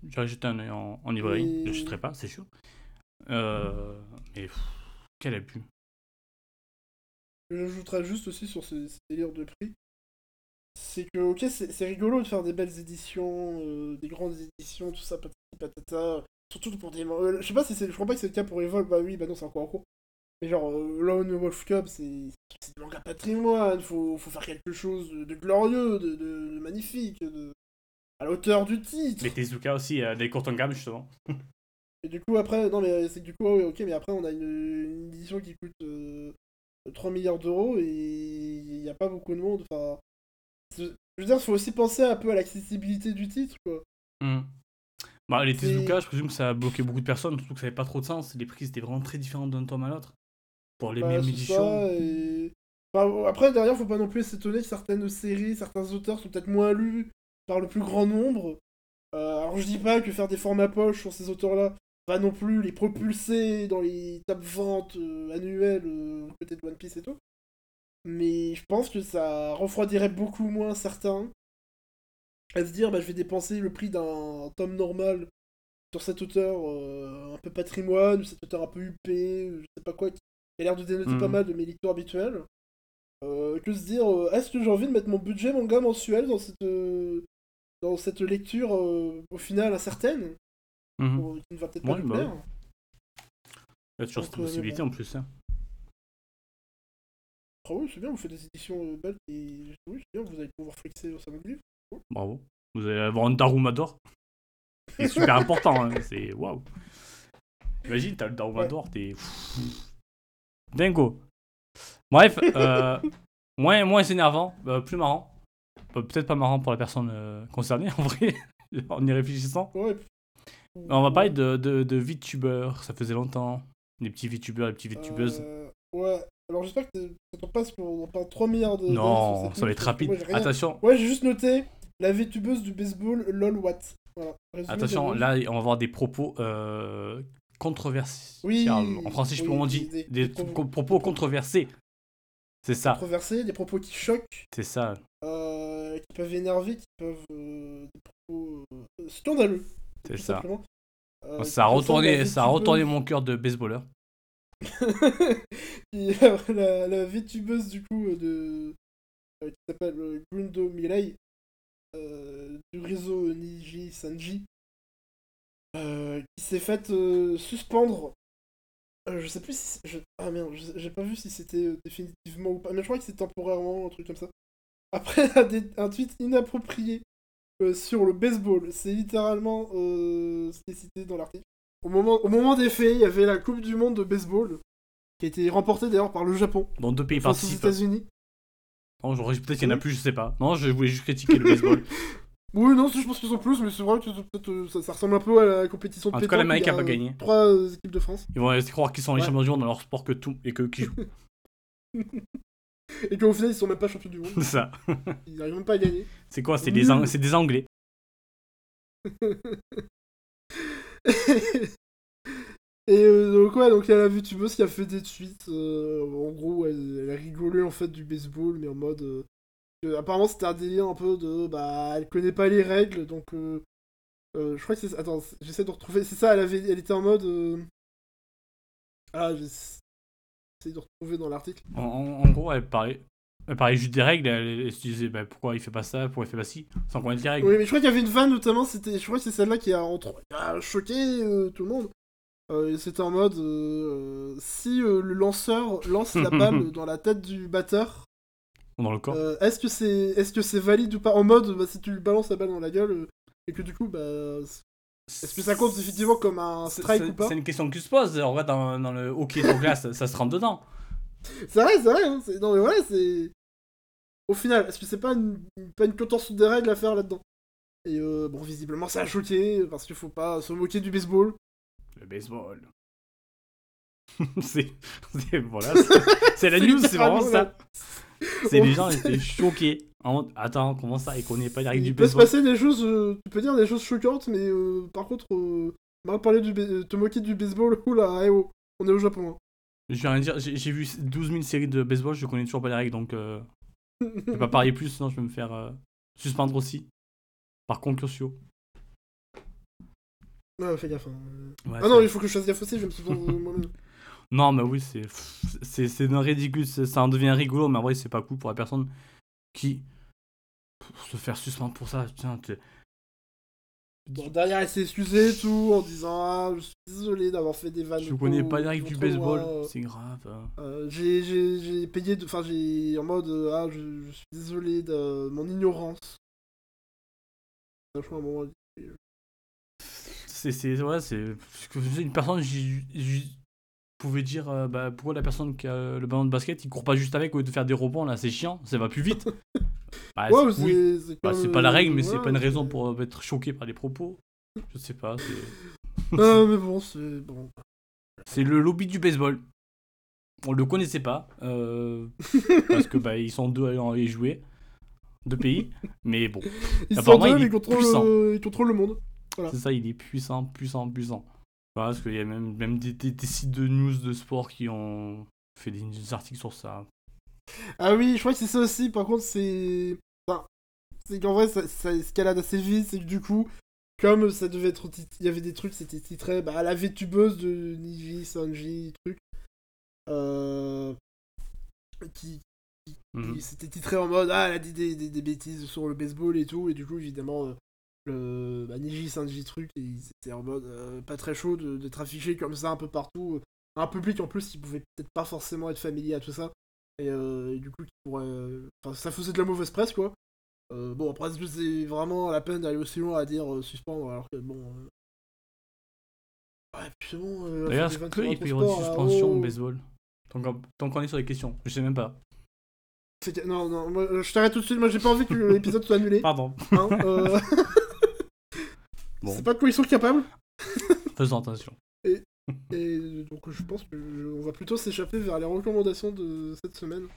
J'aurais jeté un œil en, en librairie, Et- je ne jeterai pas, c'est sûr. Euh, mais pff, quel abus. J'ajouterais juste aussi sur ce, ce délire de prix. C'est que, ok, c'est c'est rigolo de faire des belles éditions, euh, des grandes éditions, tout ça, patati patata. Surtout pour des. euh, je sais pas si c'est. Je crois pas que c'est le cas pour Evolve, bah oui, bah non, c'est encore en cours. Mais genre, euh, Lone Wolf Cup, c'est c'est des mangas patrimoine, faut, faut faire quelque chose de, glorieux, de, de- de magnifique, de, à la hauteur du titre. Mais Tezuka aussi, euh, Delcourt Tonkam, justement. *laughs* Et du coup, après, non, mais c'est que du coup, ouais, ok, mais après, on a une, une édition qui coûte euh, 3 milliards d'euros et il n'y a pas beaucoup de monde. Enfin, c'est- je veux dire, il faut aussi penser un peu à l'accessibilité du titre, quoi. Hmm. Bah, les C'est- Tezuka, je présume que ça a bloqué beaucoup de personnes, surtout que ça n'avait pas trop de sens. Les prix étaient vraiment très différents d'un tome à l'autre. Pour les Bah, mêmes éditions. et... enfin, après, derrière, faut pas non plus s'étonner que certaines séries, certains auteurs sont peut-être moins lus par le plus grand nombre. Euh, alors, je dis pas que faire des formats poche sur ces auteurs-là va non plus les propulser dans les top ventes euh, annuelles, euh, peut-être One Piece et tout. Mais je pense que ça refroidirait beaucoup moins certains à se dire bah, je vais dépenser le prix d'un tome normal sur cet auteur un peu patrimoine, ou cet auteur un peu huppé, je sais pas quoi, qui a l'air de dénoter Mhm. pas mal de mes lecteurs habituels. Euh, que se dire, euh, est-ce que j'ai envie de mettre mon budget manga mensuel dans cette, euh, dans cette lecture au final incertaine, Mhm. pour- qui ne va peut-être pas bah plaire Il y a toujours cette Donc, possibilité en plus. hein. Ah oui, c'est bien, vous faites des éditions belles et oui, c'est bien, vous allez pouvoir flexer au salon du livre. Bravo. Vous allez avoir un Darumador. C'est super *laughs* important, hein. c'est waouh. Imagine, t'as le Darumador, t'es. Dingo. Bref, euh, *laughs* moins, moins énervant, euh, plus marrant. Euh, Peut-être pas marrant pour la personne euh, concernée *laughs* en vrai, en y réfléchissant. Ouais, on va parler de, de, de VTubers, ça faisait longtemps. Les petits VTubers, les petites VTubeuses. Ouais, alors j'espère que ça tombe pas parce qu'on parle 3 milliards de. non, ça va être rapide. moi, j'ai rien- Attention, Ouais, j'ai juste noté la VTubeuse du baseball LOL. Voilà. Résumé attention, là on va avoir des propos controversés. Oui, en français, je peux oui, on dit des- des, des propos- co- propos controversés. C'est ça, controversés, des propos qui choquent, c'est ça, euh, qui peuvent énerver, qui peuvent. euh, des propos euh, scandaleux. c'est ça. Ça a retourné, ça a retourné mon cœur de baseballeur. *laughs* La, la VTubeuse du coup de qui s'appelle Grundo Mirai du réseau Niji Sanji qui s'est faite euh, suspendre Euh, je sais plus si je... ah merde j'ai pas vu si c'était euh, définitivement ou pas mais je crois que c'est temporairement un truc comme ça après *laughs* un, tweet inapproprié euh, sur le baseball c'est littéralement euh, ce qui est cité dans l'article au moment, au moment des faits, il y avait la Coupe du Monde de baseball, qui a été remportée d'ailleurs par le Japon, Dans deux pays face aux. États-Unis. Non, peut-être qu'il y en a plus, je sais pas. Non, je voulais juste critiquer le baseball. *laughs* Oui, non, je pense qu'ils sont plus, mais c'est vrai que euh, ça, ça ressemble un peu à la compétition de En tout cas, l'Amérique a pas gagné. Trois équipes de France. Ils vont rester croire qu'ils sont les Ouais. champions du monde dans leur sport que tout et que qui jouent. *laughs* *laughs* Et qu'au final, ils sont même pas champions du monde. C'est ça. *laughs* Ils n'arrivent même pas à gagner. C'est quoi C'est des, Ang- c'est des Anglais. Et euh, donc ouais, donc il y a la VTubeuse qui a fait des tweets. euh, en gros, elle, elle a rigolé en fait du baseball, mais en mode. euh, que apparemment, c'était un délire un peu de. Bah, elle connaît pas les règles, donc. euh, euh, je crois que c'est. Attends, j'essaie de retrouver. C'est ça, elle, avait, elle était en mode. euh, Ah, j'essaie de retrouver dans l'article. En, gros, elle parlait, elle parlait juste des règles. Elle, elle se disait bah, pourquoi il fait pas ça, pourquoi il fait pas ci, sans connaître les règles. Oui, mais je crois qu'il y avait une vanne notamment, c'était, je crois que c'est celle-là qui a, entre... qui a choqué tout le monde. Euh, c'était en mode euh, si euh, le lanceur lance la *laughs* balle dans la tête du batteur, Dans le corps. euh, est-ce que c'est est-ce que c'est valide ou pas En mode bah, si tu lui balances la balle dans la gueule euh, et que du coup bah est-ce que ça compte effectivement comme un strike ou pas C'est une question qui se pose. En vrai, dans, dans le hockey sur glace, *laughs* ça se rentre dedans. C'est vrai, c'est vrai. Hein, non mais voilà, c'est au final, est-ce que c'est pas une pas une contorsion des règles à faire là-dedans? Et euh, bon, visiblement ça a choqué parce qu'il faut pas se moquer du baseball. Le baseball. *laughs* c'est voilà, c'est- c'est la news, c'est vraiment ça. C'est les gens étaient choqués. En attends, comment ça, et qu'on n'est pas les règles du Il peut se passer des choses, euh, tu peux dire des choses choquantes, mais euh, par contre, euh, mal parler du, ba- te moquer du baseball, *laughs* oula, eh oh, on est au Japon. hein. Je rien dire, j'ai vu 12 000 séries de baseball, je connais toujours pas les règles, donc euh, je vais pas parler *laughs* plus, sinon je vais me faire euh, suspendre aussi. Par conclusion. Ouais, fais gaffe. hein. Ouais, Ah non, il faut que je fasse gaffe aussi, je vais me souvenir moi-même. Non, mais oui, c'est c'est ridicule, ça en devient rigolo, mais en vrai, c'est pas cool pour la personne qui se faire suspendre pour ça. Tiens, t'es- Bon, derrière, elle s'est excusée et tout, en disant Ah, je suis désolé d'avoir fait des vannes. je connais pas les règles du baseball, loin. c'est grave. hein. Euh, j'ai- j'ai j'ai payé, enfin, j'ai en mode euh, Ah, je, je suis désolé de mon ignorance. Franchement, à un moment, C'est c'est ouais, c'est une personne j'y- pouvait dire euh, bah, pourquoi la personne qui a le ballon de basket il court pas juste avec au lieu de faire des rebonds là c'est chiant ça va plus vite *laughs* bah, Ouais, c'est- oui. Bah, pas la règle mais c'est pas une raison pour euh, être choqué par les propos je sais pas c'est *laughs* Ah, mais bon, c'est bon. *laughs* c'est le lobby du baseball on le connaissait pas euh, parce que bah ils sont deux à y jouer deux pays mais bon Ils sont Apparemment, deux, il est contrôlent, puissant. euh, ils contrôlent le monde. Voilà. C'est ça, il est puissant, puissant, puissant. Voilà, parce qu'il y a même, même des, des- des sites de news de sport qui ont fait des, des articles sur ça. Ah oui, je crois que c'est ça aussi. Par contre, c'est. Enfin, c'est qu'en vrai, ça, ça escalade assez vite. C'est que du coup, comme ça devait être. Il y avait des trucs, c'était titré bah, La vétubeuse de Niji, Sanji, truc. Euh. Qui. qui- Mhm. qui- C'était titré en mode Ah, elle a dit des, des, des bêtises sur le baseball et tout. Et du coup, évidemment. Euh, le bah, Niji Sanji truc étaient en mode euh, pas très chaud d'être affiché comme ça un peu partout un public en plus qui pouvait peut-être pas forcément être familier à tout ça et, euh, et du coup qui pourrait euh, enfin ça faisait de la mauvaise presse quoi Euh, bon après c'est vraiment la peine d'aller aussi loin à dire euh, suspendre alors que bon euh... ouais puis c'est bon euh, D'ailleurs, est-ce qu'il peut y un avoir là, suspensions oh. au baseball? Tant qu'on est sur les questions, je sais même pas. Non non moi, euh, je t'arrête tout de suite moi j'ai pas envie que *laughs* l'épisode soit annulé Pardon. hein, euh, *laughs* Bon, c'est pas de quoi ils sont capables *laughs* faisons attention. et donc je pense que je- on va plutôt s'échapper vers les recommandations de cette semaine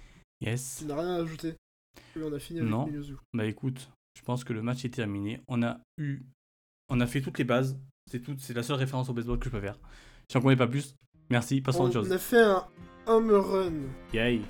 Yes. qui n'a rien à ajouter Et on a fini avec Non. Bah écoute, je pense que le match est terminé. On a eu. On a fait toutes les bases. C'est tout, c'est la seule référence au baseball que je peux faire. Si on connaît pas plus, merci, passons à autre on chose. a fait un home run 'Yay.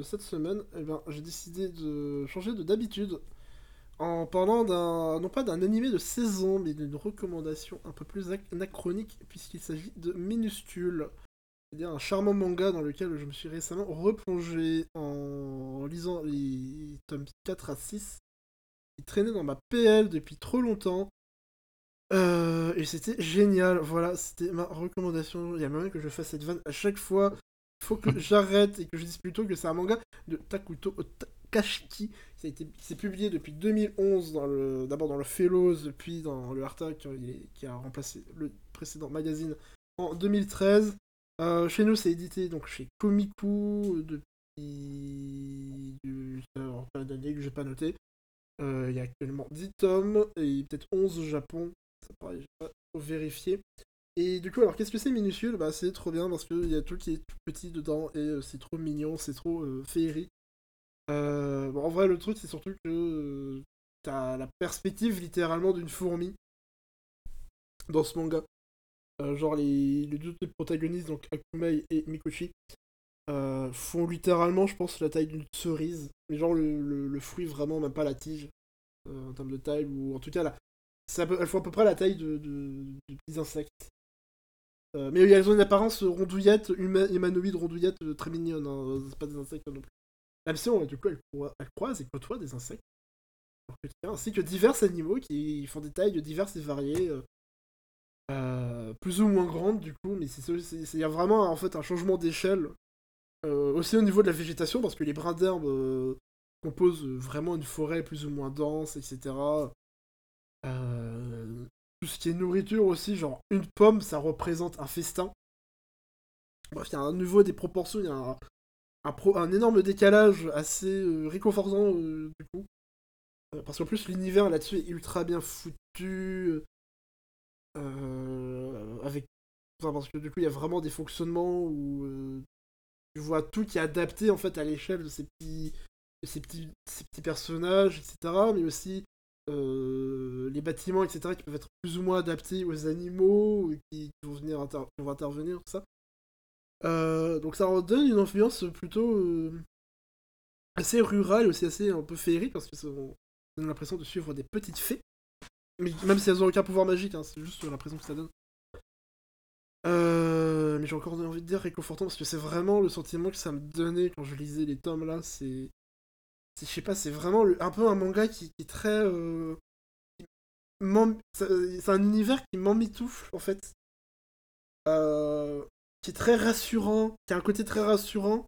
Et cette semaine, eh ben, j'ai décidé de changer de d'habitude en parlant d'un, non pas d'un animé de saison, mais d'une recommandation un peu plus ac- anachronique, puisqu'il s'agit de Minuscule. C'est-à-dire un charmant manga dans lequel je me suis récemment replongé en lisant les tomes 4 à 6. Il traînait dans ma PL depuis trop longtemps. Euh, et c'était génial, voilà, c'était ma recommandation. Il y a moyen que je fasse cette vanne à chaque fois. Il faut que *laughs* j'arrête et que je dise plutôt que c'est un manga de Takuto Ta- Kashiki. C'est publié depuis 2011, dans le, d'abord dans le Fellows, puis dans le Arta, qui, est- qui a remplacé le précédent magazine en 2013. Euh, chez nous, c'est édité donc chez Komiku depuis. du- alors, pas d'année que j'ai pas noté. Euh, Il y a actuellement 10 tomes et peut-être 11 au Japon. Ça pareil, j'ai pas vérifié. Et du coup, alors qu'est-ce que c'est minuscule Bah, c'est trop bien parce qu'il y a tout qui est tout petit dedans et euh, c'est trop mignon, c'est trop euh, féerique. Euh, bon, en vrai, le truc, c'est surtout que euh, t'as la perspective littéralement d'une fourmi dans ce manga. Genre, les, les deux protagonistes, donc Akumei et Mikoshi, font littéralement, je pense, la taille d'une cerise. Mais genre, le, fruit, vraiment, même pas la tige, en termes de taille, ou en tout cas, là, elles font à peu près la taille de, de, de petits insectes. Euh, mais elles ont une apparence rondouillette, huma- humanoïde rondouillette euh, très mignonne, hein, c'est pas des insectes non plus. Même si, on, du coup, elles, croi- elles croisent et côtoient des insectes, ainsi que divers animaux qui font des tailles diverses et variées, euh, euh, plus ou moins grandes du coup, mais il y a vraiment en fait un changement d'échelle, euh, aussi au niveau de la végétation, parce que les brins d'herbe euh, composent vraiment une forêt plus ou moins dense, etc. Euh, tout ce qui est nourriture aussi, genre une pomme, ça représente un festin. Bref, il y a un niveau des proportions, il y a un, un, pro- un énorme décalage assez euh, réconfortant euh, du coup. Euh, parce qu'en plus l'univers là-dessus est ultra bien foutu. euh, avec... enfin, parce que du coup il y a vraiment des fonctionnements où tu vois tout qui est adapté en fait à l'échelle de ces petits, ces petits, ces petits personnages, etc. Mais aussi euh, les bâtiments, etc. qui peuvent être plus ou moins adaptés aux animaux, qui, vont venir intervenir, tout ça. Euh, donc ça en donne une influence plutôt euh, assez rurale, aussi assez un peu féerique, parce que ça, on donne l'impression de suivre des petites fées. Mais même si elles ont aucun pouvoir magique, hein, c'est juste l'impression que ça donne. Mais j'ai encore envie de dire réconfortant parce que c'est vraiment le sentiment que ça me donnait quand je lisais les tomes là. C'est- je sais pas, c'est vraiment le- un peu un manga qui, qui est très, euh, c'est un univers qui m'emmitoufle en fait, Euh, qui est très rassurant, qui a un côté très rassurant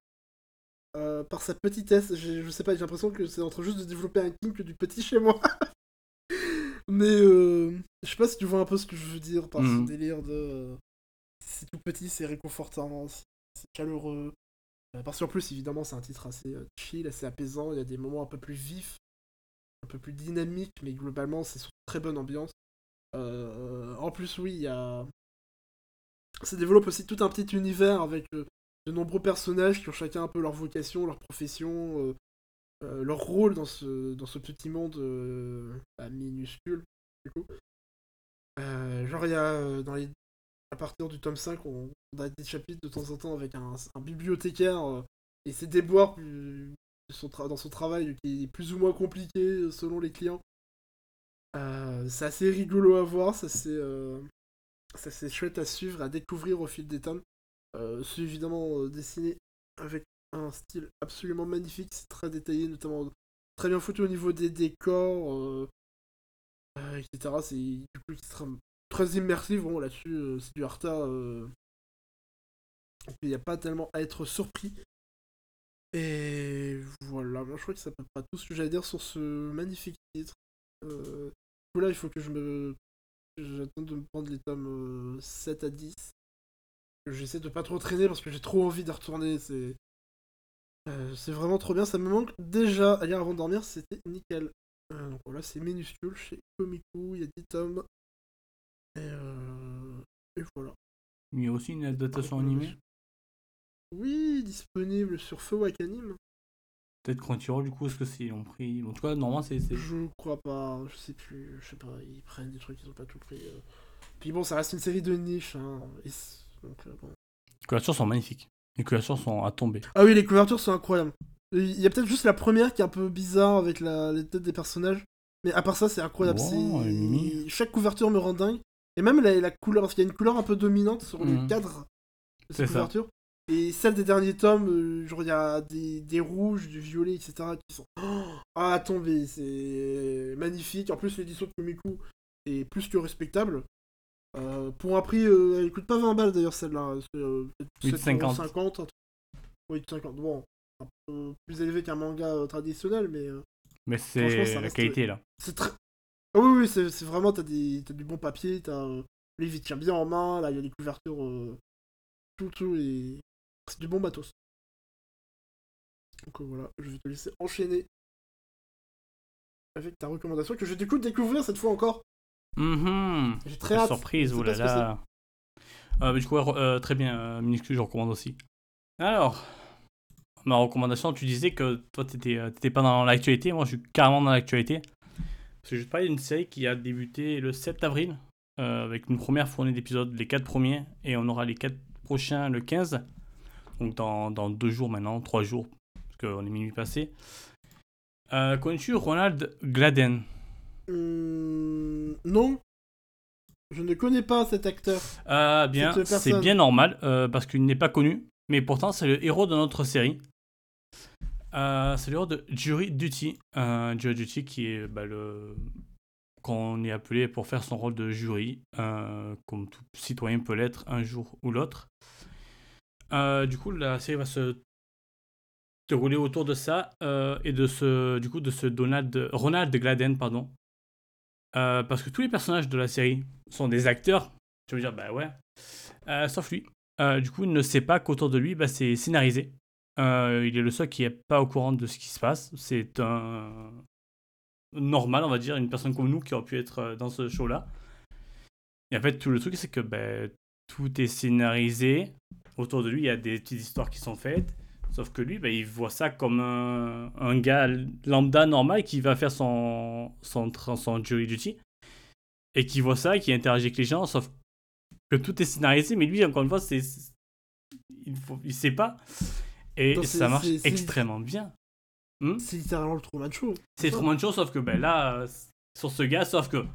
euh, par sa petitesse. Je sais pas, j'ai l'impression que c'est en train juste de développer un king que du petit chez moi. *laughs* Mais euh, je sais pas si tu vois un peu ce que je veux dire par Mhm. ce délire de. c'est tout petit, c'est réconfortant, c'est chaleureux. Euh, parce qu'en plus, évidemment, c'est un titre assez euh, chill, assez apaisant. Il y a des moments un peu plus vifs, un peu plus dynamiques, mais globalement, c'est sur très bonne ambiance. Euh, en plus, oui, il y a. Ça développe aussi tout un petit univers avec de nombreux personnages qui ont chacun un peu leur vocation, leur profession, leur rôle dans ce, dans ce petit monde bah, minuscule, genre, il y a dans les à partir du tome 5, on, a des chapitres de temps en temps avec un, bibliothécaire euh, et ses déboires tra- dans son travail qui est plus ou moins compliqué euh, selon les clients. Euh, c'est assez rigolo à voir, ça c'est euh, chouette à suivre, à découvrir au fil des tomes. Euh, c'est évidemment euh, dessiné avec un style absolument magnifique, c'est très détaillé, notamment très bien foutu au niveau des décors, euh, euh, etc. C'est du coup extrêmement très immersif, bon là-dessus euh, c'est du Arta, euh... il n'y a pas tellement à être surpris. Et voilà, je crois que c'est à peu près tout ce que j'allais dire sur ce magnifique titre. Euh... Là il faut que je me... J'attends de me prendre les tomes euh, 7 à 10. J'essaie de pas trop traîner parce que j'ai trop envie de retourner, c'est... Euh, c'est vraiment trop bien, ça me manque déjà à avant de dormir, c'était nickel. Euh, donc voilà, c'est minuscule chez Komiku, il y a 10 tomes. Et, euh... et voilà. Il y a aussi une adaptation animée. Oui, disponible sur Feu Wakanim. Peut-être Crunchyroll, du coup, est-ce que c'est ils ont pris. En tout cas, normalement, c'est. Je crois pas, je sais plus, je sais pas, ils prennent des trucs, ils ont pas tout pris. euh. Puis bon, ça reste une série de niche, hein. et c- donc, euh, bon. Les couvertures sont magnifiques. Les couvertures sont à tomber. Ah oui, les couvertures sont incroyables. Il y a peut-être juste la première qui est un peu bizarre avec la... les têtes des personnages. Mais à part ça, c'est incroyable. Wow. Chaque couverture me rend dingue. Et même la, la couleur, parce qu'il y a une couleur un peu dominante sur le Mhm. cadre de C'est ces ça. Et celle des derniers tomes, euh, genre il y a des, des rouges, du violet, etc. qui sont oh, à tomber. C'est magnifique. En plus, l'édition de Komiku est plus que respectable. Euh, pour un prix, euh, elle coûte pas 20 balles d'ailleurs celle-là. C'est euh, peut-être 8,50. 7,50 un truc. Oui, 50. Bon, un peu plus élevé qu'un manga euh, traditionnel, mais Mais c'est la qualité là. c'est très. Ah oui, oui, c'est vraiment, t'as des- t'as du bon papier, t'as. livre il tient bien en main, là il y a des couvertures, euh, tout, tout, et. C'est du bon matos. Donc euh, voilà, je vais te laisser enchaîner avec ta recommandation que je vais du coup découvrir cette fois encore. Mhm. J'ai très hâte. surprise, oh là là. Euh, du coup, euh, très bien, Minuscule, je recommande aussi. Alors, ma recommandation, tu disais que toi, t'étais t'étais pas dans l'actualité. Moi, je suis carrément dans l'actualité. Parce que je vais te parler d'une série qui a débuté le 7 avril, euh, avec une première fournée d'épisodes, les 4 premiers, et on aura les 4 prochains le 15. Donc, dans, dans deux jours maintenant, trois jours, parce qu'on est minuit passé. Euh, Connais-tu Ronald Gladden? Hum, non. Je ne connais pas cet acteur. Euh, bien, c'est bien normal euh, parce qu'il n'est pas connu, mais pourtant c'est le héros de notre série. Euh, c'est le héros de Jury Duty. Euh, Jury Duty qui est bah, le qu'on est appelé pour faire son rôle de jury, euh, comme tout citoyen peut l'être un jour ou l'autre. Euh, du coup, la série va se dérouler autour de ça et de ce du coup de ce Donald Ronald Gladden pardon. Parce que tous les personnages de la série sont des acteurs. Tu veux dire bah ouais. Sauf lui. Du coup, il ne sait pas qu'autour de lui, bah, c'est scénarisé. Euh, il est le seul qui n'est pas au courant de ce qui se passe. C'est un normal, on va dire, une personne comme nous qui aurait pu être euh, dans ce show-là. Et en fait, tout le truc, c'est que ben, tout est scénarisé. Autour de lui, il y a des petites histoires qui sont faites. Sauf que lui, ben, il voit ça comme un, un gars lambda normal qui va faire son, son, jury duty. Et qui voit ça, qui interagit avec les gens. Sauf que tout est scénarisé. Mais lui, encore une fois, c'est, il, il sait pas. Et ça marche extrêmement bien. C'est littéralement le Truman Show. C'est trop de choses, sauf que ben, là, euh, sur ce gars, sauf que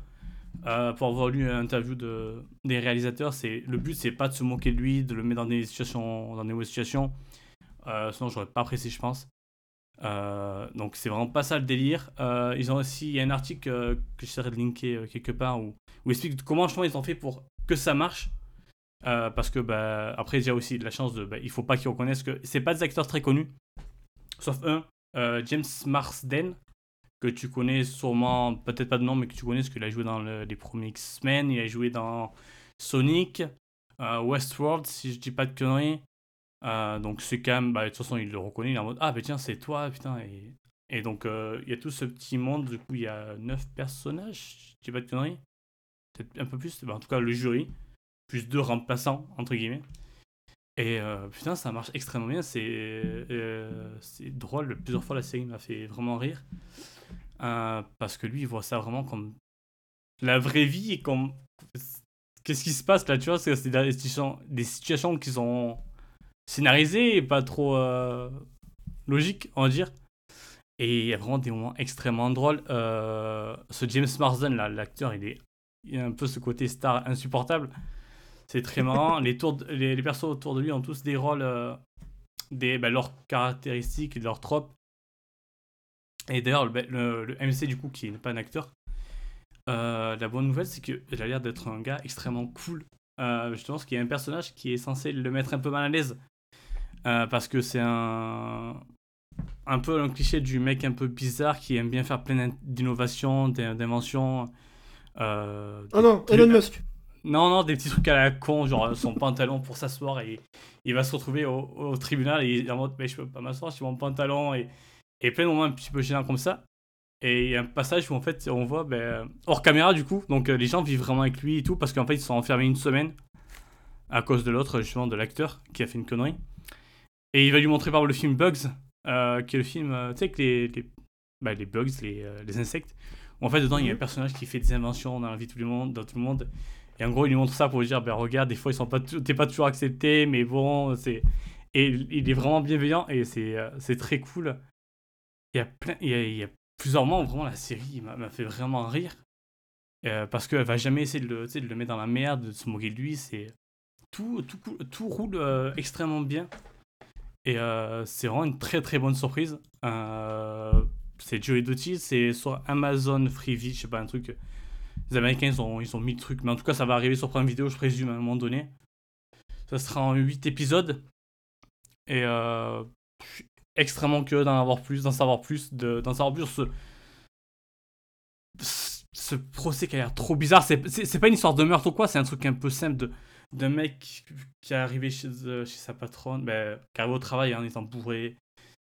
euh, pour avoir lu une interview de, des réalisateurs, c'est le but, c'est pas de se moquer de lui, de le mettre dans des situations, dans des mauvaises situations. Euh, sinon, j'aurais pas apprécié, je pense. Euh, donc, c'est vraiment pas ça le délire. Ils ont aussi, il y a un article que j'essaierai de linker quelque part où, où ils expliquent comment justement ils ont fait pour que ça marche. Euh, parce que bah, après, il y a aussi la chance de, bah, il faut pas qu'ils reconnaissent que c'est pas des acteurs très connus, sauf un, euh, James Marsden, que tu connais sûrement, peut-être pas de nom, mais que tu connais parce qu'il a joué dans le- les premiers X-Men, il a joué dans Sonic, euh, Westworld, si je dis pas de conneries. Donc c'est quand bah, de toute façon, il le reconnaît, il est en mode Ah, bah tiens, c'est toi, putain. Et, donc, il y a tout ce petit monde, du coup, il y a 9 personnages, si je dis pas de conneries. Peut-être un peu plus, bah, en tout cas, le jury, plus deux remplaçants, entre guillemets. Et euh, putain, ça marche extrêmement bien. C'est euh, drôle. Plusieurs fois, la série m'a fait vraiment rire. Euh, parce que lui, il voit ça vraiment comme la vraie vie comme. Qu'est-ce qui se passe là, tu vois? C'est des situations, des situations qui sont scénarisées et pas trop logiques, on va dire. Et il y a vraiment des moments extrêmement drôles. Ce James Marsden, l'acteur, il est il a un peu ce côté star insupportable. C'est très marrant. les, tours de- les, les persos autour de lui ont tous des rôles, euh, des, bah, leurs caractéristiques leurs tropes. Et d'ailleurs, le, le- le MC, du coup, qui n'est pas un acteur, euh, la bonne nouvelle, c'est qu'il a l'air d'être un gars extrêmement cool. Euh, justement, parce qu'il y a un personnage qui est censé le mettre un peu mal à l'aise. Euh, parce que c'est un. Un peu un cliché du mec un peu bizarre qui aime bien faire plein d'innovations, d'in- d'inventions. euh, Oh non, Elon Musk. Non, non, des petits trucs à la con, genre son pantalon pour s'asseoir et il va se retrouver au, au tribunal et il est en mode, mais je peux pas m'asseoir sur mon pantalon et, et plein de moments un petit peu gênants comme ça. Et il y a un passage où en fait on voit, ben, hors caméra du coup, donc euh, les gens vivent vraiment avec lui et tout parce qu'en fait ils sont enfermés une semaine à cause de l'autre, justement de l'acteur qui a fait une connerie. Et il va lui montrer par le film Bugs, euh, qui est le film, euh, tu sais, que les, les, bah, les bugs, les, euh, les insectes, où en fait dedans il y a un Mhm. personnage qui fait des inventions dans la vie de tout le monde, dans tout le monde. Et en gros, il lui montre ça pour lui dire, ben regarde, des fois ils sont pas, t'es pas toujours accepté, mais bon, c'est. Et il est vraiment bienveillant et c'est, euh, très cool. Il y a plein, il y a, plusieurs moments vraiment la série m'a, fait vraiment rire. Euh, parce qu'elle va jamais essayer de le, de le mettre dans la merde, de se moquer de lui. C'est tout, tout, tout roule euh, extrêmement bien. Et c'est vraiment une très très bonne surprise. C'est Joey Doty, c'est sur Amazon Freevee, je sais pas, un truc. Les Américains, ils ont, mis le truc, mais en tout cas, ça va arriver sur Prime Vidéo, je présume, à un moment donné. Ça sera en 8 épisodes. Et euh, je suis extrêmement curieux d'en avoir plus, d'en savoir plus, de- d'en savoir plus sur ce, ce procès qui a l'air trop bizarre. C'est- pas une histoire de meurtre ou quoi, c'est un truc un peu simple d'un mec qui est arrivé chez, euh, sa patronne, ben, qui arrive au travail en étant bourré,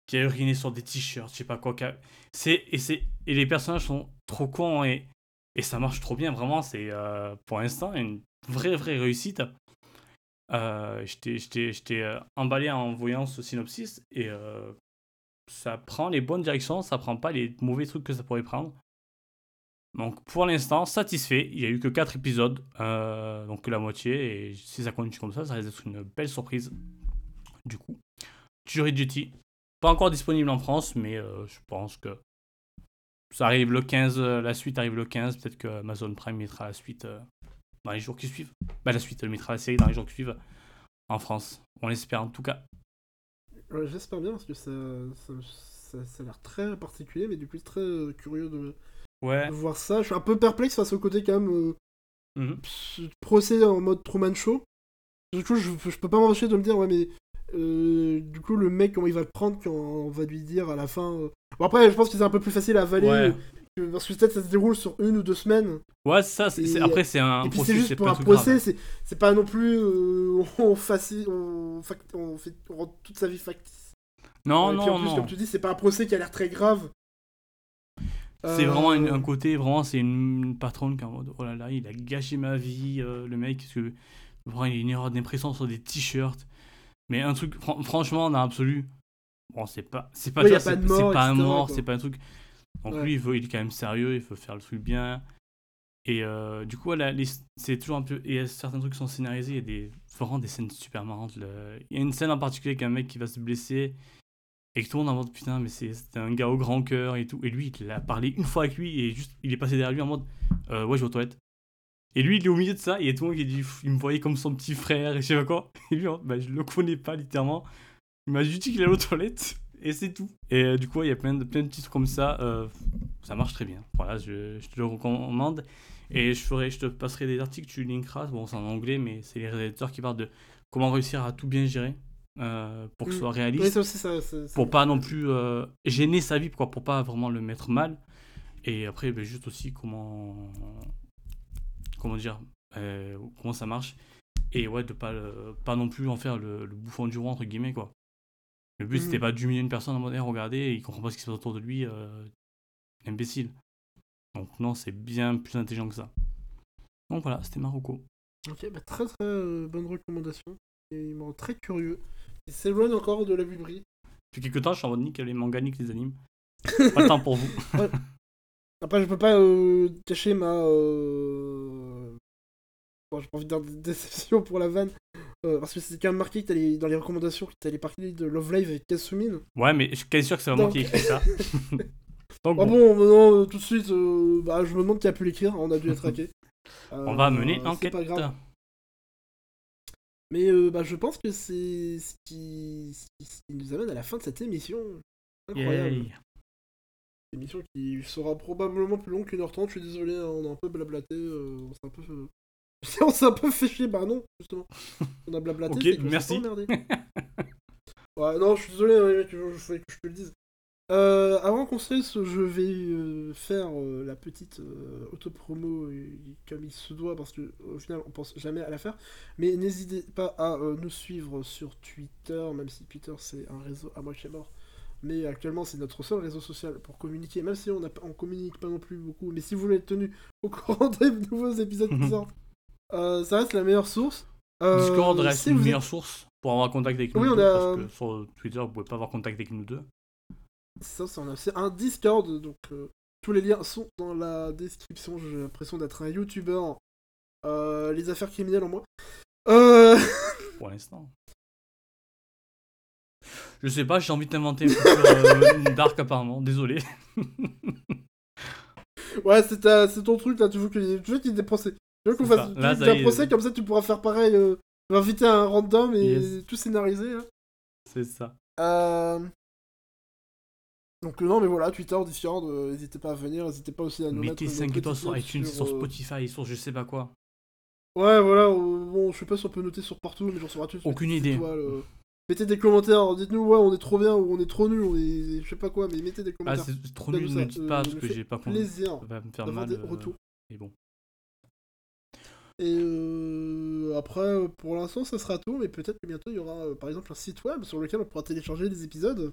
qui a uriné sur des t-shirts, je sais pas quoi. et et les personnages sont trop cons et et ça marche trop bien vraiment. C'est euh, pour l'instant une vraie vraie réussite. Euh, J'étais euh, emballé en voyant ce synopsis et euh, ça prend les bonnes directions, ça prend pas les mauvais trucs que ça pourrait prendre. Donc pour l'instant, satisfait. Il y a eu que 4 épisodes, donc la moitié. Et si ça continue comme ça, ça risque d'être une belle surprise. Du coup, Jury Duty, pas encore disponible en France, mais je pense que ça arrive le 15, euh, la suite arrive le 15. Peut-être que Amazon Prime mettra la suite euh, dans les jours qui suivent. Bah, la suite, elle mettra la série dans les jours qui suivent en France. On l'espère en tout cas. Ouais, J'espère bien parce que ça, ça, ça- ça a l'air très particulier, mais du coup très euh, curieux de, Ouais. de voir ça. Je suis un peu perplexe face au côté quand même euh, Mhm. procès en mode Truman Show. Du coup, je, je peux pas m'empêcher de me dire, ouais, mais euh, du coup, le mec, comment il va le prendre quand on va lui dire à la fin. euh, Bon, après, je pense que c'est un peu plus facile à avaler. Ouais. euh, parce que peut-être ça se déroule sur une ou deux semaines. Ouais, ça. c'est- après, c'est un et puis c'est juste pour un procès, c'est pas non plus. euh, *laughs* on, faci- on, fact- on fait on rend toute sa vie factice. Non, et puis non, en plus, non. comme tu dis, c'est pas un procès qui a l'air très grave. C'est Euh, vraiment une- un côté, vraiment, c'est une, une patronne qui est en mode oh là là, il a gâché ma vie, euh, le mec, parce que vraiment, il a une erreur d'impression sur des t-shirts. Mais un truc, fran- franchement, dans l'absolu, bon, c'est pas, c'est pas, Ouais, pas c'est- pas un mort, c'est pas un truc. Donc Ouais. lui, il, veut, il est quand même sérieux, il veut faire le truc bien. Et euh, du coup, là, les- c'est toujours un peu. Et certains trucs sont scénarisés, il y a des, vraiment des scènes super marrantes. le- Il y a une scène en particulier avec un mec qui va se blesser et que tout le monde en mode putain, mais c'est c'est un gars au grand cœur et tout. Et lui, il a parlé une fois avec lui et juste, il est passé derrière lui en mode euh, ouais, je vais aux toilettes. Et lui, il est au milieu de ça et il y a tout le monde qui dit il me voyait comme son petit frère et je sais pas quoi. *laughs* Et lui, bah, je le connais pas littéralement. Il m'a juste dit qu'il allait aux toilettes *laughs* et c'est tout. Et euh, du coup, il y a plein de, plein de titres comme ça. euh, ça marche très bien. Voilà, je, je te le recommande. Et je, ferai, je te passerai des articles, tu linkeras. Bon, c'est en anglais, mais c'est les réalisateurs qui parlent de comment réussir à tout bien gérer euh, pour que ce Mm. soit Oui, réaliste. aussi, ça. ça- ça- pour pas non plus gêner sa vie, quoi, pour pas vraiment le mettre mal. Et après, ben, juste aussi comment. Comment dire Comment ça marche. Et ouais, de pas, pas non plus en faire le, le bouffon du roi, entre guillemets, quoi. Le but, Mm. c'était pas d'humilier une personne en mode, Eh, regardez, il comprend pas ce qui se passe autour de lui, euh, imbécile. Donc, non, c'est bien plus intelligent que ça. Donc voilà, c'était Marocco. Ok, bah, très très euh, bonne recommandation. Et il me rend très curieux. Il s'éloigne encore de la vibrie. Depuis quelques temps, je suis en mode nique les mangas, nique les animes. *laughs* pas de temps pour vous. Après, je peux pas euh, cacher ma. Euh... Bon, j'ai pas envie de dire déception pour la vanne. Euh, parce que c'était quand même marqué que t'allais- dans les recommandations que t'allais parler de Love Live avec Kasumine. Ouais, mais je suis quasi sûr que c'est vraiment qui a écrit ça. *laughs* Donc, Ah bon. euh, tout de suite, euh, bah, je me demande qui a pu l'écrire. On a dû être hacké. *laughs* On va Euh, mener enquête. pas grave. Mais euh, bah, je pense que c'est ce qui... ce nous amène à la fin de cette émission. Incroyable. Yay. Émission qui sera probablement plus longue qu'une heure trente. Je suis désolé, hein, on a un peu blablaté. euh, on s'est un peu. *laughs* on s'est un peu fait chier. Bah non, justement. On a blablaté. Ok, merci. *laughs* ouais, non, je suis désolé, hein, mec, je, fallait que je te le dise. Euh, avant qu'on se laisse, je vais euh, faire euh, la petite euh, autopromo comme il se doit parce que au final on pense jamais à la faire. Mais n'hésitez pas à nous suivre sur Twitter, même si Twitter c'est un réseau à moitié mort. Mais actuellement c'est notre seul réseau social pour communiquer, même si on ne communique pas non plus beaucoup. Mais si vous voulez être tenu au *laughs* courant des nouveaux épisodes qui sortent, euh, ça reste la meilleure source. Euh, Discord reste si une êtes- meilleure source pour avoir contact avec Oui, nous on deux, a- parce que sur Twitter, vous pouvez pas avoir contact avec nous deux. C'est ça, c'est un, Discord, donc euh, tous les liens sont dans la description. J'ai l'impression d'être un YouTuber. Les affaires criminelles en moi. *laughs* Pour l'instant. Je sais pas, j'ai envie de t'inventer un futur euh, dark apparemment, désolé. *laughs* ouais, c'est ta- c'est ton truc là, tu veux que- tu veux qu'il y ait des procès. Tu veux qu'on fasse Là, ça y un est. procès, comme ça tu pourras faire pareil. Euh, inviter un random et Yes. tout scénariser. hein. C'est ça. Euh... Donc euh, non mais voilà, Twitter, Discord, euh, n'hésitez pas à venir, n'hésitez pas aussi à nous Mettez mettre 5 une étoiles sur iTunes, sur euh, Spotify, sur je sais pas quoi. Ouais voilà, euh, bon je sais pas si on peut noter sur partout, mais genre sur iTunes. Aucune idée. étoiles, euh, Mettez des commentaires, dites-nous ouais on est trop bien ou on est trop nul, on est je sais pas quoi, mais mettez des Ah, commentaires. c'est c'est trop nul, ne dites euh, pas parce que j'ai pas compris. plaisir Ça va me faire mal. des euh, retours. Mais bon. Et euh, après, pour l'instant, ça sera tout, mais peut-être que bientôt il y aura euh, par exemple un site web sur lequel on pourra télécharger les épisodes.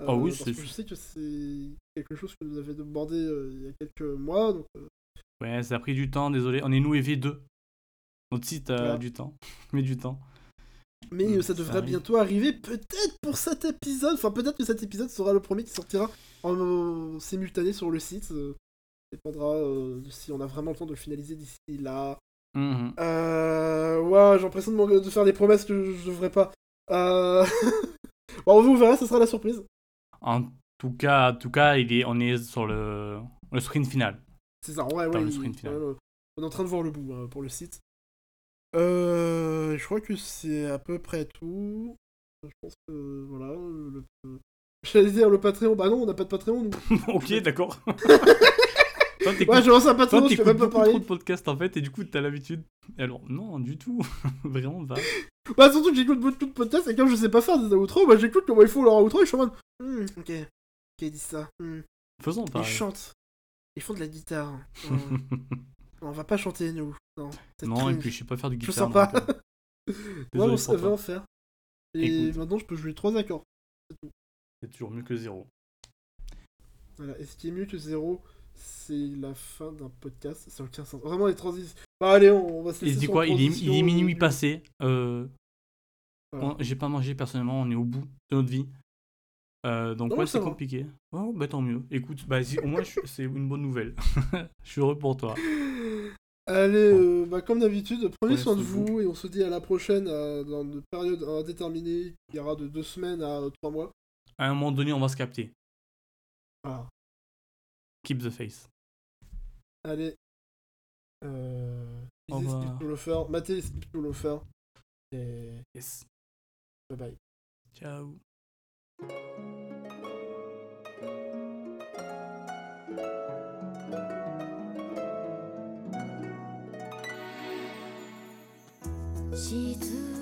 Euh, Ah oui, parce c'est je sais que c'est quelque chose que vous avez demandé euh, il y a quelques mois, donc euh, Ouais, ça a pris du temps, désolé. On est nous et V2. Notre site a du temps. *laughs* Mais du temps. Mais ça ça devrait bientôt arriver, peut-être pour cet épisode. Enfin, peut-être que cet épisode sera le premier qui sortira en simultané sur le site. euh, dépendra euh, de si on a vraiment le temps de le finaliser d'ici là. Euh, ouais, j'ai l'impression de, faire des promesses que je, je devrais pas. Euh... *laughs* bon, vous verrez, ça sera la surprise. En tout cas, en tout cas, il est, on est sur le, le sprint final. C'est ça, ouais, ouais. le il- sprint final. ouais, ouais. on est en train de voir le bout hein, pour le site. Euh, je crois que c'est à peu près tout. Je pense que voilà. Le- J'allais dire le Patreon. Bah non, on n'a pas de Patreon. Nous. *laughs* ok, d'accord. *laughs* Toi, Ouais, je lance un toi, Patreon, je peux même pas beaucoup parler. trop de podcasts en fait, et du coup, t'as l'habitude. Alors, non, du tout. *laughs* Vraiment pas. Bah surtout que j'écoute beaucoup de podcasts et comme je sais pas faire des outros, bah j'écoute comment ils font leur outro et je suis en mode. Hmm, ok. Ok, ils disent ça. Hmm. Faisons Ils pareil. chantent. Ils font de la guitare. *laughs* On va pas chanter nous. Non. et puis je sais pas faire du Je guitare. sens pas. donc, euh, *laughs* on savait en faire. Et Écoute. maintenant je peux jouer trois accords. C'est toujours mieux que zéro. Voilà. Et ce qui est mieux que zéro, c'est la fin d'un podcast. Ça n'a aucun sens. Vraiment les transitions. Bah allez, on, on va se Il se dit quoi? il est, il est minuit passé. Euh, Voilà. J'ai pas mangé personnellement, on est au bout de notre vie. Euh, donc Non, ouais, c'est compliqué. Oh, bah tant mieux. Écoute, bah, si- au moins c'est une bonne nouvelle. *laughs* je suis heureux pour toi. Allez, euh, bah, comme d'habitude, prenez Prenez soin de vous et on se dit à la prochaine dans une période indéterminée qui ira de deux semaines à trois mois. À un moment donné, on va se capter. Voilà. Keep the face. Allez. Euh... Lisez Loafer, matez Skip to Loafer. Et Yes. bye bye. Ciao. 静